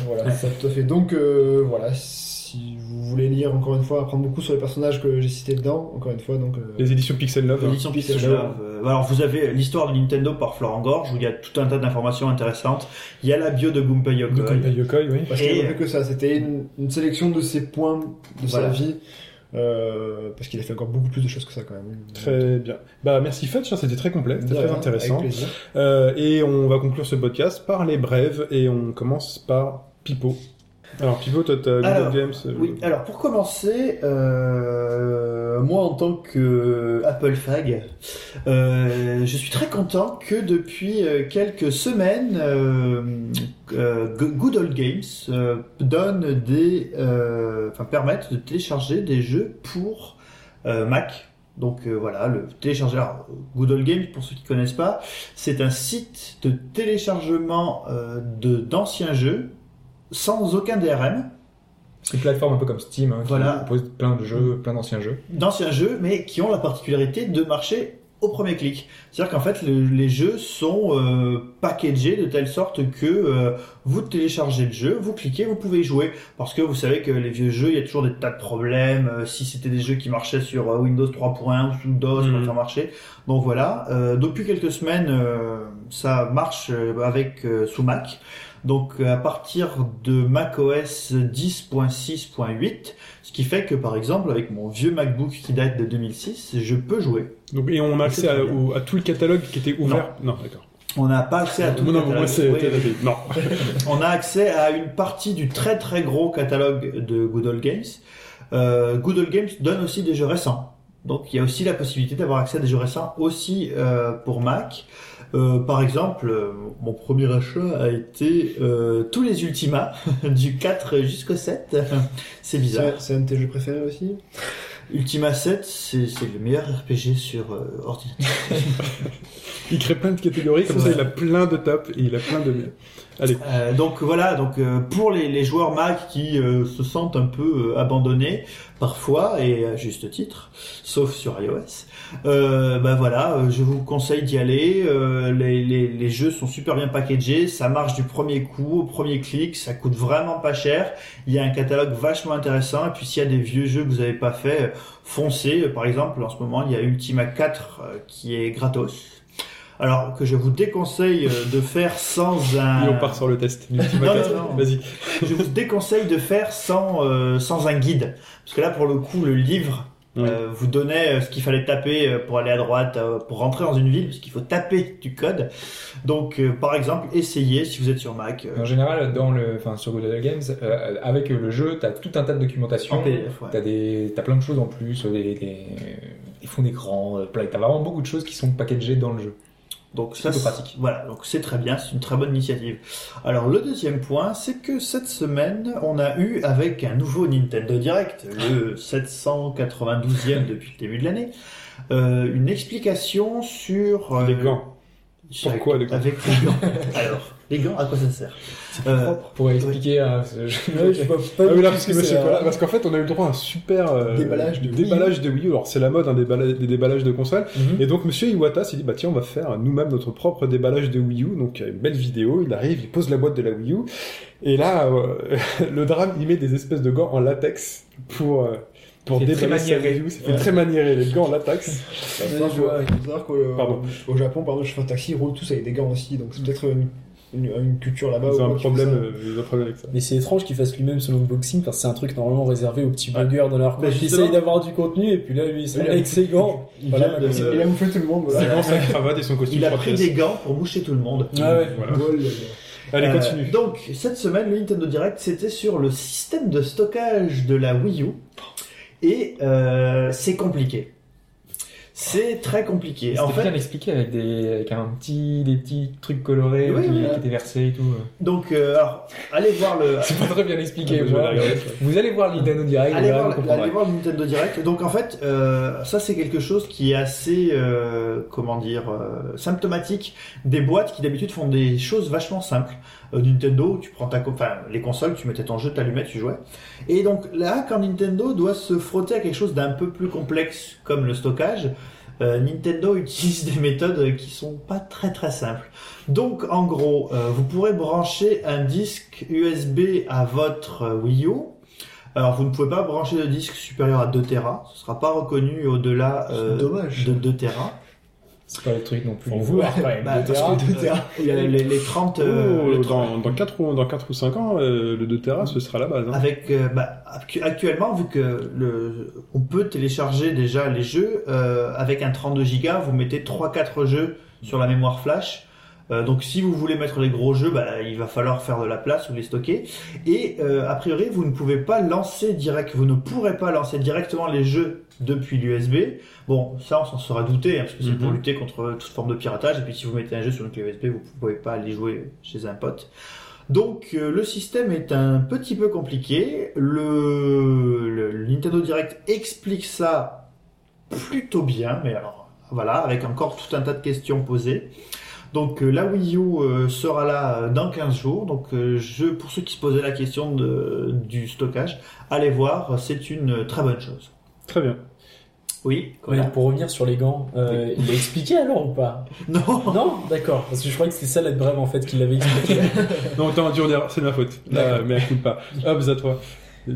voilà, ça, tout à fait. Donc euh, voilà, si vous voulez lire encore une fois, apprendre beaucoup sur les personnages que j'ai cités dedans, encore une fois, donc euh, Les éditions Pixel Love. hein. Édition Pixel Pixel Love. Love. Euh, Alors vous avez l'histoire de Nintendo par Florent Gorge, où il y a tout un tas d'informations intéressantes. Il y a la bio de Gunpei De Yokoi. Gunpei Yokoi, oui. parce qu'il n'y a pas fait que ça, c'était une, une sélection de ses points de Voilà. sa vie, euh, parce qu'il a fait encore beaucoup plus de choses que ça quand même. Très bien. Bah merci Fetch, hein, c'était très complet, c'était très intéressant. Avec plaisir. Euh, et on va conclure ce podcast par les brèves et on commence par Pipo. Alors t'as Google Alors, Games. euh, Oui, alors pour commencer, euh, moi en tant que Apple fag, euh, je suis très content que depuis euh, quelques semaines, euh, euh, Go- Good Old Games euh, donne des, euh, enfin permettent de télécharger des jeux pour euh, Mac. Donc euh, voilà, le télécharger. Alors, Good Old Games, pour ceux qui connaissent pas, c'est un site de téléchargement euh, de d'anciens jeux sans aucun DRM. C'est une plateforme un peu comme Steam, hein, qui Voilà. propose plein de jeux, plein d'anciens jeux. d'anciens jeux, mais qui ont la particularité de marcher au premier clic. C'est-à-dire qu'en fait, le- les jeux sont euh, packagés de telle sorte que euh, vous téléchargez le jeu, vous cliquez, vous pouvez y jouer. Parce que vous savez que les vieux jeux, il y a toujours des tas de problèmes. Euh, si c'était des jeux qui marchaient sur euh, Windows 3.1 ou sous DOS, ça Mhm. va faire marcher. Donc voilà. Euh, depuis quelques semaines, euh, ça marche avec euh, sous Mac. Donc à partir de macOS 10.6.8, ce qui fait que par exemple avec mon vieux MacBook qui date de 2006, je peux jouer. Donc, et on a accès à, au- tout le catalogue qui était ouvert? Non, d'accord. On n'a pas accès à tout Non, le catalogue. Oui, non. On a accès à une partie du très très gros catalogue de Good Old Games. Euh, Good Old Games donne aussi des jeux récents. Donc il y a aussi la possibilité d'avoir accès à des jeux récents aussi euh, pour Mac. Euh, par exemple, euh, mon premier achat a été euh, tous les Ultima, du 4 jusqu'au 7. C'est bizarre. C'est un de tes jeux préférés aussi? Ultima 7, c'est le meilleur RPG sur euh, ordinateur. Il crée plein de catégories, comme ça il a plein de top et il a plein de. Allez. Euh, donc voilà, donc euh, pour les, joueurs Mac qui euh, se sentent un peu abandonnés parfois et à juste titre, sauf sur iOS, bah voilà, je vous conseille d'y aller. Les, les, jeux sont super bien packagés, ça marche du premier coup, au premier clic, ça coûte vraiment pas cher. Il y a un catalogue vachement intéressant et puis s'il y a des vieux jeux que vous n'avez pas fait, foncez. Par exemple, en ce moment, il y a Ultima 4 euh, qui est gratos. Alors que je vous déconseille euh, de faire sans un. Et on part sur le test. Non, 4. non, non. Vas-y. je vous déconseille de faire sans euh, sans un guide parce que là pour le coup le livre Oui. euh, vous donnait ce qu'il fallait taper pour aller à droite pour rentrer dans une ville parce qu'il faut taper du code donc euh, par exemple essayez si vous êtes sur Mac euh, En général, dans le, enfin, sur Good Old Games, euh, avec le jeu, t'as tout un tas de documentation. en PDF ouais. T'as des, t'as plein de choses en plus, des, des, des fonds d'écran, euh, plein- t'as vraiment beaucoup de choses qui sont packagées dans le jeu. Donc C'est ça, pratique. Voilà, donc c'est très bien, c'est une très bonne initiative. Alors le deuxième point, c'est que cette semaine, on a eu avec un nouveau Nintendo Direct, le 792e depuis le début de l'année, euh, une explication sur euh, Les gants. Pourquoi avec, les gants avec les gants Alors, les gants, à quoi ça sert Euh, Pour expliquer à ce jeu. Ouais, je vois pas Ah oui, là, parce que hein. parce qu'en fait, on a eu le droit à un super euh, Déballage de Wii U. déballage de Wii U. Alors, c'est la mode, hein, des déballages de consoles. Mhm. Et donc, monsieur Iwata s'est dit, bah tiens, on va faire nous-mêmes notre propre déballage de Wii U. Donc, il y a une belle vidéo, il arrive, il pose la boîte de la Wii U. Et là, euh, le drame, il met des espèces de gants en latex pour, euh, pour déballer sa U. C'est très maniéré, les gants en latex. Pardon. au Japon, par exemple, je fais un taxi, ils roulent tous avec des gants aussi, donc c'est peut-être une, une, une culture là-bas. Ils ont ou un quoi qui fait problème, ça. euh, ils ont un problème avec ça. Mais c'est étrange qu'il fasse lui-même son unboxing parce que c'est un truc normalement réservé aux petits buggers dans leur Bah, coin qui justement. essayent d'avoir du contenu et puis là lui il se avec ses gants. Il, bah, a bouffé tout le monde. C'est dans sa cravate et son costume il a pris des gants pour moucher tout le monde. Ah ouais. Allez, Euh, continue. donc, cette semaine, le Nintendo Direct, c'était sur le système de stockage de la Wii U. Et euh, c'est compliqué. C'est très compliqué. En C'était bien fait, expliqué avec des, avec un petit, des petits trucs colorés Oui, qui, oui. qui étaient versés et tout. donc, euh, alors, allez voir le... C'est pas très bien expliqué, Ah. Vous allez voir le Nintendo Direct, vous Allez voir, allez voir le Nintendo Direct. Donc en fait, euh, ça c'est quelque chose qui est assez, euh, comment dire, euh, symptomatique des boîtes qui d'habitude font des choses vachement simples. Euh, Nintendo, tu prends ta, enfin les consoles, tu mettais ton jeu, t'allumais, tu jouais. Et donc là, quand Nintendo doit se frotter à quelque chose d'un peu plus complexe comme le stockage, euh, Nintendo utilise des méthodes qui sont pas très très simples. Donc en gros, euh, vous pourrez brancher un disque USB à votre euh, Wii U. Alors vous ne pouvez pas brancher de disque supérieur à 2 Tera, ce sera pas reconnu au-delà de 2 Tera. C'est pas le truc non plus. Faut vouloir quand même. Bah, deux parce Tera. que 2 Tera, il y a les, les 30 euh, Oh, le dans, dans, 4 ou, dans 4 ou 5 ans, euh, le 2 Tera, ce sera la base. Hein. Avec euh, bah, actu- actuellement vu que le on peut télécharger déjà les jeux euh, avec un 32 Go, vous mettez 3 4 jeux sur la mémoire flash. Euh, donc si vous voulez mettre les gros jeux, bah, il va falloir faire de la place ou les stocker. Et euh, a priori, vous ne pouvez pas lancer direct, vous ne pourrez pas lancer directement les jeux depuis l'USB. Bon, ça on s'en serait douté, hein, parce que c'est pour Mhm. lutter contre toute forme de piratage. Et puis si vous mettez un jeu sur une clé USB, vous ne pouvez pas aller jouer chez un pote. Donc euh, le système est un petit peu compliqué. Le, le- le Nintendo Direct explique ça plutôt bien, mais alors voilà, avec encore tout un tas de questions posées. Donc euh, la Wii U euh, sera là euh, dans 15 jours. Donc euh, je, pour ceux qui se posaient la question de, du stockage, allez voir, c'est une très bonne chose. Très bien. Oui, Ouais, pour revenir sur les gants, euh, il a expliqué alors ou pas? Non, Non, d'accord. Parce que je croyais que c'était ça la brève en fait qu'il avait expliqué. Non, attends, dur dire, c'est de ma faute. Là, mais écoute pas. Hop, à toi.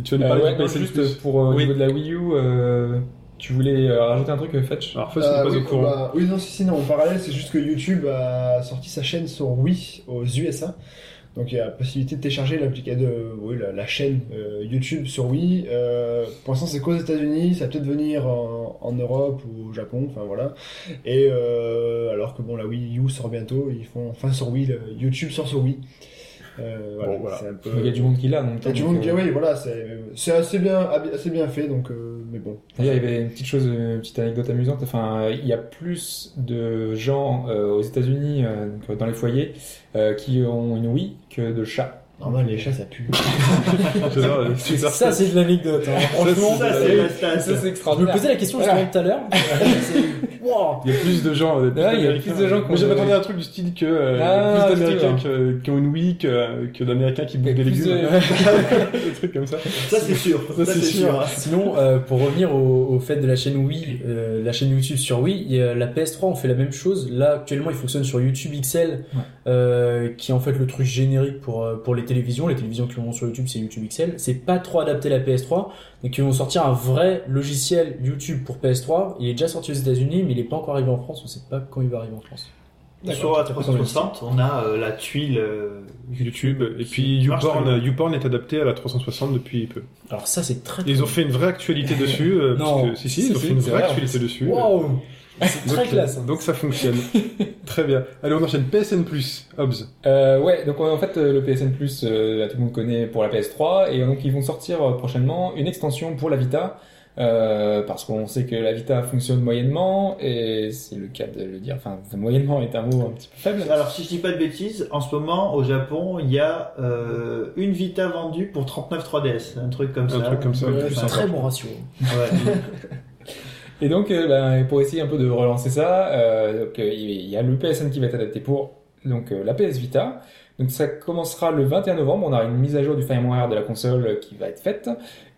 Tu vas nous Euh, parler ouais, du non, PSN+. juste pour euh, au Oui. niveau de la Wii U, euh, tu voulais euh, rajouter un truc, euh, Fetch? Alors, Feu, Euh, n'est pas oui, au courant. bah, oui, non, si, si, non, en parallèle, c'est juste que YouTube a sorti sa chaîne sur Wii aux USA. Donc il y a la possibilité de télécharger l'application de oui, la, la chaîne euh, YouTube sur Wii. Euh, pour l'instant, c'est qu'aux États-Unis, ça va peut-être venir en, en Europe ou au Japon, enfin voilà. Et euh, alors que bon, la Wii U sort bientôt, ils font enfin sur Wii, le YouTube sort sur Wii. Euh, voilà, Bon, voilà. c'est un peu. Il y a du monde qui l'a, donc. Il y a du monde qui- euh, oui, voilà, c'est c'est assez bien, assez bien fait, donc euh, mais bon. Il y avait une petite chose, une petite anecdote amusante. Enfin, il y a plus de gens euh, aux États-Unis, euh, dans les foyers, euh, qui ont une Wii que de chats. Normal, les chats ça pue. Euh, ça, c'est de l'anecdote. Hein. Franchement, ça euh, c'est c'est je me extraordinaire. posais la question justement tout à l'heure. Wow. Il y a plus de gens. euh, plus Ouais, il y a plus de gens qui Moi, j'attendais un truc du style que euh, Ah, plus d'Américains qui ont une Wii que, que d'Américains qui bouffent des légumes. de- des trucs comme ça. Ça c'est sûr. Ça, Ça, c'est sûr. sûr. Sinon, euh, pour revenir au, au fait de la chaîne Wii, euh, la chaîne YouTube sur Wii, il y a la PS3 on fait la même chose. Là, actuellement, il fonctionne sur YouTube XL, Ouais. euh, qui est en fait le truc générique pour euh, pour les télévisions. Les télévisions qui vont sur YouTube, c'est YouTube XL. C'est pas trop adapté à la PS3, donc ils vont sortir un vrai logiciel YouTube pour PS3. Il est déjà sorti aux États-Unis, mais il est pas encore arrivé en France. On sait pas quand il va arriver en France. Sur la 360, on a euh, la tuile euh, YouTube. Et puis YouPorn. YouPorn est adapté à la 360 depuis peu. Alors ça, c'est très. Ils ont fait une vraie actualité dessus. euh, Non. parce que- si, si, ils ont fait une vraie vrai. actualité dessus. Waouh, c'est Donc, très classe. hein. Donc ça fonctionne. Très bien. Allez, on enchaîne PSN+. Hobbs. Euh, ouais, donc en fait euh, le PSN Plus, euh, tout le monde connaît pour la PS3, et donc ils vont sortir euh, prochainement une extension pour la Vita euh, parce qu'on sait que la Vita fonctionne moyennement, et c'est le cas de le dire, enfin, moyennement est un mot un petit peu faible. Alors si je dis pas de bêtises, en ce moment au Japon, il y a euh, une Vita vendue pour 39 3DS, un truc comme ça. Un truc comme ça. Ouais, plus un très bon ratio. Ouais. Et donc, euh, ben, pour essayer un peu de relancer ça, euh, donc, euh, il y a le PSN qui va être adapté pour donc euh, la PS Vita. Donc ça commencera le 21 novembre. On aura une mise à jour du firmware de la console qui va être faite.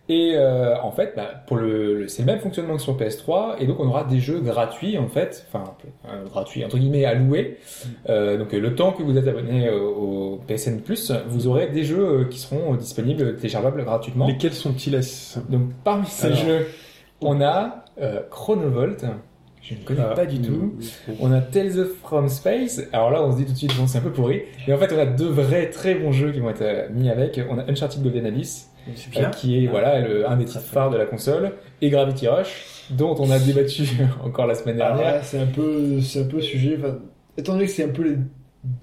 Et euh, en fait, bah, pour le, le- c'est le même fonctionnement que sur PS3, et donc on aura des jeux gratuits en fait, enfin euh, gratuits entre guillemets à louer. Euh, donc le temps que vous êtes abonné au PSN Plus, vous aurez des jeux qui seront disponibles, téléchargeables gratuitement. Lesquels sont-ils Donc parmi ces Alors. jeux, on a Chronovolt. Je ne connais Ah, pas du tout. On a Tales of from Space. Alors là, on se dit tout de suite, bon, c'est un peu pourri. Mais en fait, on a deux vrais très bons jeux qui vont être euh, mis avec. On a Uncharted Golden Abyss, euh, qui est voilà le, un des titres phares de la console, et Gravity Rush, dont on a débattu encore la semaine Alors dernière. là, c'est un peu, c'est un peu sujet. Étant donné que c'est un peu les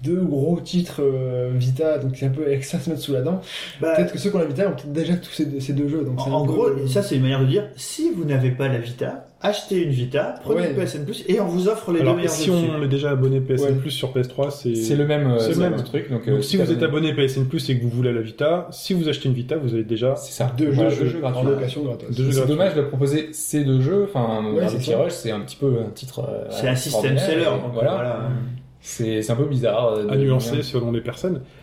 deux gros titres euh, Vita, donc c'est un peu avec ça à se mettre sous la dent. Bah, Peut-être que ceux qui ont la Vita ont peut-être déjà tous ces, ces deux jeux. Donc c'est en, peu- gros, ça c'est une manière de dire, si vous n'avez pas la Vita, achetez une Vita, prenez Ouais. le PSN Plus et on vous offre les deux Alors, meilleurs si on est déjà abonné PSN Ouais. Plus sur PS3, c'est. C'est le même, euh, c'est le même. truc. Donc, Donc, euh, si vous êtes abonné PSN Plus et que vous voulez la Vita, si vous achetez une Vita, vous avez déjà c'est ça. deux Voilà, jeux, deux jeux gratuits. C'est dommage de proposer ces deux jeux. Enfin, Ouais, c'est ça. Rush, c'est un petit peu un titre. euh, C'est un système seller, voilà. C'est c'est un peu bizarre. euh, à nuancer selon les personnes.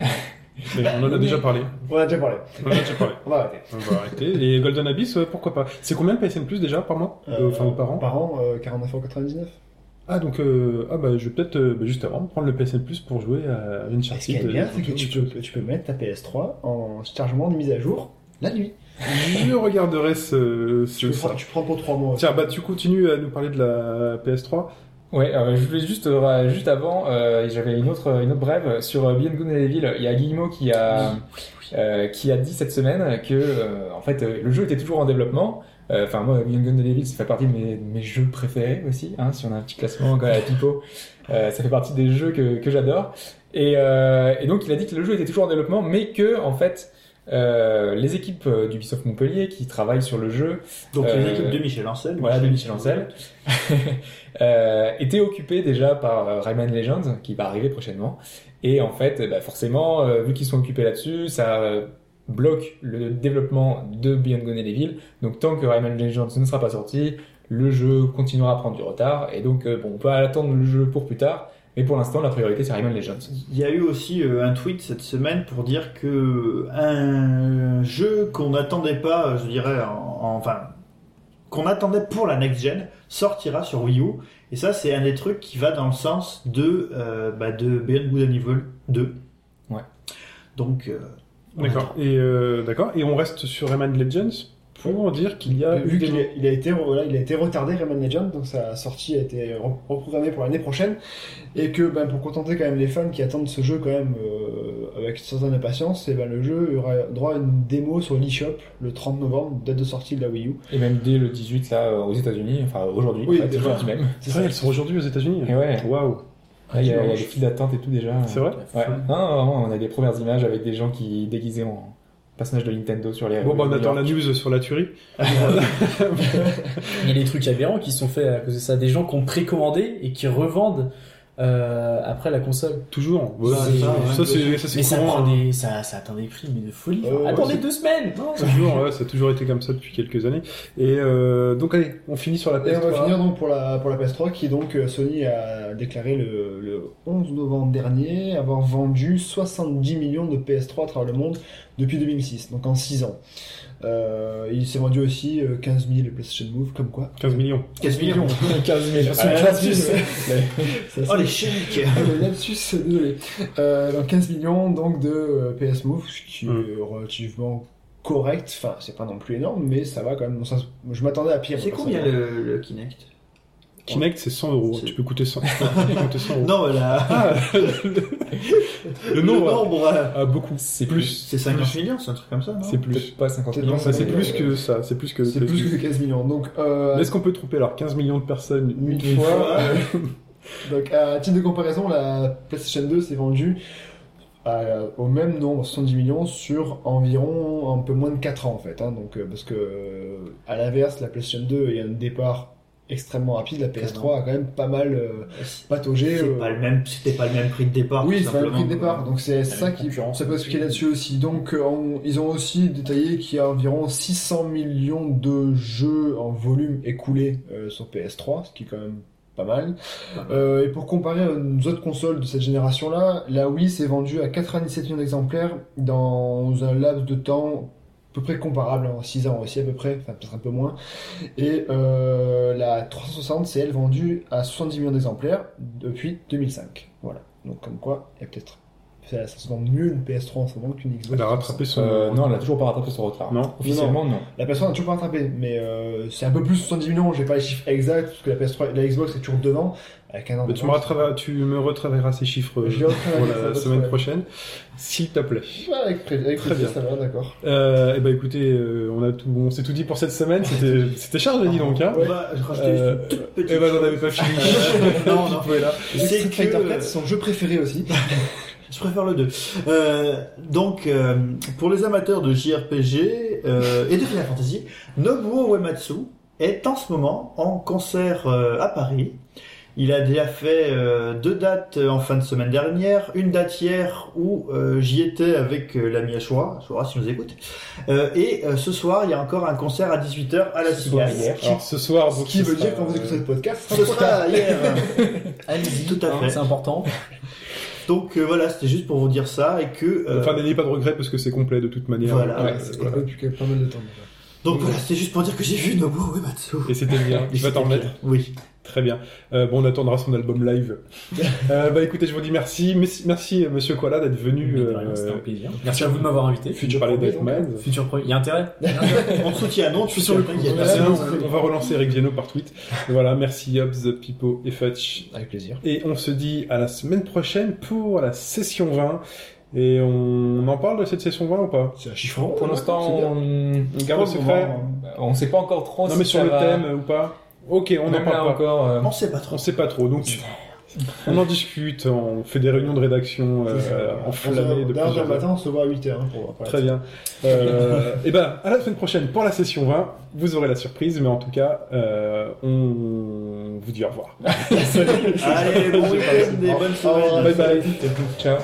Mais on en a déjà parlé. On en a déjà parlé. On en a déjà parlé. On va arrêter. On va arrêter. Et Golden Abyss, ouais, pourquoi pas? C'est combien le PSN Plus déjà par mois? Euh, Enfin, par an? Par an, euh, 49,99€. Ah, donc, euh, ah bah, je vais peut-être, euh, bah, juste avant, prendre le PSN Plus pour jouer à Et Uncharted. ce qui est bien, euh, c'est que tu peux, tu peux mettre ta PS3 en chargement de mise à jour la nuit. Je regarderai ce, Tu, prends, tu prends pour 3 mois. Tiens, bah, tu continues à nous parler de la PS3. Ouais, euh, je voulais juste euh, juste avant, euh, j'avais une autre une autre brève sur euh, Beyond Good and Evil. Il y a Guillemot qui a euh, qui a dit cette semaine que euh, en fait le jeu était toujours en développement. Euh, Enfin moi, Beyond Good and Evil, ça fait partie de mes, mes jeux préférés aussi. Hein, si on a un petit classement quoi, à Pipo, euh, ça fait partie des jeux que que j'adore. Et, euh, et donc il a dit que le jeu était toujours en développement, mais que en fait euh, les équipes euh, d'Ubisoft Montpellier qui travaillent sur le jeu Donc les Euh, équipes de Michel Ancel. voilà, de Michel Ancel, euh, était occupé déjà par euh, Rayman Legends, qui va arriver prochainement. Et en fait, bah, forcément, vu qu'ils sont occupés là-dessus, ça bloque le développement de Beyond Good and Evil. Donc tant que Rayman Legends ne sera pas sorti, le jeu continuera à prendre du retard. Et donc, bon, on peut attendre le jeu pour plus tard. Mais pour l'instant, la priorité, c'est Rayman Legends. Il y a eu aussi euh, un tweet cette semaine pour dire que un jeu qu'on n'attendait pas, je dirais, en, en- enfin, qu'on attendait pour la next gen sortira sur Wii U. Et ça, c'est un des trucs qui va dans le sens de, euh, bah, de Beyond Good and Evil 2. Ouais. Donc, euh, D'accord. Et euh, d'accord. Et on reste sur Rayman Legends? Pour dire qu'il y a Vu qu'il a, il a été, voilà, il a été retardé Rayman Legends, donc sa sortie a été re- reprogrammée pour l'année prochaine, et que ben, pour contenter quand même les fans qui attendent ce jeu quand même euh, avec une certaine impatience, et ben, le jeu aura droit à une démo sur l'eShop le 30 novembre, date de sortie de la Wii U. Et même dès le 18, là, aux États-Unis, enfin aujourd'hui, Oui, en fait, aujourd'hui même. C'est Ah, ça. elles sont aujourd'hui aux États-Unis. Et ouais. Waouh. Là, Il y, a des files d'attente et tout déjà. C'est vrai? Ouais. Non, non, on a des premières images avec des gens qui déguisés en personnages de Nintendo sur les Bon, bah, on attend la news sur la tuerie. Il y a des trucs aberrants qui sont faits à cause de ça. Des gens qui ont précommandé et qui revendent euh, après la console. Toujours. Ouais, Ça, c'est- ça, ça, ça, Mais ça, prend hein. des, ça, ça atteint des prix mais de folie. Euh, ouais, Attendez deux semaines non Toujours, ouais, ça a toujours été comme ça depuis quelques années. Et euh, donc allez, on finit sur la Et on va PS3. finir donc pour la, pour la PS3 qui donc euh, Sony a déclaré le, le 11 novembre dernier avoir vendu 70 millions de PS3 à travers le monde depuis 2006, donc en 6 ans. Euh, il s'est vendu aussi euh, 15 000 PlayStation Move, comme quoi 15 millions. 15 millions. 15 000. Ah, Ah, lapsus. Oh les chèques le lapsus, désolé. Euh, donc 15 millions donc de euh, PS Move, ce qui Mm. est relativement correct. Enfin, c'est pas non plus énorme, mais ça va quand même. Ça, je m'attendais à pire. C'est combien le, le Kinect? Kinect, c'est 100 euros. Tu peux coûter 100, tu peux coûter 100 euros. Non, voilà. Ah, le nombre euh, a beaucoup. C'est plus. c'est 50 millions, c'est un truc comme ça, non C'est plus. Pas 50 Peut-être millions. Ça, c'est plus ouais. que ça. C'est plus que. C'est plus que 15 millions. Donc, euh, Est-ce qu'on peut tromper alors 15 millions de personnes une, une, fois. fois euh, donc, à titre de comparaison, la PlayStation 2 s'est vendue à- au même nombre, 70 millions, sur environ un peu moins de 4 ans en fait. hein. donc, euh, parce que euh, à l'inverse, la PlayStation 2 est un départ extrêmement rapide, la PS3 a quand même pas mal euh, pataugé. C'est euh, pas le même, c'était pas le même prix de départ. oui, c'est pas le prix de départ, donc c'est ça qui ça peut expliquer là-dessus aussi. Donc euh, on- ils ont aussi détaillé qu'il y a environ 600 millions de jeux en volume écoulés euh, sur PS3, ce qui est quand même pas mal. Euh, et pour comparer aux autres consoles de cette génération-là, la Wii s'est vendue à 97 millions d'exemplaires dans un laps de temps peu près comparable, en 6 ans aussi à peu près, enfin peut-être un peu moins. Et euh, la 360 c'est elle vendue à 70 millions d'exemplaires depuis 2005. Voilà. Donc comme quoi, il y a peut-être ça, ça se vend mieux une PS3 en ce moment qu'une Xbox. Elle a rattrapé son. Euh, non, elle a toujours pas rattrapé son retard. Non. Officiellement, non. La PS3 n'a toujours pas rattrapé, mais euh, c'est un peu plus 70 millions, j'ai pas les chiffres exacts, parce que la PS3, la Xbox est toujours devant, avec un tu, me tu me retravailleras ces chiffres Je les pour la semaine prochaine, s'il te plaît. Ouais, avec, avec Très plaisir, bien. ça va, d'accord. Euh, et ben écoutez, euh, on a tout, on s'est tout dit pour cette semaine. C'était, c'était chargé, dis donc. Hein. On va rajouter Euh, une toute petite. et ben j'en avais pas fini. non, non. C'est Fighter que 4, c'est son jeu préféré aussi. je préfère le 2. Euh, donc, euh, pour les amateurs de JRPG euh, et de Final Fantasy, Nobuo Uematsu est en ce moment en concert euh, à Paris. Il a déjà fait euh, deux dates euh, en fin de semaine dernière, une date hier où euh, j'y étais avec euh, l'ami Ashura, Ashura si nous écoute, Euh, et euh, ce soir il y a encore un concert à 18h à la Cigale. ce soir, donc, Ce qui veut dire quand vous écoutez le podcast, Ce sera hier. Allez-y, Tout à hein, fait. c'est important. Donc euh, voilà, c'était juste pour vous dire ça et que euh, Enfin, n'ayez pas de regrets parce que c'est complet de toute manière. Voilà. Ouais, c'est voilà. pas mal de temps. déjà. donc voilà, c'était juste pour dire que j'ai vu Nobuo Uematsu. Et c'était bien. Il va t'en remettre. Oui. Très bien. Euh, bon, on attendra son album live. euh, bah écoutez, je vous dis merci. Merci, merci euh, Monsieur Koala d'être venu. Rien, C'était un Euh, plaisir. Merci à vous de m'avoir invité. futur parler. Futur premier. Il y a intérêt On te soutient, non, je suis sur le coup. on va relancer Eric Viano par tweet. Et voilà, merci Hobbs, Pipo et Fetch. Avec plaisir. Et on se dit à la semaine prochaine pour la session 20. Et on en parle de cette session 20 ou pas? C'est un chiffre Pour l'instant, on On garde le secret moment, on sait pas encore trop Non si mais sur ça le va- thème ou pas Ok, on en parle pas. encore. euh, On sait pas trop. On sait pas trop, donc on en discute, on fait des réunions de rédaction euh, enflammées de D'ailleurs, plusieurs le matin, on se voit à 8h. Hein, pour, Très bien. Euh, et ben, à la semaine prochaine pour la session 20, vous aurez la surprise, mais en tout cas, euh, on vous dit au revoir. Allez, bon week-end et bonne semaine. Bye bye. Ciao.